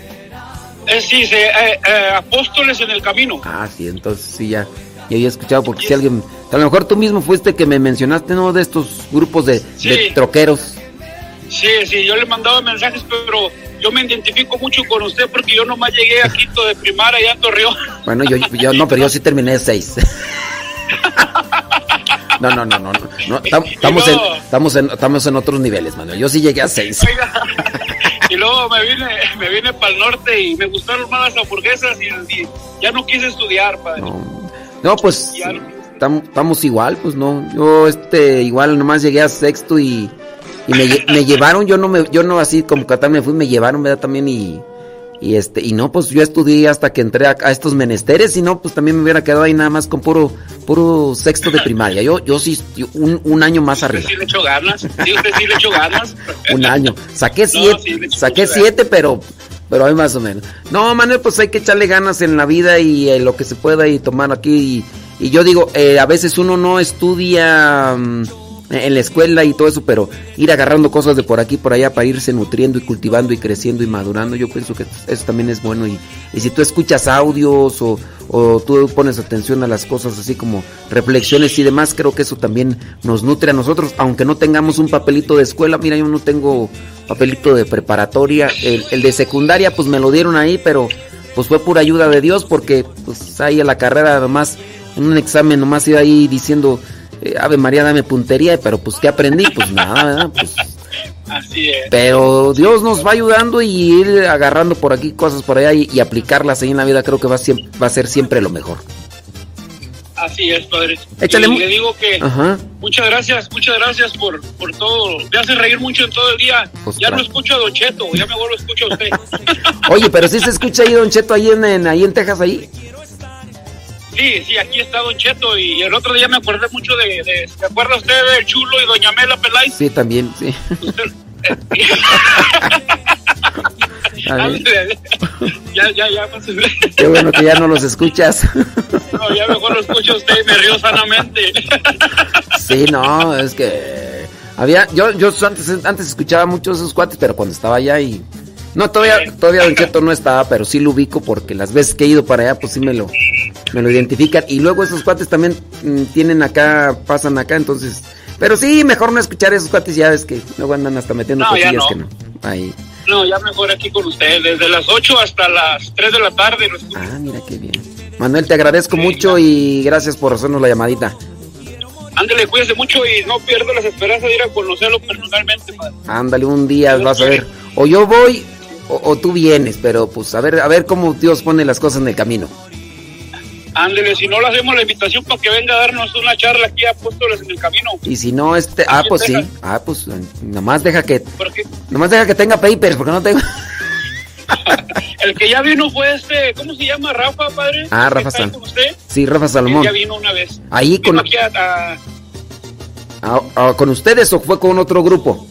S18: Eh, sí, se, eh, eh, apóstoles en el camino.
S2: Ah, sí, entonces sí, ya. Ya había escuchado porque si alguien... A lo mejor tú mismo fuiste que me mencionaste, ¿no? De estos grupos de,
S18: Sí.
S2: de troqueros.
S18: Sí, sí, yo le mandaba mensajes, pero yo me identifico mucho con usted porque yo nomás llegué a Quito de primaria allá en Torreón.
S2: Bueno, yo, yo no, pero yo sí terminé de seis. No, no, no, no, no. no, tam- Estamos en, estamos en, estamos en otros niveles, Manuel. Yo sí llegué a seis.
S18: Oiga, y luego me vine, me vine para el norte y me gustaron más las hamburguesas y, y ya no quise estudiar, padre.
S2: No, pues tam- estamos igual, pues no. Yo este igual nomás llegué a sexto y, y me, lle- me llevaron, yo no me, yo no así como Catán me fui, me llevaron, ¿verdad? También y, y este, y no, pues yo estudié hasta que entré a, a estos menesteres y no, pues también me hubiera quedado ahí nada más con puro, puro sexto de primaria. Yo, yo sí, yo un, un año más
S18: Usted
S2: arriba.
S18: sí le echó ganas, sí, usted sí le echó ganas.
S2: Un año. Saqué
S18: No,
S2: siete,
S18: sí,
S2: saqué siete, pero, pero hay más o menos. No, Manuel, pues hay que echarle ganas en la vida y eh, lo que se pueda y tomar aquí. Y, y yo digo, eh, a veces uno no estudia mm, en la escuela y todo eso, pero ir agarrando cosas de por aquí por allá para irse nutriendo y cultivando y creciendo y madurando, yo pienso que eso también es bueno. Y, y si tú escuchas audios o, o tú pones atención a las cosas así como reflexiones y demás, creo que eso también nos nutre a nosotros, aunque no tengamos un papelito de escuela. Mira, yo no tengo papelito de preparatoria, el, el de secundaria pues me lo dieron ahí, pero pues fue pura ayuda de Dios porque pues ahí a la carrera nomás, en un examen nomás iba ahí diciendo, eh, Ave María, dame puntería, pero pues ¿qué aprendí? Pues nada, ¿verdad? Pues,
S18: Así es.
S2: pero Dios nos va ayudando y ir agarrando por aquí cosas por allá y, y aplicarlas ahí en la vida creo que va, siem- va a ser siempre lo mejor.
S18: Así es, padre.
S2: Échale
S18: Y le digo que
S2: Ajá.
S18: muchas gracias, muchas gracias por, por todo. Me hace reír mucho en todo el día.
S2: Pues,
S18: ya no escucho a Don Cheto, ya mejor lo escucho a usted. (laughs)
S2: Oye, pero si se escucha ahí Don Cheto ahí en, en- ahí en Texas ahí.
S18: Sí, sí, aquí está Don Cheto y el otro día me acordé mucho de, de ¿se acuerda usted del Chulo y Doña Mela Peláez?
S2: Sí, también, sí. Bien. (laughs)
S18: ya, ya, ya, pues,
S2: Qué bueno que ya no los escuchas. (laughs)
S18: no, ya mejor lo escucho a usted y me río sanamente.
S2: Sí, no, es que había yo yo antes antes escuchaba mucho esos cuates, pero cuando estaba allá y no todavía todavía Don Cheto no estaba, pero sí lo ubico porque las veces que he ido para allá pues sí me lo me lo identifican y luego esos cuates también mm, tienen acá pasan acá, entonces pero sí, mejor no escuchar esos cuates ya ves que luego andan hasta metiendo
S18: No,
S2: cosillas
S18: no.
S2: que no. Ahí.
S18: No, ya mejor aquí con usted, desde las 8 hasta las 3 de la tarde.
S2: Ah, mira qué bien. Manuel, te agradezco mucho y gracias por hacernos la llamadita.
S18: Ándele, cuídese mucho y no pierda las esperanzas de ir a conocerlo personalmente, padre.
S2: Ándale, un día vas a ver. O yo voy o, o tú vienes, pero pues a ver, a ver cómo Dios pone las cosas en el camino.
S18: Ándele, si no le hacemos la invitación para que venga a darnos una charla aquí a Apóstoles en el Camino.
S2: Y si no, este, ah, pues sí. Ah, pues nomás deja que, nomás deja que tenga papers, porque no tengo. (laughs)
S18: el que ya vino fue este, ¿cómo se llama? Rafa, padre.
S2: Ah, Rafa
S18: ¿Está ahí
S2: San-
S18: con usted?
S2: Sí, Rafa
S18: Él
S2: Salomón.
S18: ya vino una vez.
S2: Ahí
S18: Vino
S2: con,
S18: aquí a- a-
S2: con ustedes o fue con otro grupo.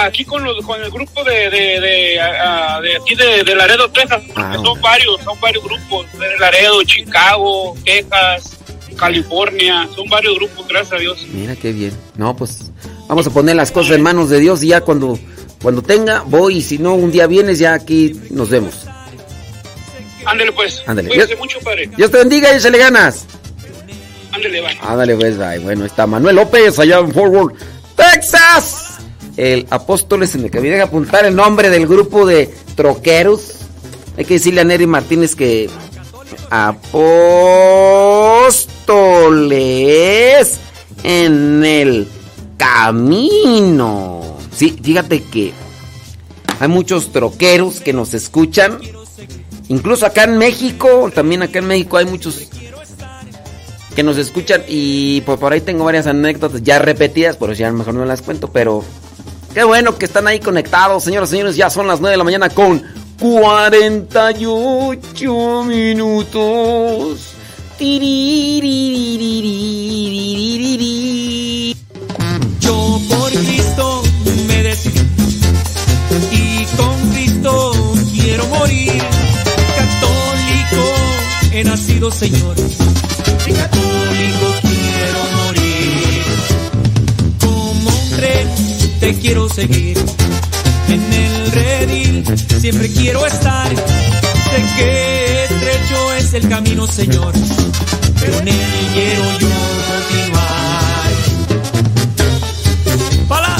S18: Aquí con los con el grupo de de, de, a- a- de aquí de, de Laredo, Texas. porque
S2: Ah,
S18: son varios, son varios grupos. De Laredo, Chicago, Texas, California. Son varios grupos, gracias a Dios.
S2: Mira qué bien. No, pues vamos a poner las cosas en manos de Dios y ya cuando, cuando tenga, voy y si no, un día vienes, ya aquí nos vemos.
S18: Ándele pues.
S2: Ándele.
S18: Cuídese mucho, padre.
S2: Dios te bendiga y échale ganas.
S18: Ándele, bye.
S2: Ándale, pues, bye. Bueno, está Manuel López allá en Forward, Texas. El Apóstoles en el que me deja apuntar el nombre del grupo de troqueros. Hay que decirle a Nery Martínez que Apóstoles en el camino. Sí, fíjate que hay muchos troqueros que nos escuchan. Incluso acá en México, también acá en México hay muchos que nos escuchan y pues por ahí tengo varias anécdotas ya repetidas, por eso ya mejor no las cuento, pero Qué bueno que están ahí conectados, señoras y señores. Ya son las 9 de la mañana con 48 minutos.
S7: Yo por Cristo me decidí y con Cristo quiero morir. Católico he nacido, Señor. Católico quiero seguir. En el redil siempre quiero estar. Sé que estrecho es el camino, Señor. Pero en él quiero yo continuar. ¡Pala!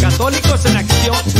S7: Católicos en acción.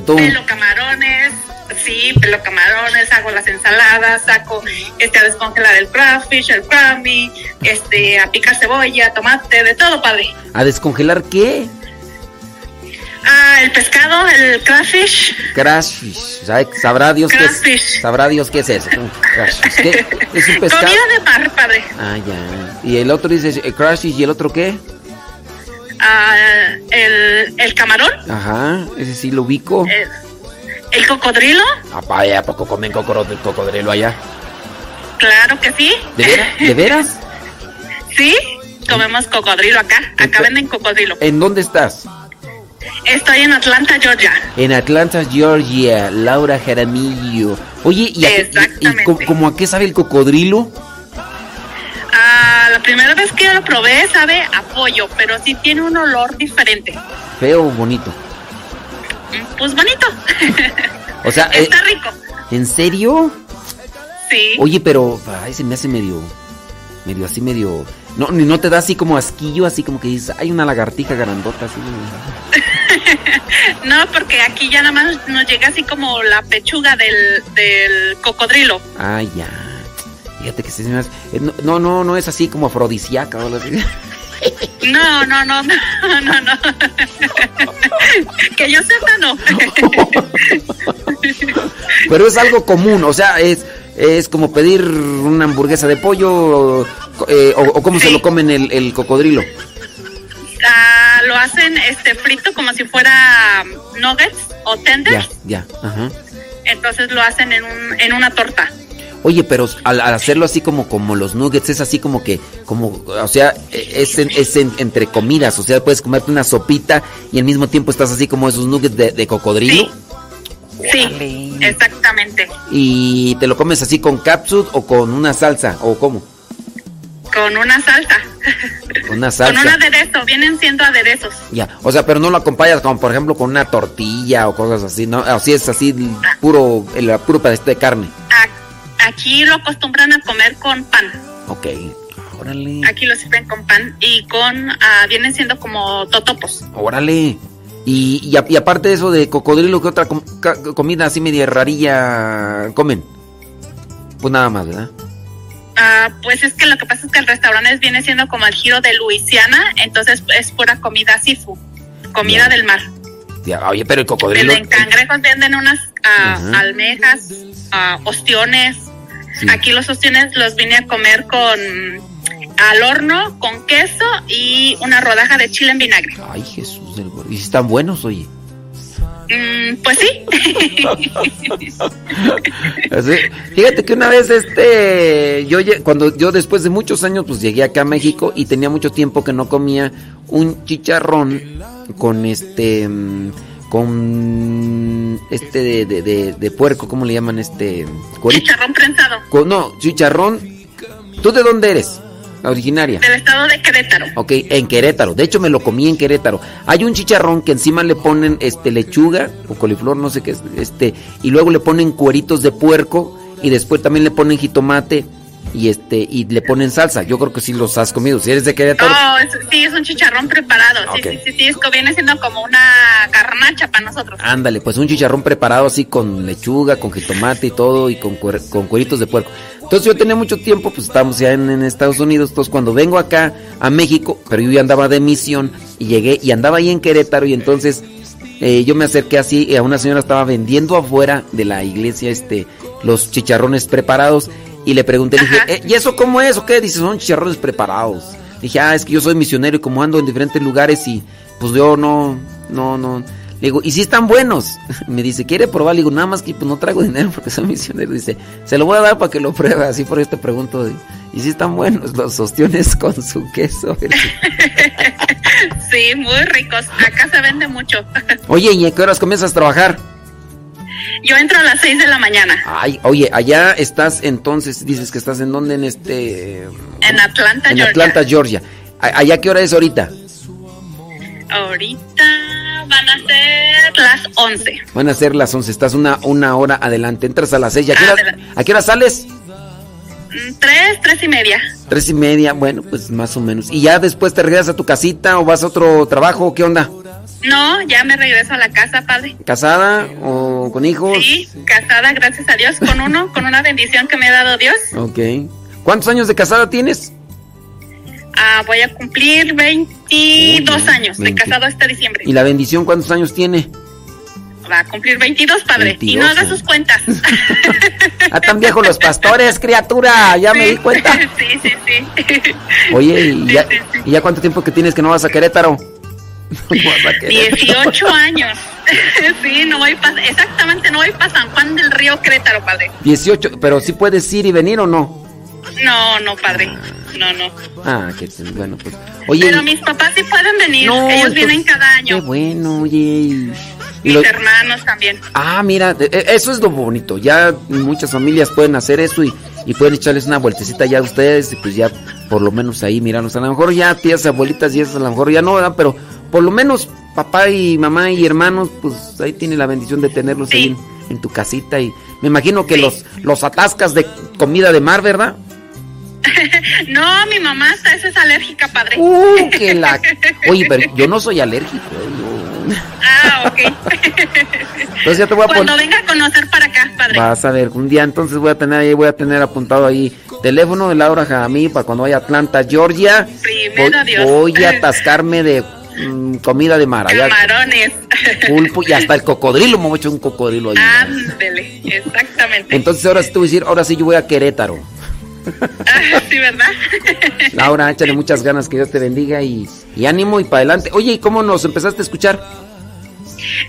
S2: de todo
S19: Pelo camarones, sí, pelo camarones, hago las ensaladas, saco este a descongelar el crawfish, el crummy, este a picar cebolla, tomate, de todo, padre.
S2: ¿A descongelar qué?
S19: Ah, el pescado, el crawfish,
S2: Crashfish. ¿Sabe- ¿Sabrá Dios qué es? ¿Sabrá Dios qué es eso? (laughs) Un crashfish. ¿Qué? ¿Es un pescado?
S19: comida de mar, padre.
S2: Ah, ya. ¿Y el otro dice eh, crashfish y el otro qué?
S19: Camarón,
S2: Ajá, ese sí lo ubico.
S19: el, el cocodrilo,
S2: Ah, vaya, ¿a poco comen cocodrilo allá?
S19: claro que sí.
S2: ¿De veras? ¿De veras? (laughs)
S19: Sí, comemos cocodrilo acá. Acá venden cocodrilo.
S2: ¿En dónde estás?
S19: Estoy en Atlanta, Georgia.
S2: En Atlanta, Georgia, Laura Jaramillo. Oye, ¿y, a, y- y co- como a qué sabe el cocodrilo?
S19: Primera vez que yo lo probé sabe a pollo, pero sí tiene un olor diferente.
S2: Feo o bonito.
S19: Pues bonito.
S2: O sea, (laughs) eh,
S19: Está rico.
S2: ¿en serio?
S19: Sí.
S2: Oye, pero ay, se me hace medio medio así medio no ni no te da así como asquillo, así como que dices, hay una lagartija grandota así. (laughs)
S19: No, porque aquí ya nada más nos llega así como la pechuga del, del cocodrilo.
S2: Ah, ya. Fíjate que sí se me hace- no, no, no, no es así como afrodisíaca o algo así.
S19: No, no, no, (laughs) no, no, no. que yo sepa, no. (laughs)
S2: Pero es algo común, o sea, es es como pedir una hamburguesa de pollo eh, o, o cómo se lo comen el, el cocodrilo.
S19: Ah, lo hacen este frito como si fuera nuggets o tenders.
S2: Ya, ya, ajá.
S19: Entonces lo hacen en, un, en una torta.
S2: Oye, pero al, al hacerlo así como como los nuggets es así como que como o sea, es, en- es en- entre comidas, o sea, puedes comerte una sopita y al mismo tiempo estás así como esos nuggets de, de cocodrilo
S19: Sí, exactamente.
S2: y te lo comes así con capsule o con una salsa o cómo?
S19: Con una salsa.
S2: Con una
S19: Con
S2: salsa.
S19: un aderezo. Vienen siendo aderezos.
S2: Ya, o sea, pero no lo acompañas como por ejemplo con una tortilla o cosas así, ¿no? Así es así puro el puro pedacito de carne.
S19: Aquí lo acostumbran a comer con pan.
S2: Ok. Órale.
S19: Aquí lo sirven con pan y con... ah, vienen siendo como totopos.
S2: Órale. Y, y, a- y aparte de eso de cocodrilo, ¿qué otra com- comida así media rarilla comen? Pues nada más, ¿verdad?
S19: Ah, pues es que lo que pasa es que el restaurante viene siendo como el giro de Luisiana, entonces es pura comida seafood, comida
S2: Ya.
S19: del mar.
S2: Ya, oye, pero el cocodrilo.
S19: Venden cangrejos, venden unas ah, almejas, ah, ostiones. Aquí los ostiones los vine a comer con al horno, con queso y una rodaja de chile en vinagre.
S2: Ay, Jesús del. Y si están buenos, oye.
S19: Mm, pues sí. (laughs)
S2: Así, Fíjate que una vez este yo cuando yo después de muchos años pues llegué acá a México y tenía mucho tiempo que no comía un chicharrón con este mm, con este de, de, de- de puerco, ¿cómo le llaman este? Cuerito.
S19: Chicharrón prensado
S2: Con- no, chicharrón. ¿Tú de dónde eres? La originaria.
S19: del estado de Querétaro.
S2: Ok, en Querétaro. De hecho, me lo comí en Querétaro. Hay un chicharrón que encima le ponen este lechuga o coliflor, no sé qué es, este, y luego le ponen cueritos de puerco y después también le ponen jitomate y este y le ponen salsa. Yo creo que sí los has comido. Si eres de Querétaro,
S19: Oh, es- sí, es un chicharrón preparado. Sí, sí, sí, sí, es que viene siendo como una garnacha para nosotros.
S2: ándale, pues un chicharrón preparado así con lechuga, con jitomate y todo y con, cuer- con cueritos de puerco. Entonces yo tenía mucho tiempo, pues estábamos ya en, en Estados Unidos, entonces cuando vengo acá a México, pero yo ya andaba de misión y llegué y andaba ahí en Querétaro y entonces eh, yo me acerqué así y a una señora estaba vendiendo afuera de la iglesia este los chicharrones preparados y le pregunté, le dije, "Eh, ¿y eso cómo es o qué? Dice, son chicharrones preparados. Dije, ah, es que yo soy misionero y como ando en diferentes lugares y pues yo no, no, no. Le digo, ¿y si están buenos? (laughs) Me dice, ¿quiere probar? Le digo, nada más que pues no traigo dinero porque soy misionero. Dice, se lo voy a dar para que lo pruebe. Así por eso te pregunto, ¿y si están buenos los ostiones (laughs) con su queso? (laughs)
S19: Sí, muy ricos. Acá se vende mucho.
S2: Oye, ¿y a qué horas comienzas a trabajar?
S19: Yo entro a las 6 de la mañana
S2: Ay, oye, allá estás entonces, dices que estás en dónde, en este...
S19: en Atlanta,
S2: En
S19: Georgia.
S2: Atlanta, Georgia. ¿A- ¿Allá qué hora es ahorita?
S19: Ahorita van a ser las 11.
S2: Van a ser las 11, estás una, una hora adelante. Entras a las 6. ¿A qué hora. ¿a qué hora sales?
S19: Mm, Tres, tres y media.
S2: Tres y media, bueno, pues más o menos. ¿Y ya después te regresas a tu casita o vas a otro trabajo? ¿Qué onda?
S19: No, ya me regreso a la casa, padre.
S2: ¿Casada o con hijos?
S19: Sí, casada, gracias a Dios, con uno, con una bendición que me ha dado Dios.
S2: Ok. ¿Cuántos años de casada tienes?
S19: Ah, voy a cumplir 22
S2: Uy,
S19: años de
S2: 20.
S19: casado este diciembre.
S2: ¿Y la bendición cuántos años tiene?
S19: Va a cumplir 22, padre. y
S2: 22,
S19: no haga sus cuentas. (laughs)
S2: Ah, tan viejos los pastores, criatura, ya me di cuenta. (laughs)
S19: sí, sí, sí.
S2: Oye, ¿y ya, ¿y ya cuánto tiempo que tienes que no vas a Querétaro? (laughs)
S19: 18 años. (laughs) sí, no voy pa- exactamente, no voy para San Juan del Río Querétaro, padre.
S2: 18, pero sí puedes ir y venir o no?
S19: No, no, padre. No, no.
S2: Ah, que bueno, pues. Oye,
S19: Pero mis papás sí pueden venir.
S2: No,
S19: Ellos
S2: entonces-
S19: vienen cada año.
S2: qué bueno, oye. Y
S19: Mis
S2: lo-
S19: hermanos también.
S2: Ah, mira, de- e- eso es lo bonito. Ya muchas familias pueden hacer eso y, y pueden echarles una vueltecita ya a ustedes y pues ya por lo menos ahí mirarnos. A lo mejor ya tías, abuelitas y eso, a lo mejor ya no, ¿verdad? Pero por lo menos papá y mamá y hermanos, pues ahí tiene la bendición de tenerlos ahí en, en tu casita. Y me imagino que los, los atascas de comida de mar, ¿verdad? (laughs)
S19: No, mi mamá hasta eso es alérgica, padre.
S2: Uh, que la... (laughs) Oye, pero yo no soy alérgico. ¿eh? Yo-
S19: Ah, ok. (laughs)
S2: Entonces ya te voy a
S19: Cuando venga a conocer para acá, padre.
S2: Vas a ver, un día entonces voy a tener ahí, voy a tener apuntado ahí teléfono de Laura Jamí para cuando vaya a Atlanta, Georgia.
S19: Primero
S2: voy,
S19: Dios.
S2: voy a (laughs) atascarme de mm, comida de mar.
S19: Camarones. (laughs)
S2: pulpo y hasta el cocodrilo, me voy a echar un cocodrilo ahí.
S19: Ándele, exactamente.
S2: Entonces ahora sí te voy a decir, ahora sí yo voy a Querétaro.
S19: Ah, sí, ¿verdad? (laughs)
S2: Laura, échale muchas ganas, que Dios te bendiga y, y ánimo y para adelante. Oye, ¿y cómo nos empezaste a escuchar?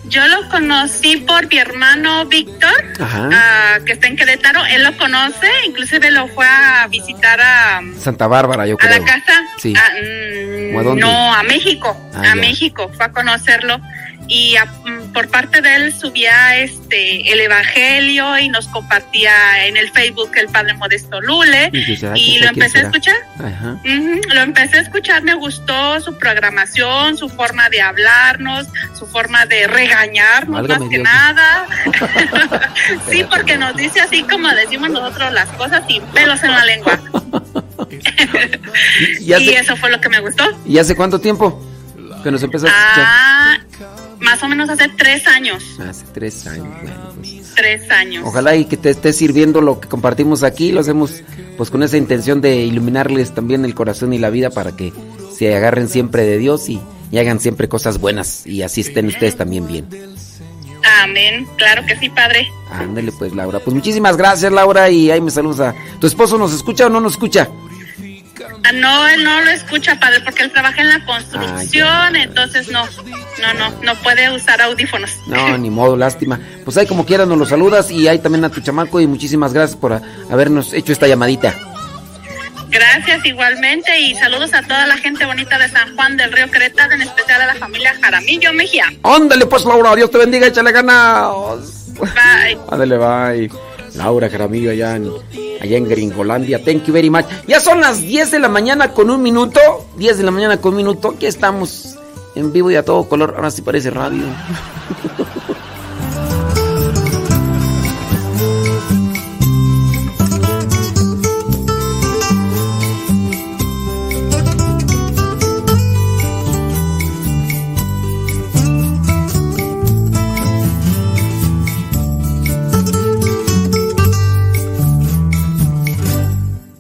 S19: Yo lo conocí por mi hermano Víctor, ah, que está en Querétaro. Él lo conoce, inclusive lo fue a visitar a,
S2: Santa Bárbara, yo
S19: a
S2: creo.
S19: la casa.
S2: Sí.
S19: Ah, mm,
S2: ¿O a dónde?
S19: no, a México.
S2: Ah,
S19: a
S2: ya.
S19: México. Fue a conocerlo. Y a- mm, por parte de él subía este el evangelio y nos compartía en el Facebook el padre Modesto Lule.
S2: Y dices, "Ay,
S19: Y
S2: ¿quién
S19: lo empecé a
S2: será?"
S19: escuchar.
S2: Ajá.
S19: Lo empecé a escuchar, me gustó su programación, su forma de hablarnos, su forma de regañarnos más que nada. (laughs) sí, porque nos dice así como decimos nosotros las cosas sin pelos en la lengua. (laughs)
S2: ¿Y hace,
S19: Y eso fue lo que me gustó.
S2: ¿Y hace cuánto tiempo que nos empezaste a escuchar?
S19: Ah, más o menos hace tres años.
S2: Hace tres años, bueno, pues.
S19: Tres años.
S2: Ojalá y que te esté sirviendo lo que compartimos aquí, lo hacemos pues con esa intención de iluminarles también el corazón y la vida para que se agarren siempre de Dios y, y hagan siempre cosas buenas y así estén ustedes también bien.
S19: Amén. Claro que sí, padre.
S2: Ándale pues Laura, pues muchísimas gracias Laura y ahí me saludos a... ¿Tu esposo nos escucha o no nos escucha?
S19: Ah, no, él no lo escucha, padre, porque él trabaja en la construcción, entonces no, no, no, no puede usar audífonos.
S2: No, ni modo, lástima. Pues ahí como quieras nos lo saludas y ahí también a tu chamaco y muchísimas gracias por habernos hecho esta llamadita.
S19: Gracias igualmente y saludos a toda la gente bonita de San Juan del Río Querétaro, en especial a la familia Jaramillo Mejía.
S2: Ándale pues Laura, Dios te bendiga, échale ganas.
S19: Bye.
S2: Ándale, bye. Laura Jaramillo allá en, allá en Gringolandia. Thank you very much. Ya son las 10 de la mañana con un minuto. 10 de la mañana con un minuto. Aquí estamos en vivo y a todo color. Ahora sí parece radio. (laughs)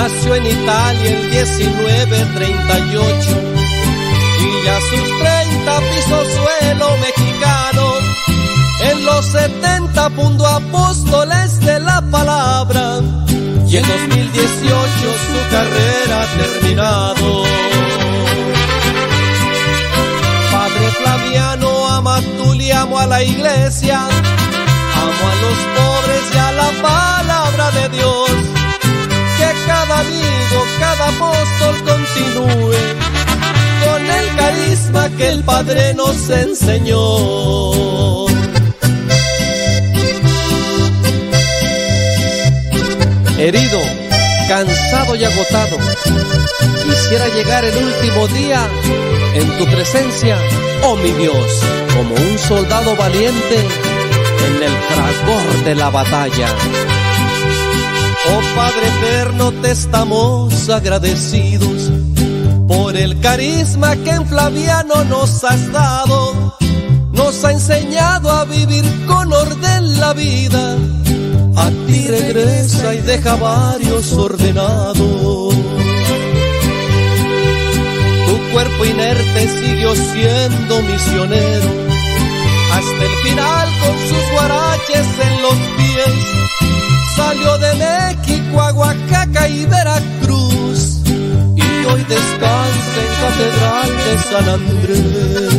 S20: Nació en Italia el 1938 y ya sus 30 pisó suelo mexicano. En los 70 fundó apóstoles de la palabra y en 2018 su carrera ha terminado. Padre Flaviano, ama tú le amo a la iglesia, amo a los pobres y a la palabra de Dios. Amigo, cada apóstol continúe con el carisma que el Padre nos enseñó. Herido, cansado y agotado, quisiera llegar el último día en tu presencia, oh mi Dios, como un soldado valiente en el fragor de la batalla. Oh Padre eterno, te estamos agradecidos por el carisma que en Flaviano nos has dado. Nos ha enseñado a vivir con orden la vida. A ti regresa y deja varios ordenados. Tu cuerpo inerte siguió siendo misionero hasta el final con sus guaraches en los pies. Salió de México a y Veracruz y hoy descansa en Catedral de San Andrés.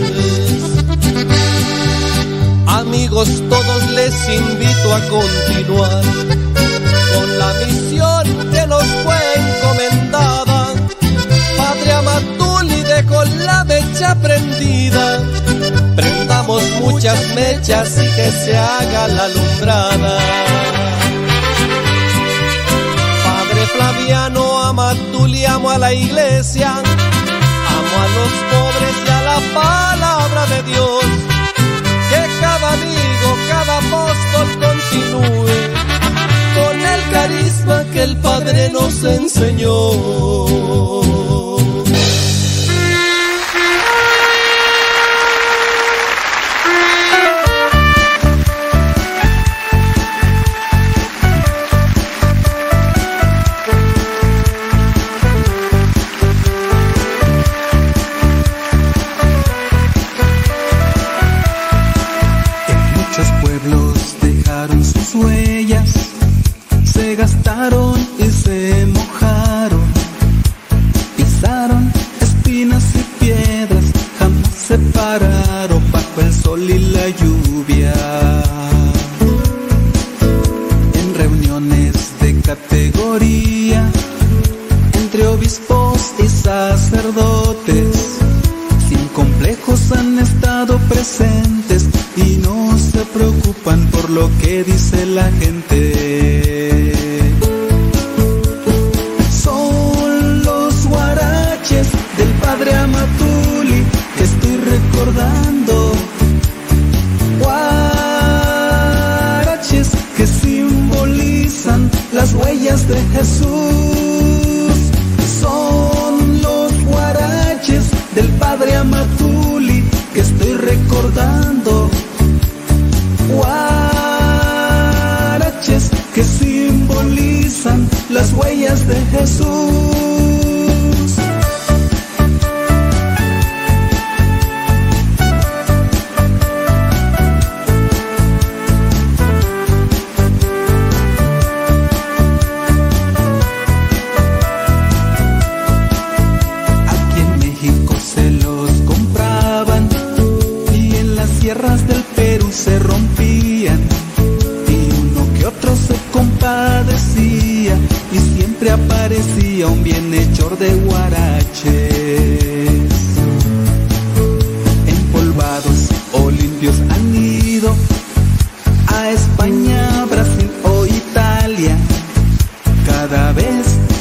S20: Amigos, todos les invito a continuar con la misión que nos fue encomendada. Padre Amatuli dejó la mecha prendida. Prendamos muchas mechas y que se haga la alumbrada. Amo a la iglesia. Amo a los pobres y a la palabra de Dios. Que cada amigo, cada apóstol continúe con el carisma que el Padre nos enseñó.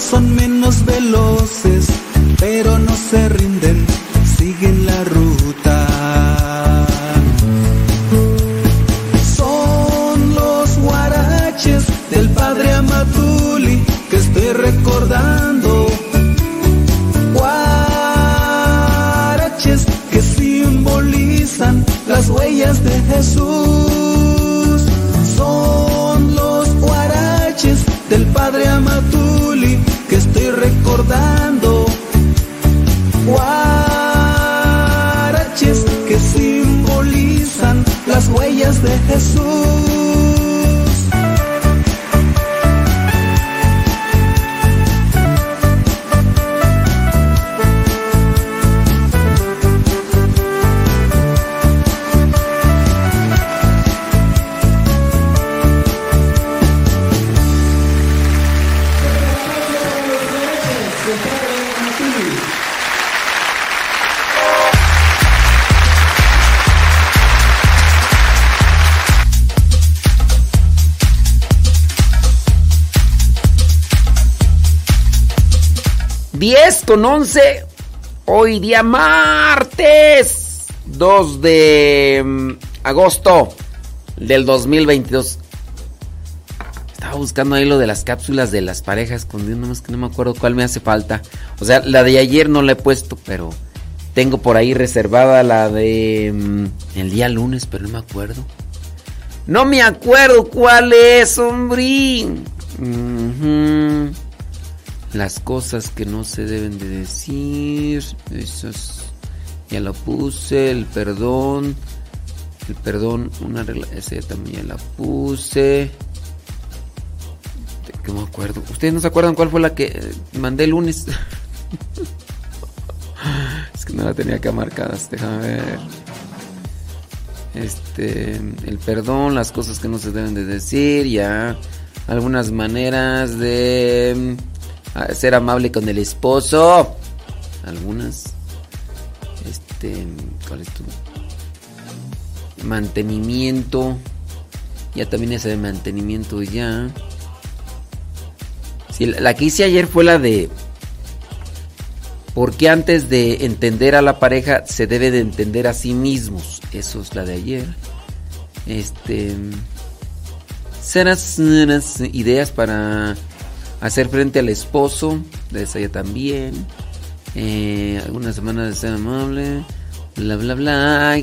S21: Son menos veloces, pero no se rinden, siguen la ruta. Son los guaraches del padre Amatuli que estoy recordando. Guaraches que simbolizan las huellas de Jesús. Recordando. Guaraches que simbolizan las huellas de Jesús.
S2: Con 11. Hoy día martes 2 de mm, agosto del 2022. Estaba buscando ahí lo de las cápsulas de las parejas con nomás que no me acuerdo cuál me hace falta. O sea, la de ayer no la he puesto, pero tengo por ahí reservada la de mm, el día lunes, pero no me acuerdo. No me acuerdo cuál es, hombre. Las cosas que no se deben de decir. Esas. Ya lo puse. El perdón. El perdón. Una regla. Ese también ya la puse. Que me acuerdo. ¿Ustedes no se acuerdan cuál fue la que eh, mandé el lunes? (laughs) es que no la tenía acá marcadas. Déjame ver. Este. El perdón. Las cosas que no se deben de decir. Ya. Algunas maneras de ser amable con el esposo. Algunas. Este, ¿cuál es tu? Mantenimiento. Ya también ese de mantenimiento ya. Sí, la, que hice ayer fue la de ¿Por qué antes de entender a la pareja se debe de entender a sí mismos? Eso es la de ayer. Este serás ideas para hacer frente al esposo, de esa ya también. Eh, algunas semanas de ser amable. Bla bla bla.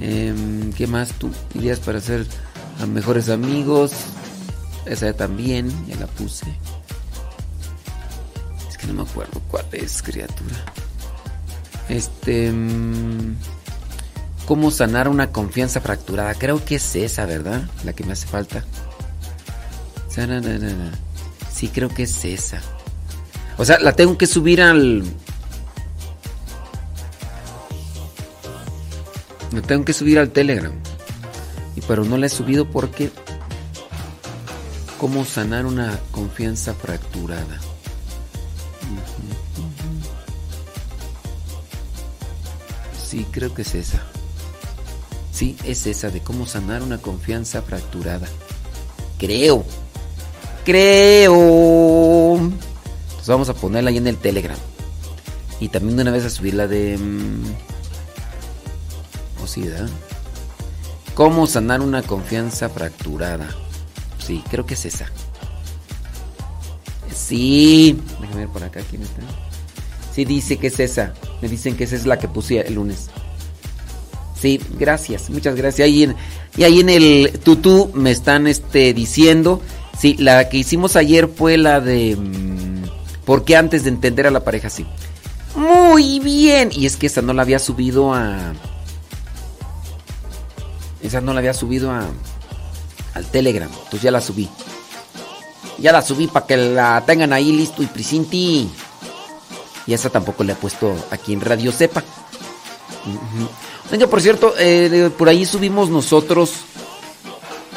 S2: Em, ¿Qué más tú? Ideas para ser a mejores amigos. Esa ya también, ya la puse. Es que no me acuerdo cuál es, criatura. Este. mm, cómo sanar una confianza fracturada. Creo que es esa, ¿verdad? La que me hace falta. Sí, creo que es esa. O sea, la tengo que subir al... La tengo que subir al Telegram. Y pero no la he subido porque... ¿Cómo sanar una confianza fracturada? Sí, creo que es esa. Sí, es esa de cómo sanar una confianza fracturada. Creo. Creo. Entonces vamos a ponerla ahí en el Telegram. Y también de una vez a subir la de... mm, ¿O sí, verdad? ¿Cómo sanar una confianza fracturada? Sí, creo que es esa. Sí. Déjame ver por acá quién está. Sí, dice que es esa. Me dicen que esa es la que puse el lunes. Sí, gracias, muchas gracias. Y ahí en el tutú me están este, diciendo. Sí, la que hicimos ayer fue la de. mm, ¿Por qué antes de entender a la pareja sí? Muy bien. Y es que esa no la había subido a. Esa no la había subido a. Al Telegram. Entonces ya la subí. Ya la subí para que la tengan ahí listo y prisinti. Y esa tampoco le he puesto aquí en Radio Sepa. Ujú. Oiga, por cierto, eh, por ahí subimos nosotros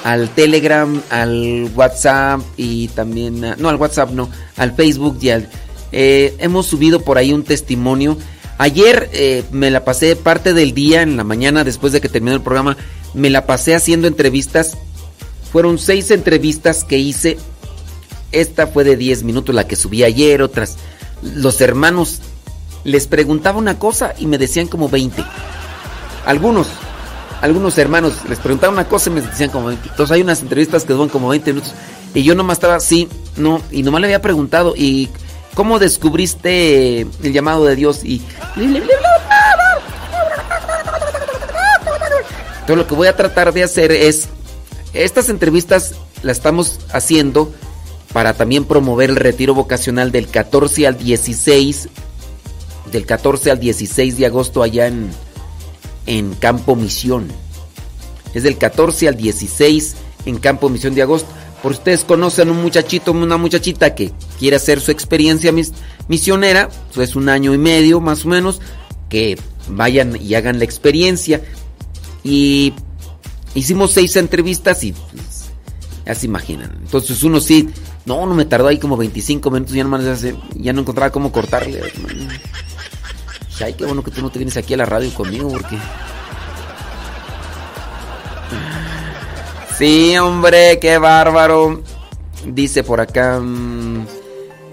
S2: al Telegram, al WhatsApp y también, no al WhatsApp, no, al Facebook y al... eh, hemos subido por ahí un testimonio. Ayer eh, me la pasé parte del día, en la mañana, después de que terminó el programa, me la pasé haciendo entrevistas. Fueron seis entrevistas que hice. Esta fue de 10 minutos, la que subí ayer, otras. Los hermanos les preguntaba una cosa y me decían como 20. Algunos, algunos hermanos les preguntaba una cosa y me decían como 20. Entonces hay unas entrevistas que duran como 20 minutos. Y yo nomás estaba así, no, y nomás le había preguntado, ¿y cómo descubriste el llamado de Dios? Y. Entonces lo que voy a tratar de hacer es. Estas entrevistas las estamos haciendo para también promover el retiro vocacional del 14 al 16. Del 14 al 16 de agosto allá en, en Campo Misión. Es del 14 al 16 en Campo Misión de agosto. Por si ustedes conocen un muchachito, una muchachita que quiere hacer su experiencia mis- misionera, es un año y medio más o menos, que vayan y hagan la experiencia. Y hicimos seis entrevistas y pues, ya se imaginan. Entonces uno sí, no, no me tardó ahí como 25 minutos, ya no encontraba cómo cortarle. Ay, qué bueno que tú no te vienes aquí a la radio conmigo porque... Sí, hombre, qué bárbaro. Dice por acá. mm,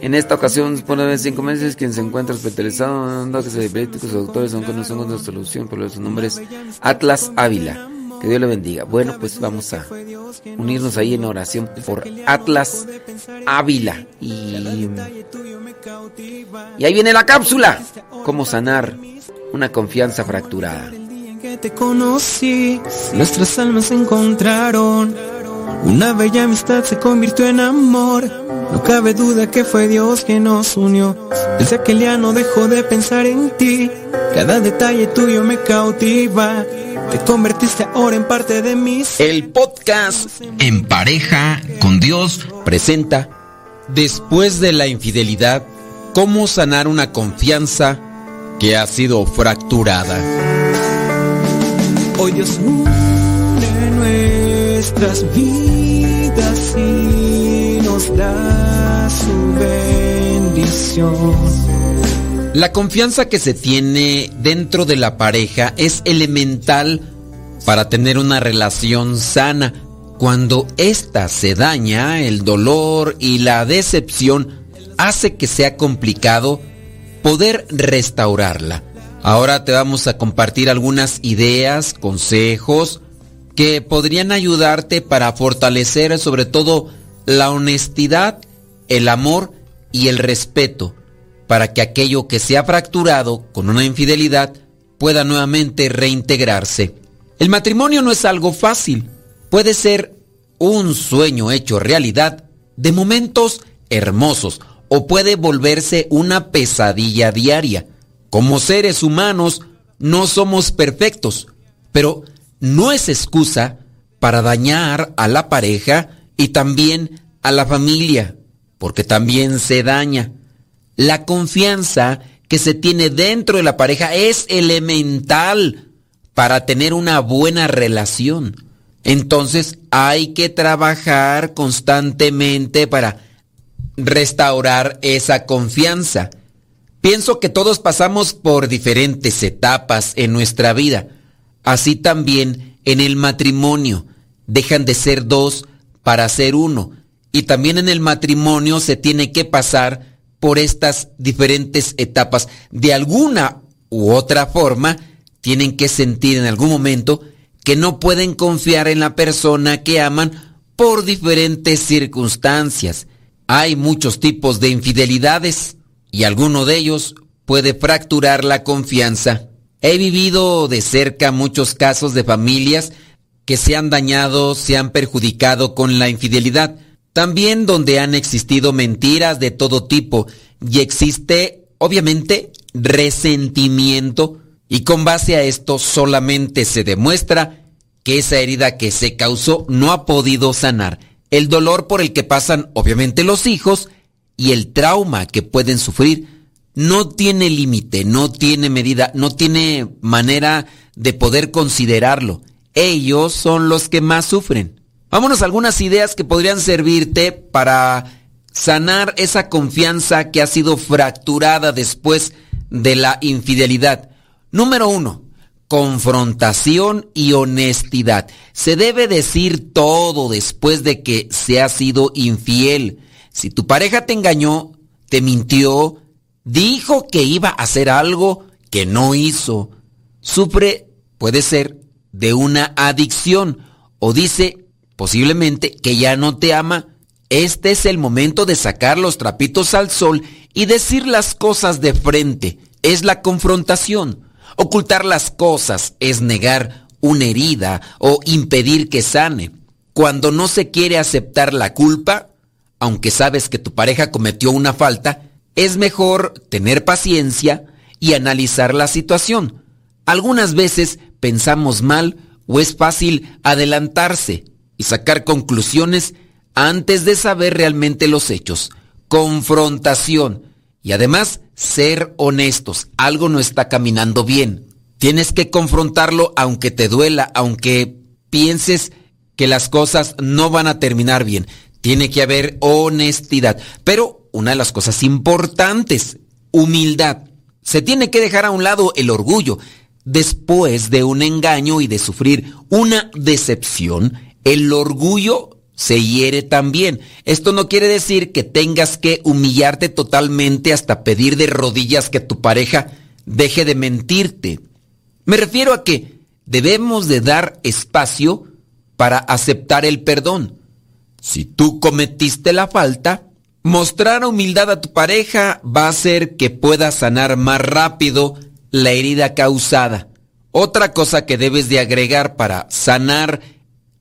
S2: en esta ocasión, después de cinco meses, quien se encuentra hospitalizado, que se médicos doctores aunque no son una solución, pero su nombre es Atlas Ávila. Que Dios le bendiga. Bueno, pues vamos a unirnos ahí en oración por Atlas Ávila. Y, y ahí viene la cápsula. ¿Cómo sanar una confianza fracturada?
S4: te conocí, nuestras almas se encontraron. Una bella amistad se convirtió en amor. No cabe duda que fue Dios que nos unió. Desde aquel día no dejo de pensar en ti. Cada detalle tuyo me cautiva. Te convertiste ahora en parte de mí.
S2: El podcast En pareja con Dios presenta
S22: Después de la infidelidad, ¿cómo sanar una confianza que ha sido fracturada?
S4: Hoy Dios une nuestras vidas y nos da su bendición.
S22: La confianza que se tiene dentro de la pareja es elemental para tener una relación sana. Cuando ésta se daña, el dolor y la decepción hace que sea complicado poder restaurarla. Ahora te vamos a compartir algunas ideas, consejos que podrían ayudarte para fortalecer sobre todo la honestidad, el amor y el respeto para que aquello que se ha fracturado con una infidelidad pueda nuevamente reintegrarse. El matrimonio no es algo fácil, puede ser un sueño hecho realidad de momentos hermosos o puede volverse una pesadilla diaria. Como seres humanos no somos perfectos, pero no es excusa para dañar a la pareja y también a la familia, porque también se daña. La confianza que se tiene dentro de la pareja es elemental
S2: para tener una buena relación. Entonces hay que trabajar constantemente para restaurar esa confianza. Pienso que todos pasamos por diferentes etapas en nuestra vida. Así también en el matrimonio. Dejan de ser dos para ser uno. Y también en el matrimonio se tiene que pasar por estas diferentes etapas. De alguna u otra forma, tienen que sentir en algún momento que no pueden confiar en la persona que aman por diferentes circunstancias. Hay muchos tipos de infidelidades y alguno de ellos puede fracturar la confianza. He vivido de cerca muchos casos de familias que se han dañado, se han perjudicado con la infidelidad. También donde han existido mentiras de todo tipo y existe, obviamente, resentimiento y con base a esto solamente se demuestra que esa herida que se causó no ha podido sanar. El dolor por el que pasan, obviamente, los hijos y el trauma que pueden sufrir no tiene límite, no tiene medida, no tiene manera de poder considerarlo. Ellos son los que más sufren. Vámonos a algunas ideas que podrían servirte para sanar esa confianza que ha sido fracturada después de la infidelidad. Número uno, confrontación y honestidad. Se debe decir todo después de que se ha sido infiel. Si tu pareja te engañó, te mintió, dijo que iba a hacer algo que no hizo, sufre, puede ser, de una adicción o dice posiblemente que ya no te ama, este es el momento de sacar los trapitos al sol y decir las cosas de frente. Es la confrontación. Ocultar las cosas es negar una herida o impedir que sane. Cuando no se quiere aceptar la culpa, aunque sabes que tu pareja cometió una falta, es mejor tener paciencia y analizar la situación. Algunas veces pensamos mal o es fácil adelantarse y sacar conclusiones antes de saber realmente los hechos. Confrontación y además ser honestos. Algo no está caminando bien. Tienes que confrontarlo aunque te duela, aunque pienses que las cosas no van a terminar bien. Tiene que haber honestidad. Pero una de las cosas importantes, humildad. Se tiene que dejar a un lado el orgullo. Después de un engaño y de sufrir una decepción, el orgullo se hiere también. Esto no quiere decir que tengas que humillarte totalmente hasta pedir de rodillas que tu pareja deje de mentirte. Me refiero a que debemos de dar espacio para aceptar el perdón. Si tú cometiste la falta, mostrar humildad a tu pareja va a hacer que pueda sanar más rápido la herida causada. Otra cosa que debes de agregar para sanar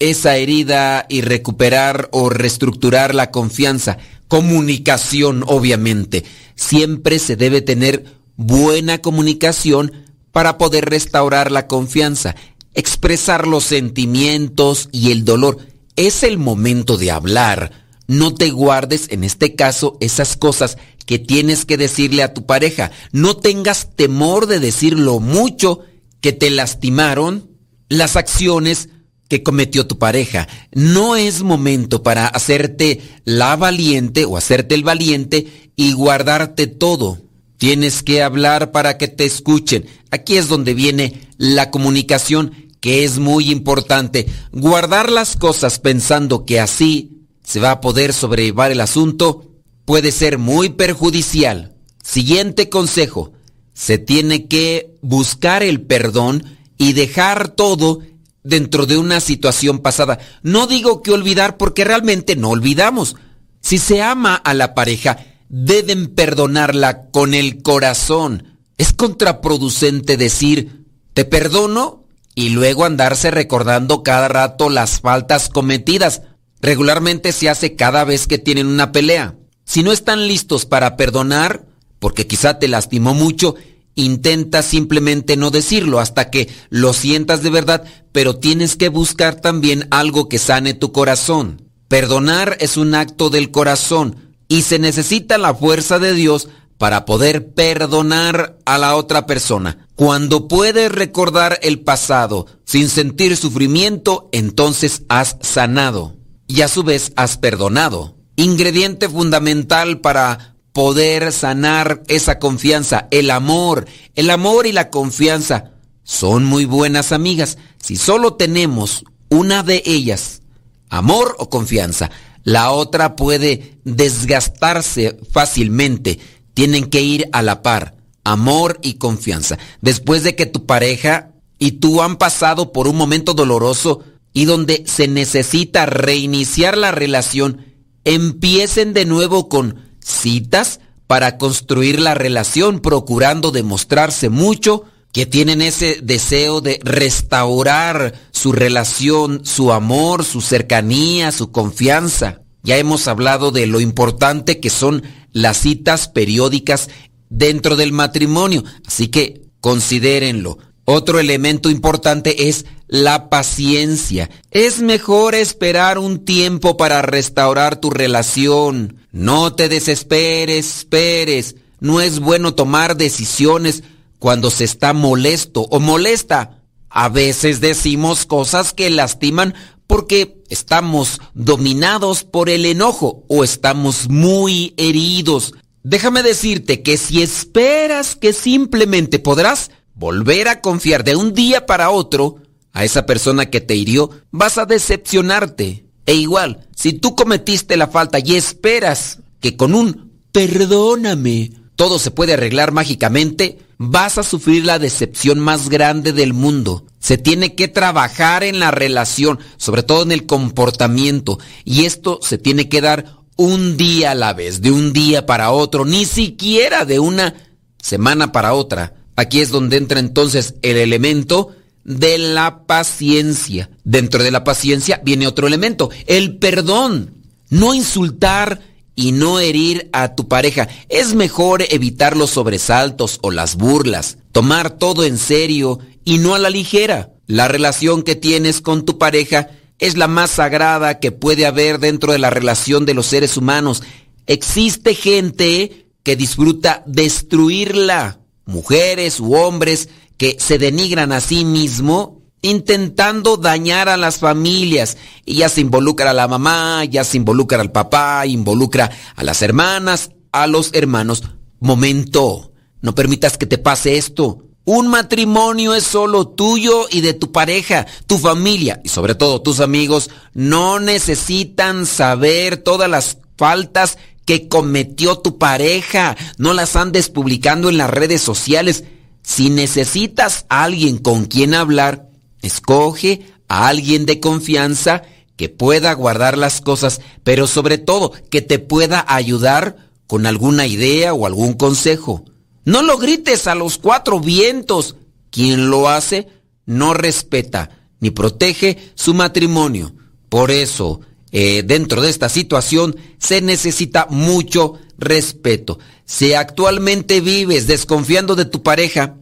S2: esa herida y recuperar o reestructurar la confianza. Comunicación, obviamente. Siempre se debe tener buena comunicación para poder restaurar la confianza, expresar los sentimientos y el dolor. Es el momento de hablar. No te guardes, en este caso, esas cosas que tienes que decirle a tu pareja. No tengas temor de decir lo mucho que te lastimaron las acciones que cometió tu pareja. No es momento para hacerte la valiente o hacerte el valiente y guardarte todo. Tienes que hablar para que te escuchen. Aquí es donde viene la comunicación, que es muy importante. Guardar las cosas pensando que así se va a poder sobrellevar el asunto puede ser muy perjudicial. Siguiente consejo. Se tiene que buscar el perdón y dejar todo dentro de una situación pasada. No digo que olvidar porque realmente no olvidamos. Si se ama a la pareja, deben perdonarla con el corazón. Es contraproducente decir, te perdono y luego andarse recordando cada rato las faltas cometidas. Regularmente se hace cada vez que tienen una pelea. Si no están listos para perdonar, porque quizá te lastimó mucho, Intenta simplemente no decirlo hasta que lo sientas de verdad, pero tienes que buscar también algo que sane tu corazón. Perdonar es un acto del corazón y se necesita la fuerza de Dios para poder perdonar a la otra persona. Cuando puedes recordar el pasado sin sentir sufrimiento, entonces has sanado y a su vez has perdonado. Ingrediente fundamental para poder sanar esa confianza, el amor. El amor y la confianza son muy buenas amigas. Si solo tenemos una de ellas, amor o confianza, la otra puede desgastarse fácilmente. Tienen que ir a la par, amor y confianza. Después de que tu pareja y tú han pasado por un momento doloroso y donde se necesita reiniciar la relación, empiecen de nuevo con citas para construir la relación, procurando demostrarse mucho que tienen ese deseo de restaurar su relación, su amor, su cercanía, su confianza. Ya hemos hablado de lo importante que son las citas periódicas dentro del matrimonio, así que considérenlo. Otro elemento importante es la paciencia. Es mejor esperar un tiempo para restaurar tu relación. No te desesperes, esperes. No es bueno tomar decisiones cuando se está molesto o molesta. A veces decimos cosas que lastiman porque estamos dominados por el enojo o estamos muy heridos. Déjame decirte que si esperas que simplemente podrás volver a confiar de un día para otro a esa persona que te hirió, vas a decepcionarte. E igual, si tú cometiste la falta y esperas que con un perdóname todo se puede arreglar mágicamente, vas a sufrir la decepción más grande del mundo. Se tiene que trabajar en la relación, sobre todo en el comportamiento, y esto se tiene que dar un día a la vez, de un día para otro, ni siquiera de una semana para otra. Aquí es donde entra entonces el elemento de la paciencia. Dentro de la paciencia viene otro elemento, el perdón. No insultar y no herir a tu pareja. Es mejor evitar los sobresaltos o las burlas, tomar todo en serio y no a la ligera. La relación que tienes con tu pareja es la más sagrada que puede haber dentro de la relación de los seres humanos. Existe gente que disfruta destruirla, mujeres u hombres que se denigran a sí mismo intentando dañar a las familias. Y ya se involucra a la mamá, ya se involucra al papá, involucra a las hermanas, a los hermanos. Momento, no permitas que te pase esto. Un matrimonio es solo tuyo y de tu pareja, tu familia y sobre todo tus amigos no necesitan saber todas las faltas que cometió tu pareja. No las andes publicando en las redes sociales. Si necesitas a alguien con quien hablar, escoge a alguien de confianza que pueda guardar las cosas, pero sobre todo que te pueda ayudar con alguna idea o algún consejo. No lo grites a los cuatro vientos. Quien lo hace no respeta ni protege su matrimonio. Por eso, eh, dentro de esta situación se necesita mucho respeto. Si actualmente vives desconfiando de tu pareja,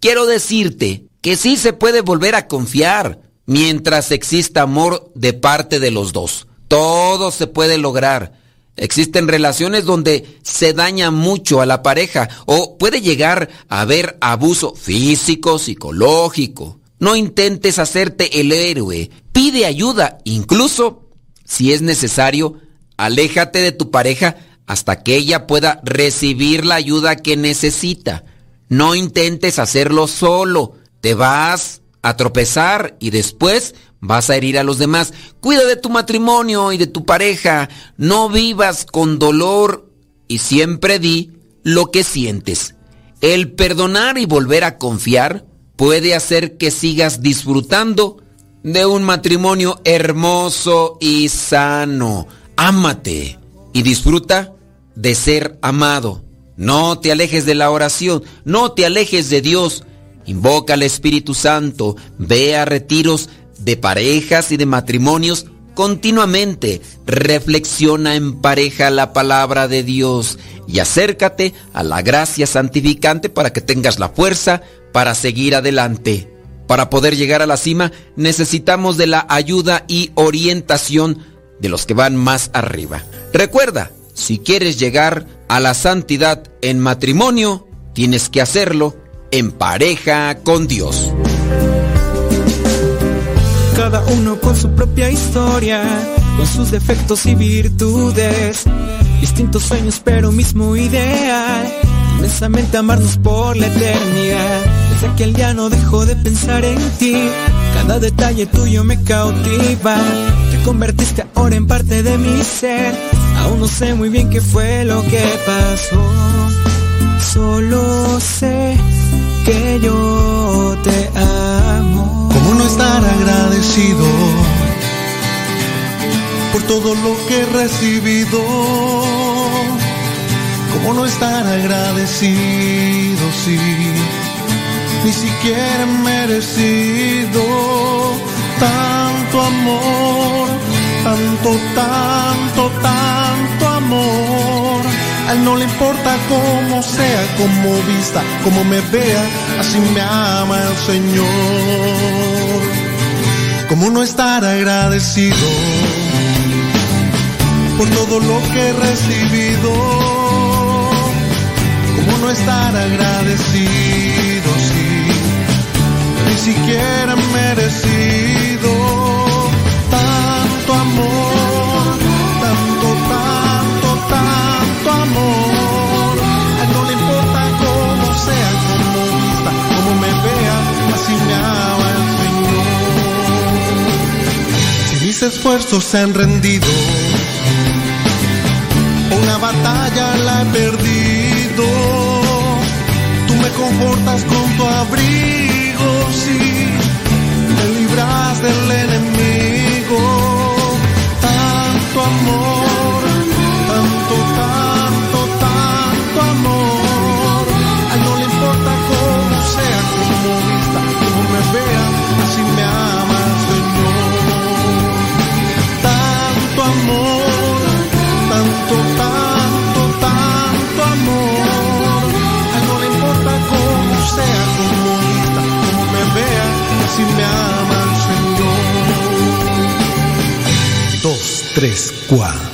S2: quiero decirte que sí se puede volver a confiar mientras exista amor de parte de los dos. Todo se puede lograr. Existen relaciones donde se daña mucho a la pareja o puede llegar a haber abuso físico, psicológico. No intentes hacerte el héroe. Pide ayuda. Incluso, si es necesario, aléjate de tu pareja hasta que ella pueda recibir la ayuda que necesita. No intentes hacerlo solo. Te vas a tropezar y después vas a herir a los demás. Cuida de tu matrimonio y de tu pareja. No vivas con dolor y siempre di lo que sientes. El perdonar y volver a confiar puede hacer que sigas disfrutando de un matrimonio hermoso y sano. Ámate y disfruta de ser amado. No te alejes de la oración, no te alejes de Dios. Invoca al Espíritu Santo, ve a retiros de parejas y de matrimonios continuamente. Reflexiona en pareja la palabra de Dios y acércate a la gracia santificante para que tengas la fuerza para seguir adelante. Para poder llegar a la cima necesitamos de la ayuda y orientación de los que van más arriba. Recuerda,
S22: Si quieres llegar a la santidad en matrimonio, tienes que hacerlo en pareja con Dios.
S21: Cada uno con su propia historia, con sus defectos y virtudes. Distintos sueños, pero mismo ideal. Inmensamente amarnos por la eternidad. Desde aquel día no dejo de pensar en ti. Cada detalle tuyo me cautiva. Te convertiste ahora en parte de mi ser. Aún no sé muy bien qué fue lo que pasó. Solo sé que yo te amo.
S23: ¿Cómo no estar agradecido por todo lo que he recibido? ¿Cómo no estar agradecido si ni siquiera he merecido tanto amor, tanto, tanto, tanto amor? A él no le importa cómo sea, cómo vista, cómo me vea, así me ama el Señor. ¿Cómo no estar agradecido por todo lo que he recibido? ¿Cómo no estar agradecido siquiera he merecido tanto amor, tanto, tanto, tanto amor? No le importa cómo sea, cómo vista, cómo me vea, así me ama el Señor. Si mis esfuerzos se han rendido, una batalla la he perdido. Tú me confortas con tu abrigo, sí, me libras del enemigo. Tanto amor, tanto, tanto, tanto amor. A él no le importa cómo sea, cómo vista, cómo me vea, así me ama el Señor. Tanto amor, tanto, tanto, así me ama el Señor. Dos, tres, cuatro.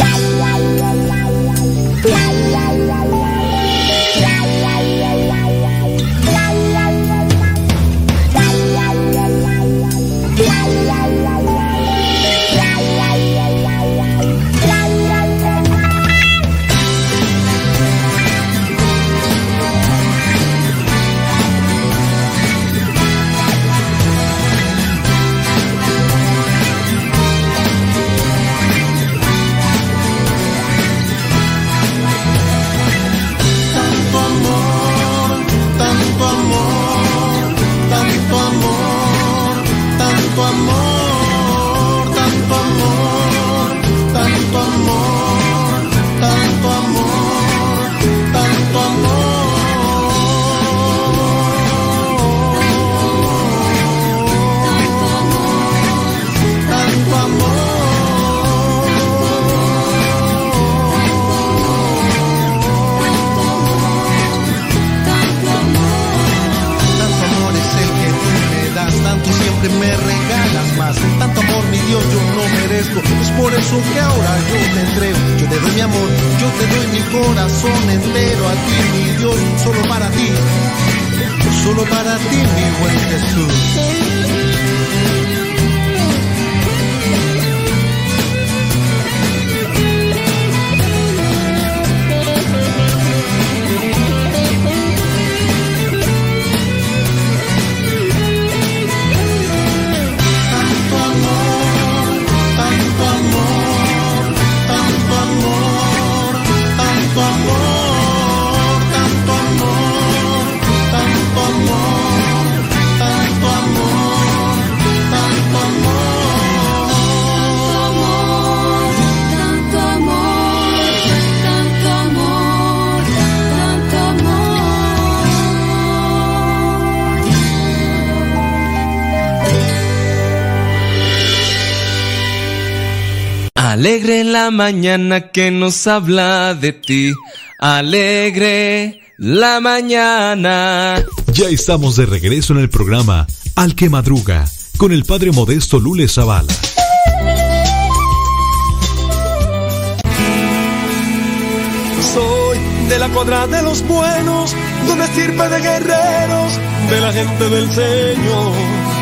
S10: Alegre la mañana que nos habla de ti. Alegre la mañana.
S15: Ya estamos de regreso en el programa Al que Madruga con el padre modesto Lule
S20: Zavala.「de la cuadra de los buenos, de una estirpe de guerreros, de la gente del Señor.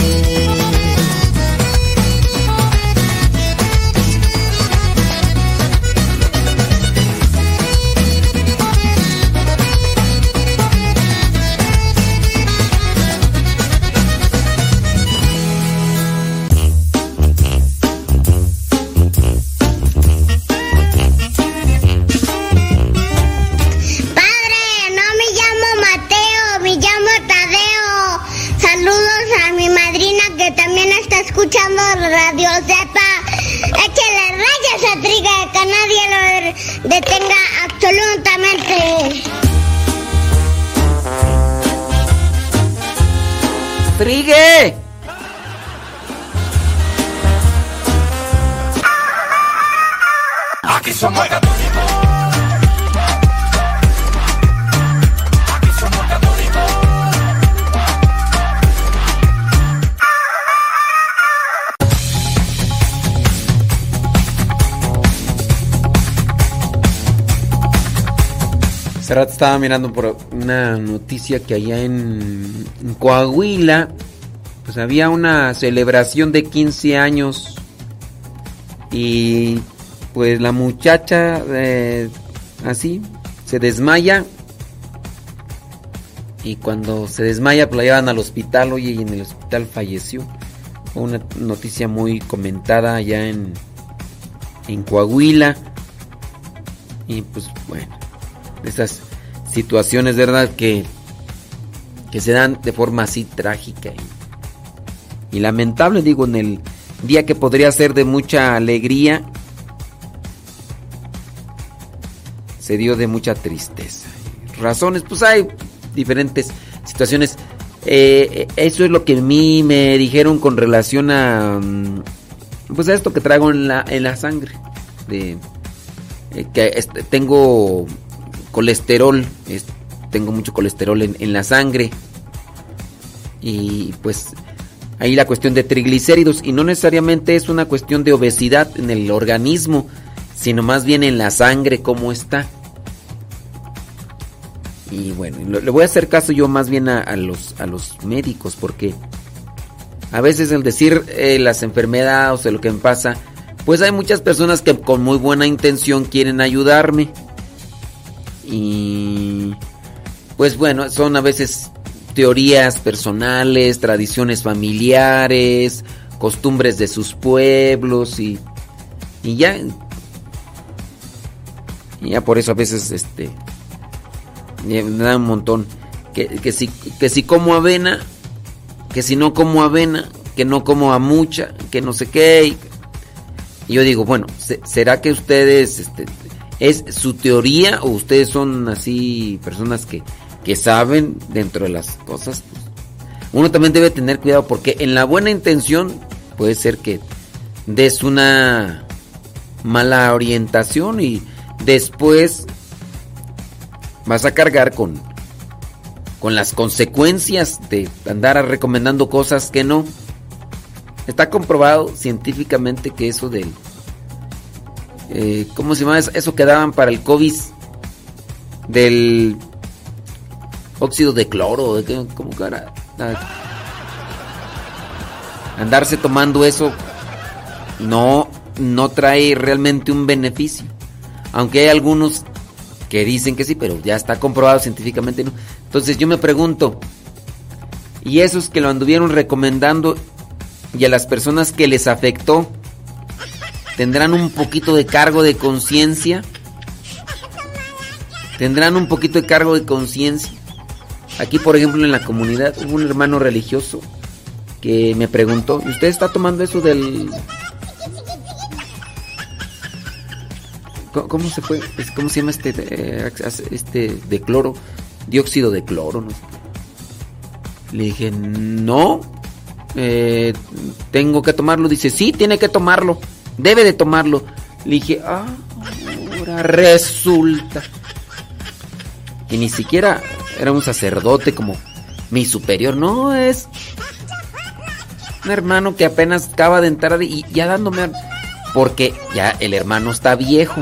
S24: Rayas a Triga, que nadie lo detenga absolutamente.
S2: ¡Trigue!
S25: Aquí somos
S2: Rato estaba mirando por una noticia que allá en, Coahuila, pues había una celebración de 15 años y pues la muchacha eh, así se desmaya y cuando se desmaya pues la llevan al hospital, oye, y en el hospital falleció. Una noticia muy comentada allá en, en Coahuila. Y pues bueno, esas situaciones, ¿verdad? Que, que se dan de forma así trágica y, y lamentable, digo, en el día que podría ser de mucha alegría, se dio de mucha tristeza. Razones, pues hay diferentes situaciones. Eh, eso es lo que a mí me dijeron con relación a mm, pues a esto que traigo en la, en la sangre. De, eh, que este, tengo colesterol, es- tengo mucho colesterol en, la sangre. Y pues ahí la cuestión de triglicéridos. Y no necesariamente es una cuestión de obesidad en el organismo, sino más bien en la sangre, cómo está. Y bueno, le voy a hacer caso yo más bien a, a los, a los médicos, porque a veces el decir eh, las enfermedades o lo que me pasa, pues hay muchas personas que con muy buena intención quieren ayudarme. Y pues bueno, son a veces teorías personales, tradiciones familiares, costumbres de sus pueblos y, y ya. Y ya por eso a veces este me da un montón que, que si que si como avena, que si no como avena, que no como a mucha, que no sé qué. Y, yo digo, bueno, se- ¿será que ustedes este, es su teoría o ustedes son así personas que, que saben dentro de las cosas? Pues, uno también debe tener cuidado porque en la buena intención puede ser que des una mala orientación y después vas a cargar con con las consecuencias de andar recomendando cosas que no. Está comprobado científicamente que eso del eh, ¿cómo se llama eso? que daban para el COVID del óxido de cloro, ¿de? ¿cómo que era? Ah, Andarse tomando eso no no trae realmente un beneficio. Aunque hay algunos que dicen que sí, pero ya está comprobado científicamente. Entonces yo me pregunto, ¿y esos que lo anduvieron recomendando y a las personas que les afectó tendrán un poquito de cargo de conciencia? ¿Tendrán un poquito de cargo de conciencia? Aquí, por ejemplo, en la comunidad hubo un hermano religioso que me preguntó, ¿y usted está tomando eso del ¿Cómo- ¿Cómo se fue? ¿Cómo se llama este eh, este de cloro? Dióxido de cloro, no. Le dije, no, eh, tengo que tomarlo. Dice, sí, tiene que tomarlo, debe de tomarlo. Le dije, ah, ahora resulta. Y ni siquiera era un sacerdote como mi superior, no, es un hermano que apenas acaba de entrar y ya dándome... Porque ya el hermano está viejo.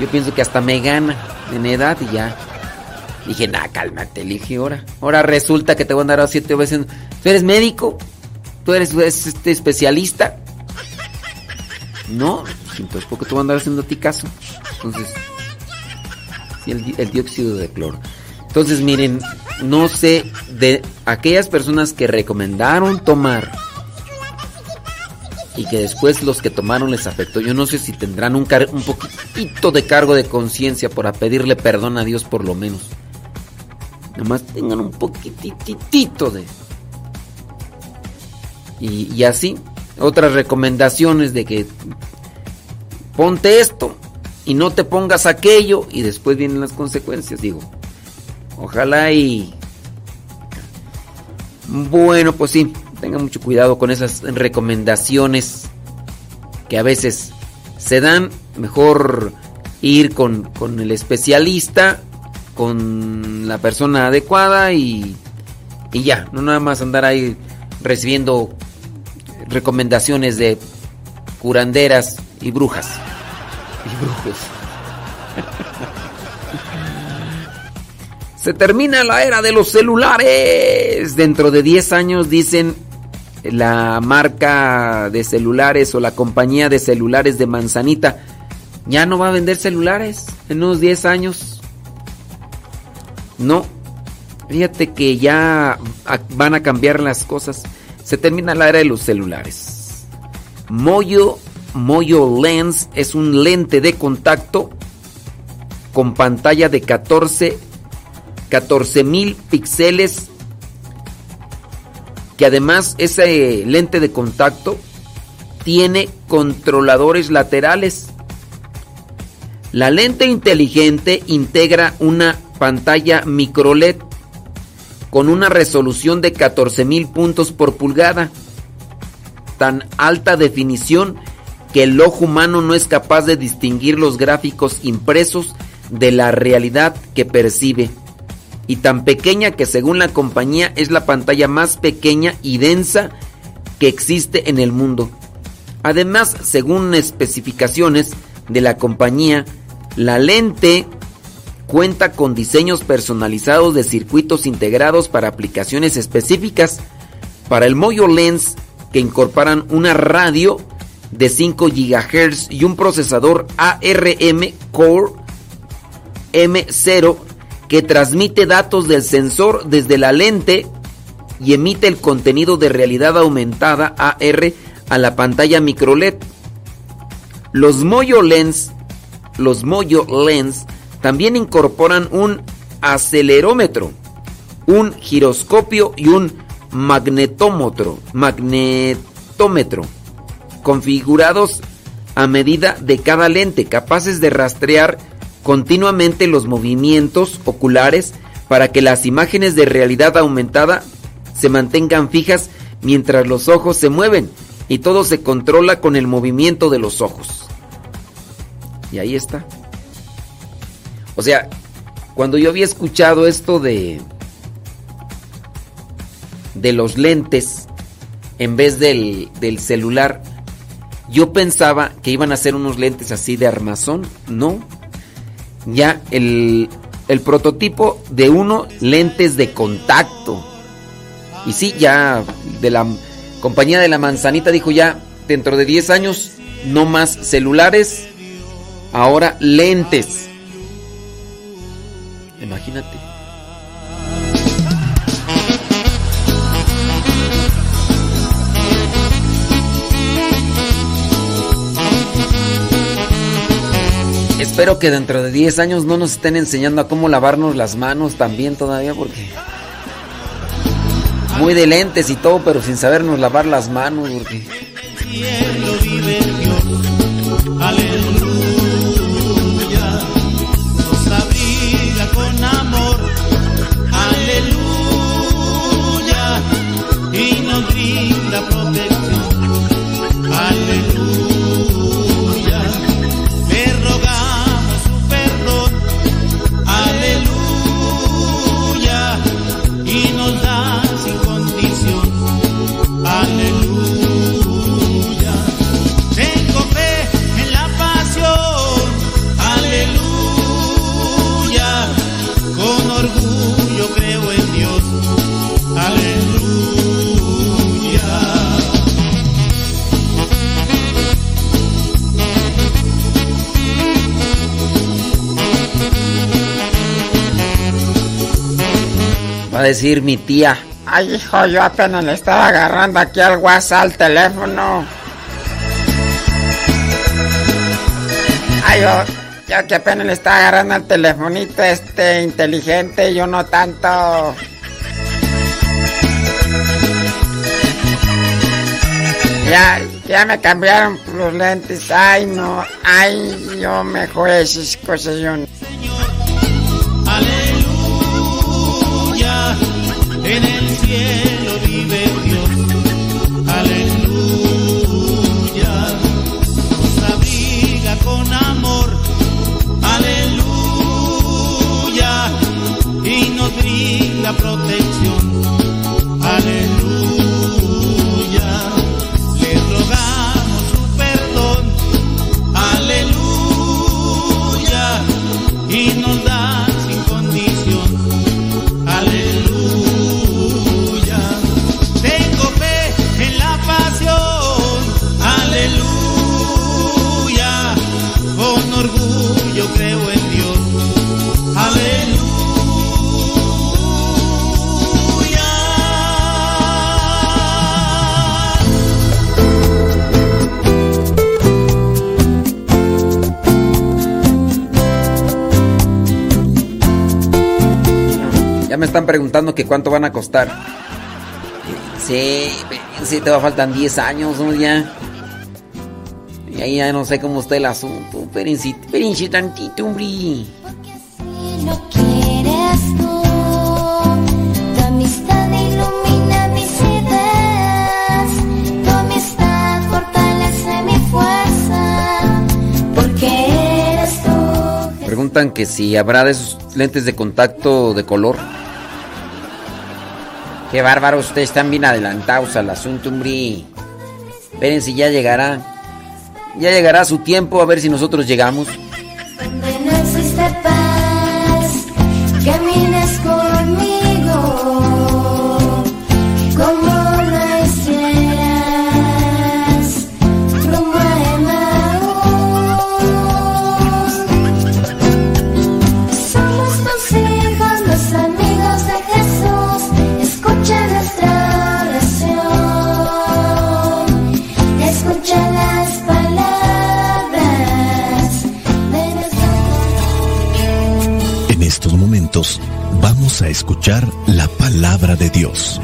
S2: Yo pienso que hasta me gana en edad y ya. Dije, nah, cálmate, le dije, ahora. Ahora resulta que te voy a andar a siete veces. ¿Tú eres médico? ¿Tú eres este, especialista? No, entonces, ¿por qué te voy a andar haciendo a ti caso? Entonces, el, dióxido de cloro. Entonces, miren, no sé de aquellas personas que recomendaron tomar y que después los que tomaron les afectó. Yo no sé si tendrán un, un de cargo de conciencia para pedirle perdón a Dios por lo menos. Nomás tengan un poquititito de... Y así, otras recomendaciones de que ponte esto y no te pongas aquello y después vienen las consecuencias, digo. Ojalá y... Bueno, pues sí, tengan mucho cuidado con esas recomendaciones que a veces se dan. Mejor ir con, con el especialista, con la persona adecuada y, y ya, no nada más andar ahí recibiendo recomendaciones de curanderas y brujas. Y brujos. Se termina la era de los celulares. Dentro de 10 años dicen la marca de celulares o la compañía de celulares de Manzanita ya no va a vender celulares en unos 10 años. No. Fíjate que ya van a cambiar las cosas. Se termina la era de los celulares. Moyo Lens es un lente de contacto con pantalla de 14 14.000 píxeles que además ese lente de contacto tiene controladores laterales. La lente inteligente integra una pantalla micro LED con una resolución de 14.000 puntos por pulgada, tan alta definición que el ojo humano no es capaz de distinguir los gráficos impresos de la realidad que percibe y tan pequeña que según la compañía es la pantalla más pequeña y densa que existe en el mundo. Además, según especificaciones de la compañía, la lente cuenta con diseños personalizados de circuitos integrados para aplicaciones específicas para el Moyo Lens que incorporan una radio de 5 GHz y un procesador ARM Core M0 que transmite datos del sensor desde la lente y emite el contenido de realidad aumentada AR a la pantalla micro LED. Los Moyo Lens, los Moyo Lens también incorporan un acelerómetro, un giroscopio y un magnetómetro, magnetómetro configurados a medida de cada lente, capaces de rastrear continuamente los movimientos oculares para que las imágenes de realidad aumentada se mantengan fijas mientras los ojos se mueven y todo se controla con el movimiento de los ojos. Y ahí está. O sea, cuando yo había escuchado esto de de los lentes en vez del, del celular, yo pensaba que iban a ser unos lentes así de armazón. No, ya el, el prototipo de uno lentes de contacto. Y sí, ya de la compañía de la manzanita dijo ya, dentro de 10 años, no más celulares, ahora lentes. Imagínate. Espero que dentro de 10 años no nos estén enseñando a cómo lavarnos las manos también todavía porque muy de lentes y todo, pero sin sabernos lavar las manos porque
S6: A decir mi tía.
S26: Ay, hijo, yo apenas le estaba agarrando aquí al WhatsApp al teléfono. Ay, yo, yo que apenas le estaba agarrando al telefonito este inteligente, yo no tanto. Ya, ya me cambiaron los lentes. Ay, no. Ay, yo mejor esas cosas yo
S27: en el cielo
S6: están preguntando que cuánto van a costar. Sí, sí, te va faltan 10 años, ¿no? Ya. Y ahí ya no sé cómo está el asunto. Espérense, espérense tantito, hombre.
S28: lo quieres tú. Tu amistad ilumina mis ideas. Tu amistad fortalece mi fuerza. Porque eres tú.
S6: Preguntan que si habrá de esos lentes de contacto de color. Qué bárbaro, ustedes están bien adelantados al asunto, hombre. Espérense, ya llegará. Ya llegará su tiempo, a ver si nosotros llegamos.
S28: A
S29: escuchar la palabra de Dios.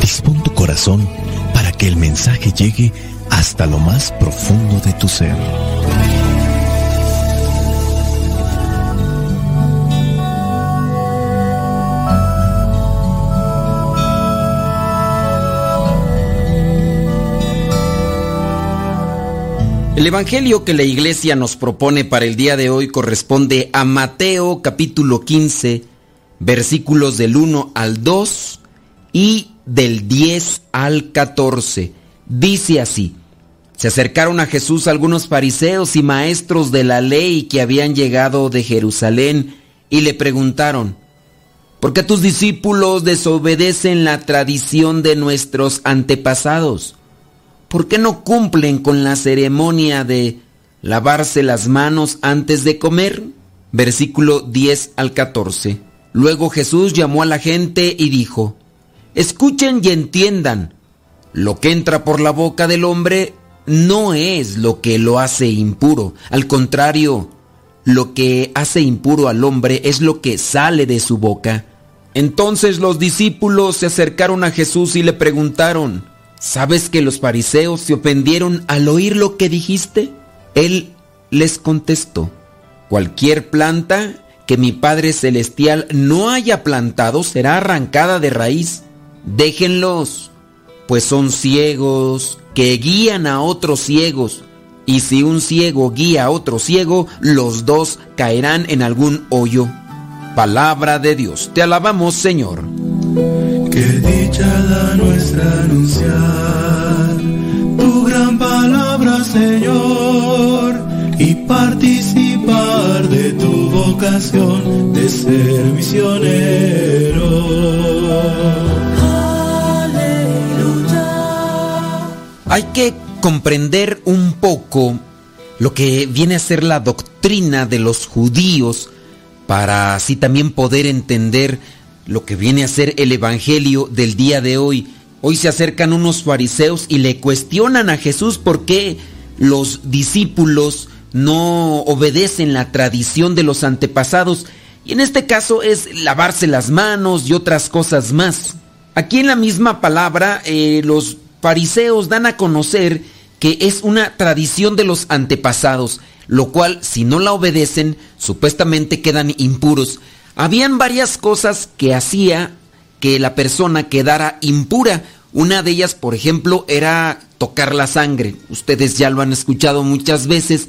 S29: Dispón tu corazón para que el mensaje llegue hasta lo más profundo de tu ser.
S2: El Evangelio que la iglesia nos propone para el día de hoy corresponde a Mateo capítulo 15, versículos del 1 al 2 y del 10 al 14. Dice así, se acercaron a Jesús algunos fariseos y maestros de la ley que habían llegado de Jerusalén y le preguntaron, ¿por qué tus discípulos desobedecen la tradición de nuestros antepasados? ¿Por qué no cumplen con la ceremonia de lavarse las manos antes de comer? Versículo 10 al 14. Luego Jesús llamó a la gente y dijo, Escuchen y entiendan, lo que entra por la boca del hombre no es lo que lo hace impuro, al contrario, lo que hace impuro al hombre es lo que sale de su boca. Entonces los discípulos se acercaron a Jesús y le preguntaron, ¿Sabes que los fariseos se ofendieron al oír lo que dijiste? Él les contestó, cualquier planta que mi Padre Celestial no haya plantado será arrancada de raíz. Déjenlos, pues son ciegos que guían a otros ciegos. Y si un ciego guía a otro ciego, los dos caerán en algún hoyo. Palabra de Dios. Te alabamos, Señor.
S27: Qué dicha la nuestra anunciar tu gran palabra, Señor, y participar de tu vocación de ser misionero.
S2: Hay que comprender un poco lo que viene a ser la doctrina de los judíos para así también poder entender lo que viene a ser el Evangelio del día de hoy. Hoy se acercan unos fariseos y le cuestionan a Jesús por qué los discípulos no obedecen la tradición de los antepasados. Y en este caso es lavarse las manos y otras cosas más. Aquí en la misma palabra, eh, los fariseos dan a conocer que es una tradición de los antepasados, lo cual si no la obedecen, supuestamente quedan impuros. Habían varias cosas que hacía que la persona quedara impura. Una de ellas, por ejemplo, era tocar la sangre. Ustedes ya lo han escuchado muchas veces.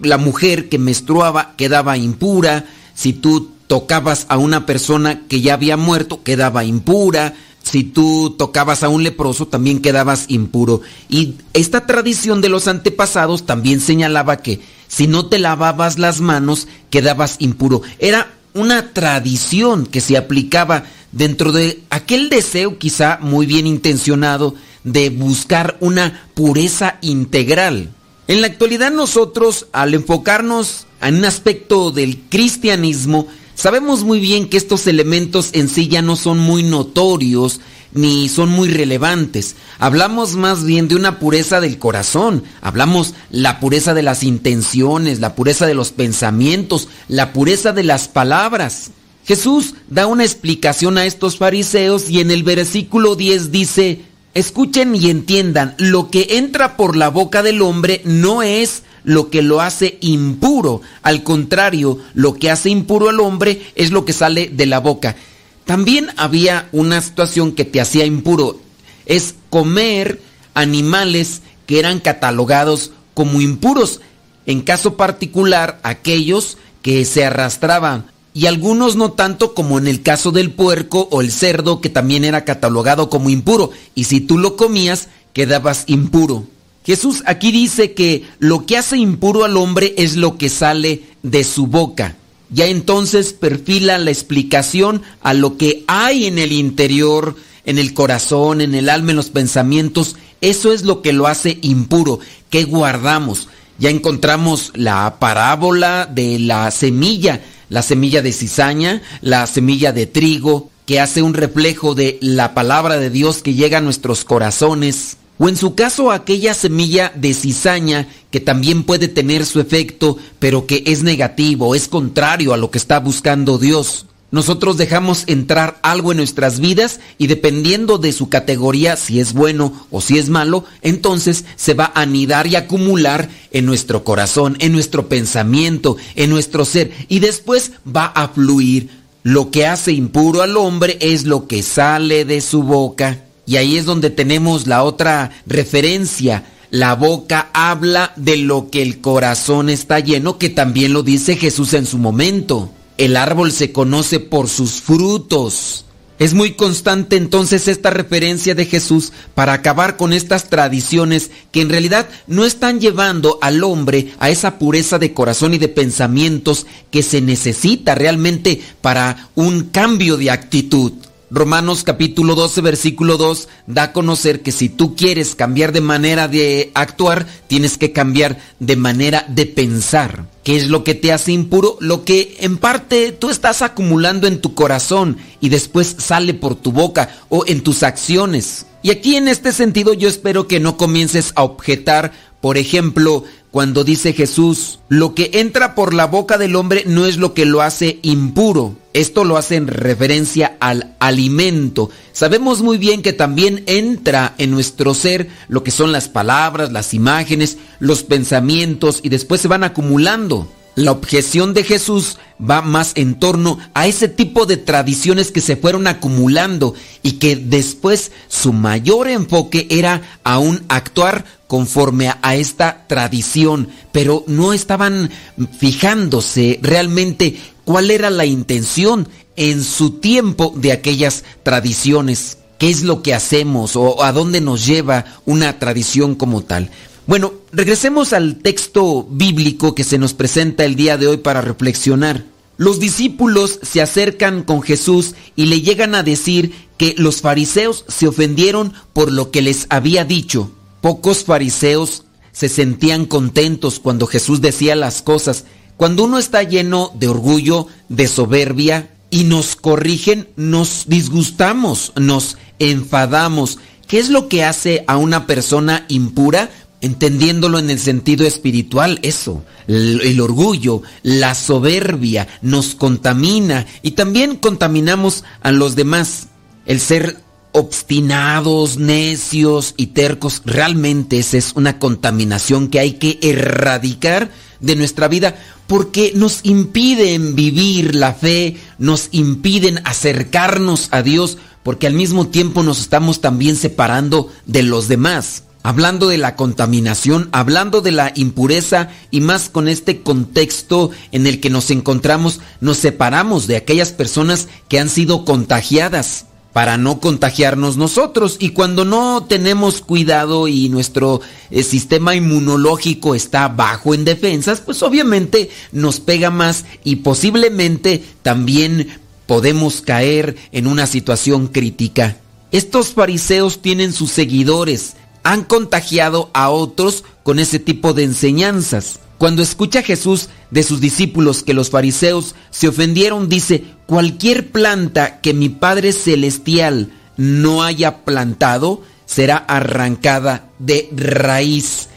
S2: La mujer que menstruaba quedaba impura. Si tú tocabas a una persona que ya había muerto, quedaba impura. Si tú tocabas a un leproso, también quedabas impuro. Y esta tradición de los antepasados también señalaba que si no te lavabas las manos, quedabas impuro. Era una tradición que se aplicaba dentro de aquel deseo quizá muy bien intencionado de buscar una pureza integral. En la actualidad nosotros, al enfocarnos en un aspecto del cristianismo, sabemos muy bien que estos elementos en sí ya no son muy notorios ni son muy relevantes. Hablamos más bien de una pureza del corazón, hablamos la pureza de las intenciones, la pureza de los pensamientos, la pureza de las palabras. Jesús da una explicación a estos fariseos y en el versículo 10 dice, escuchen y entiendan, lo que entra por la boca del hombre no es lo que lo hace impuro, al contrario, lo que hace impuro al hombre es lo que sale de la boca. También había una situación que te hacía impuro, es comer animales que eran catalogados como impuros, en caso particular aquellos que se arrastraban y algunos no tanto como en el caso del puerco o el cerdo que también era catalogado como impuro y si tú lo comías quedabas impuro. Jesús aquí dice que lo que hace impuro al hombre es lo que sale de su boca. Ya entonces perfila la explicación a lo que hay en el interior, en el corazón, en el alma, en los pensamientos. Eso es lo que lo hace impuro. ¿Qué guardamos? Ya encontramos la parábola de la semilla, la semilla de cizaña, la semilla de trigo, que hace un reflejo de la palabra de Dios que llega a nuestros corazones. O en su caso aquella semilla de cizaña que también puede tener su efecto, pero que es negativo, es contrario a lo que está buscando Dios. Nosotros dejamos entrar algo en nuestras vidas y dependiendo de su categoría, si es bueno o si es malo, entonces se va a anidar y acumular en nuestro corazón, en nuestro pensamiento, en nuestro ser y después va a fluir. Lo que hace impuro al hombre es lo que sale de su boca. Y ahí es donde tenemos la otra referencia. La boca habla de lo que el corazón está lleno, que también lo dice Jesús en su momento. El árbol se conoce por sus frutos. Es muy constante entonces esta referencia de Jesús para acabar con estas tradiciones que en realidad no están llevando al hombre a esa pureza de corazón y de pensamientos que se necesita realmente para un cambio de actitud. Romanos capítulo 12 versículo 2 da a conocer que si tú quieres cambiar de manera de actuar, tienes que cambiar de manera de pensar. ¿Qué es lo que te hace impuro? Lo que en parte tú estás acumulando en tu corazón y después sale por tu boca o en tus acciones. Y aquí en este sentido yo espero que no comiences a objetar, por ejemplo, cuando dice Jesús, lo que entra por la boca del hombre no es lo que lo hace impuro. Esto lo hace en referencia al alimento. Sabemos muy bien que también entra en nuestro ser lo que son las palabras, las imágenes, los pensamientos y después se van acumulando. La objeción de Jesús va más en torno a ese tipo de tradiciones que se fueron acumulando y que después su mayor enfoque era aún actuar conforme a, esta tradición, pero no estaban fijándose realmente cuál era la intención en su tiempo de aquellas tradiciones. ¿Qué es lo que hacemos o a dónde nos lleva una tradición como tal? Bueno, regresemos al texto bíblico que se nos presenta el día de hoy para reflexionar. Los discípulos se acercan con Jesús y le llegan a decir que los fariseos se ofendieron por lo que les había dicho. Pocos fariseos se sentían contentos cuando Jesús decía las cosas. Cuando uno está lleno de orgullo, de soberbia, y nos corrigen, nos disgustamos, nos enfadamos. ¿Qué es lo que hace a una persona impura? Entendiéndolo en el sentido espiritual, eso, el, orgullo, la soberbia, nos contamina y también contaminamos a los demás. El ser obstinados, necios y tercos, realmente esa es una contaminación que hay que erradicar de nuestra vida porque nos impiden vivir la fe, nos impiden acercarnos a Dios, porque al mismo tiempo nos estamos también separando de los demás. Hablando de la contaminación, hablando de la impureza y más con este contexto en el que nos encontramos, nos separamos de aquellas personas que han sido contagiadas para no contagiarnos nosotros. Y cuando no tenemos cuidado y nuestro eh, sistema inmunológico está bajo en defensas, pues obviamente nos pega más y posiblemente también podemos caer en una situación crítica. Estos fariseos tienen sus seguidores, han contagiado a otros con ese tipo de enseñanzas. Cuando escucha Jesús de sus discípulos que los fariseos se ofendieron, dice, cualquier planta que mi Padre Celestial no haya plantado será arrancada de raíz.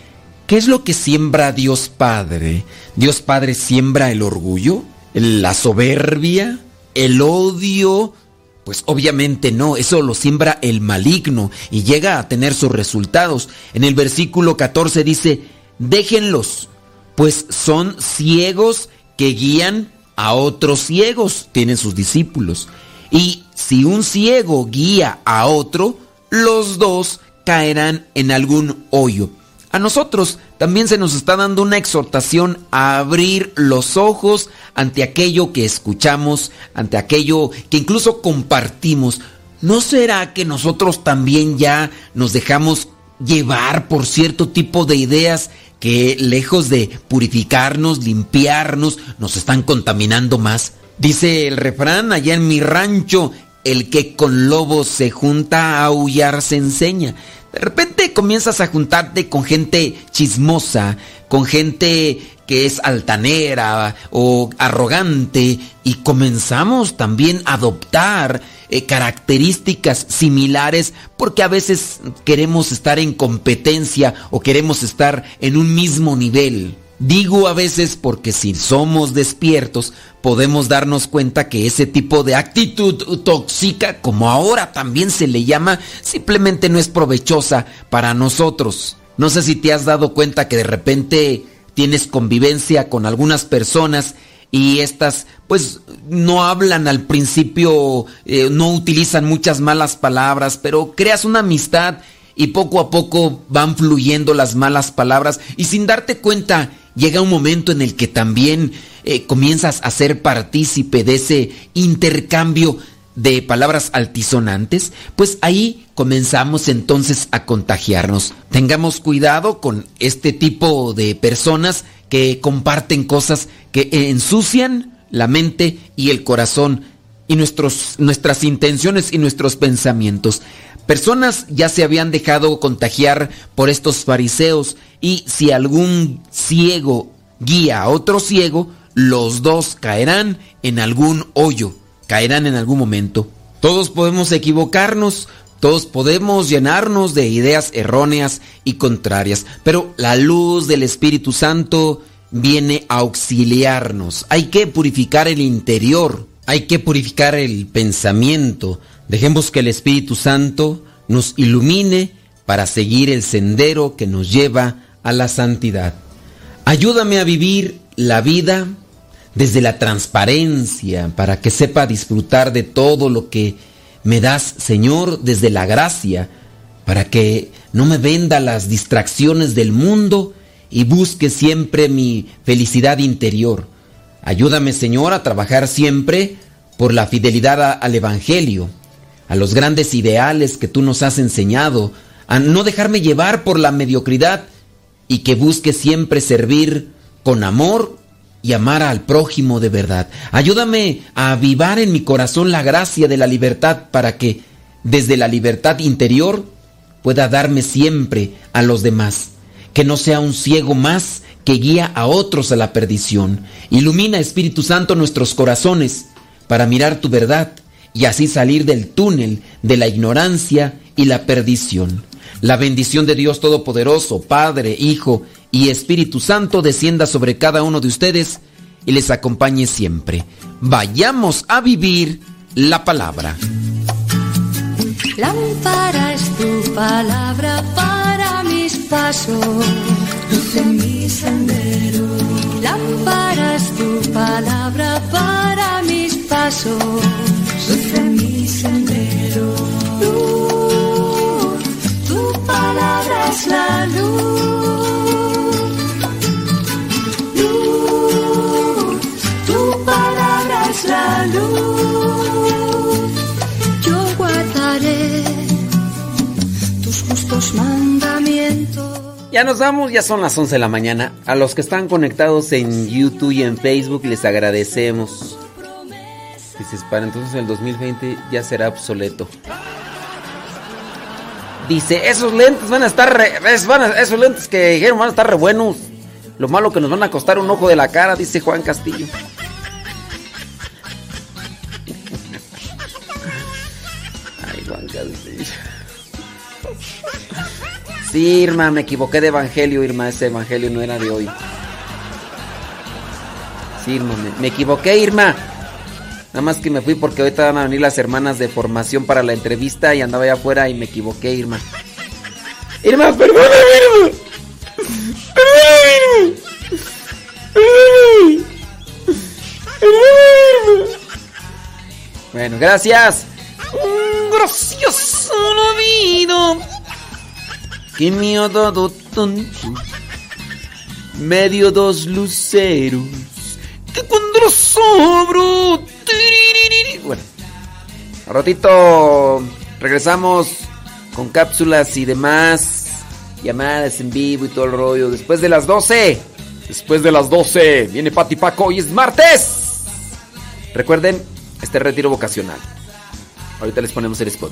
S2: ¿Qué es lo que siembra Dios Padre? Dios Padre siembra el orgullo, la soberbia, el odio. Pues obviamente no, eso lo siembra el maligno y llega a tener sus resultados. En el versículo 14 dice, déjenlos, pues son ciegos que guían a otros ciegos, tienen sus discípulos. Y si un ciego guía a otro, los dos caerán en algún hoyo. A nosotros también se nos está dando una exhortación a abrir los ojos ante aquello que escuchamos, ante aquello que incluso compartimos. ¿No será que nosotros también ya nos dejamos llevar por cierto tipo de ideas que lejos de purificarnos, limpiarnos, nos están contaminando más? Dice el refrán allá en mi rancho, el que con lobos se junta a aullar se enseña. De repente comienzas a juntarte con gente chismosa, con gente que es altanera o arrogante y comenzamos también a adoptar eh, características similares porque a veces queremos estar en competencia o queremos estar en un mismo nivel. Digo a veces porque si somos despiertos podemos darnos cuenta que ese tipo de actitud tóxica, como ahora también se le llama, simplemente no es provechosa para nosotros. No sé si te has dado cuenta que de repente tienes convivencia con algunas personas y estas pues no hablan al principio, eh, no utilizan muchas malas palabras, pero creas una amistad y poco a poco van fluyendo las malas palabras y sin darte cuenta llega un momento en el que también eh, comienzas a ser partícipe de ese intercambio de palabras altisonantes, pues ahí comenzamos entonces a contagiarnos. Tengamos cuidado con este tipo de personas que comparten cosas que ensucian la mente y el corazón y nuestros, nuestras intenciones y nuestros pensamientos. Personas ya se habían dejado contagiar por estos fariseos y si algún ciego guía a otro ciego, los dos caerán en algún hoyo, caerán en algún momento. Todos podemos equivocarnos, todos podemos llenarnos de ideas erróneas y contrarias, pero la luz del Espíritu Santo viene a auxiliarnos. Hay que purificar el interior, hay que purificar el pensamiento. Dejemos que el Espíritu Santo nos ilumine para seguir el sendero que nos lleva a la santidad. Ayúdame a vivir la vida desde la transparencia para que sepa disfrutar de todo lo que me das, Señor, desde la gracia, para que no me venda las distracciones del mundo y busque siempre mi felicidad interior. Ayúdame, Señor, a trabajar siempre por la fidelidad al Evangelio, a los grandes ideales que tú nos has enseñado, a no dejarme llevar por la mediocridad y que busque siempre servir con amor y amar al prójimo de verdad. Ayúdame a avivar en mi corazón la gracia de la libertad para que desde la libertad interior pueda darme siempre a los demás. Que no sea un ciego más que guía a otros a la perdición. Ilumina Espíritu Santo nuestros corazones
S22: para mirar tu verdad y así salir del túnel de la ignorancia y la perdición. La bendición de Dios Todopoderoso, Padre, Hijo y Espíritu Santo descienda sobre cada uno de ustedes y les acompañe siempre. Vayamos a vivir la palabra.
S30: Lámpara tu palabra para mis pasos, luz en mi sendero. Lámpara tu palabra para pasos, luz mi sendero. Luz, tu palabra es la luz. Luz, tu palabra es la luz. Yo guardaré tus justos mandamientos.
S2: Ya nos vamos, ya son las 11 de la mañana. A los que están conectados en YouTube y en Facebook les agradecemos. Dices, para entonces el 2020 ya será obsoleto. Dice, esos lentes van a estar re- van a- esos lentes que dijeron van a estar re buenos. Lo malo que nos van a costar un ojo de la cara, dice Juan Castillo. Ay, Juan Castillo. Sí, Irma, me equivoqué de evangelio, Irma. Ese evangelio no era de hoy. Sí, Irma, me equivoqué, Irma. Nada más que me fui porque ahorita van a venir las hermanas de formación para la entrevista y andaba allá afuera y me equivoqué, Irma. Irma, perdóname, Irma. Perdóname, Irma. Perdóname. Irma. Bueno, gracias. Un gracioso olvido que dado tanto. Medio dos luceros que cuando sobro. Bueno, al ratito regresamos con cápsulas y demás, llamadas en vivo y todo el rollo. Después de las 12. Después de las 12 viene Pati Paco y es martes. Recuerden, este retiro vocacional. Ahorita les ponemos el spot.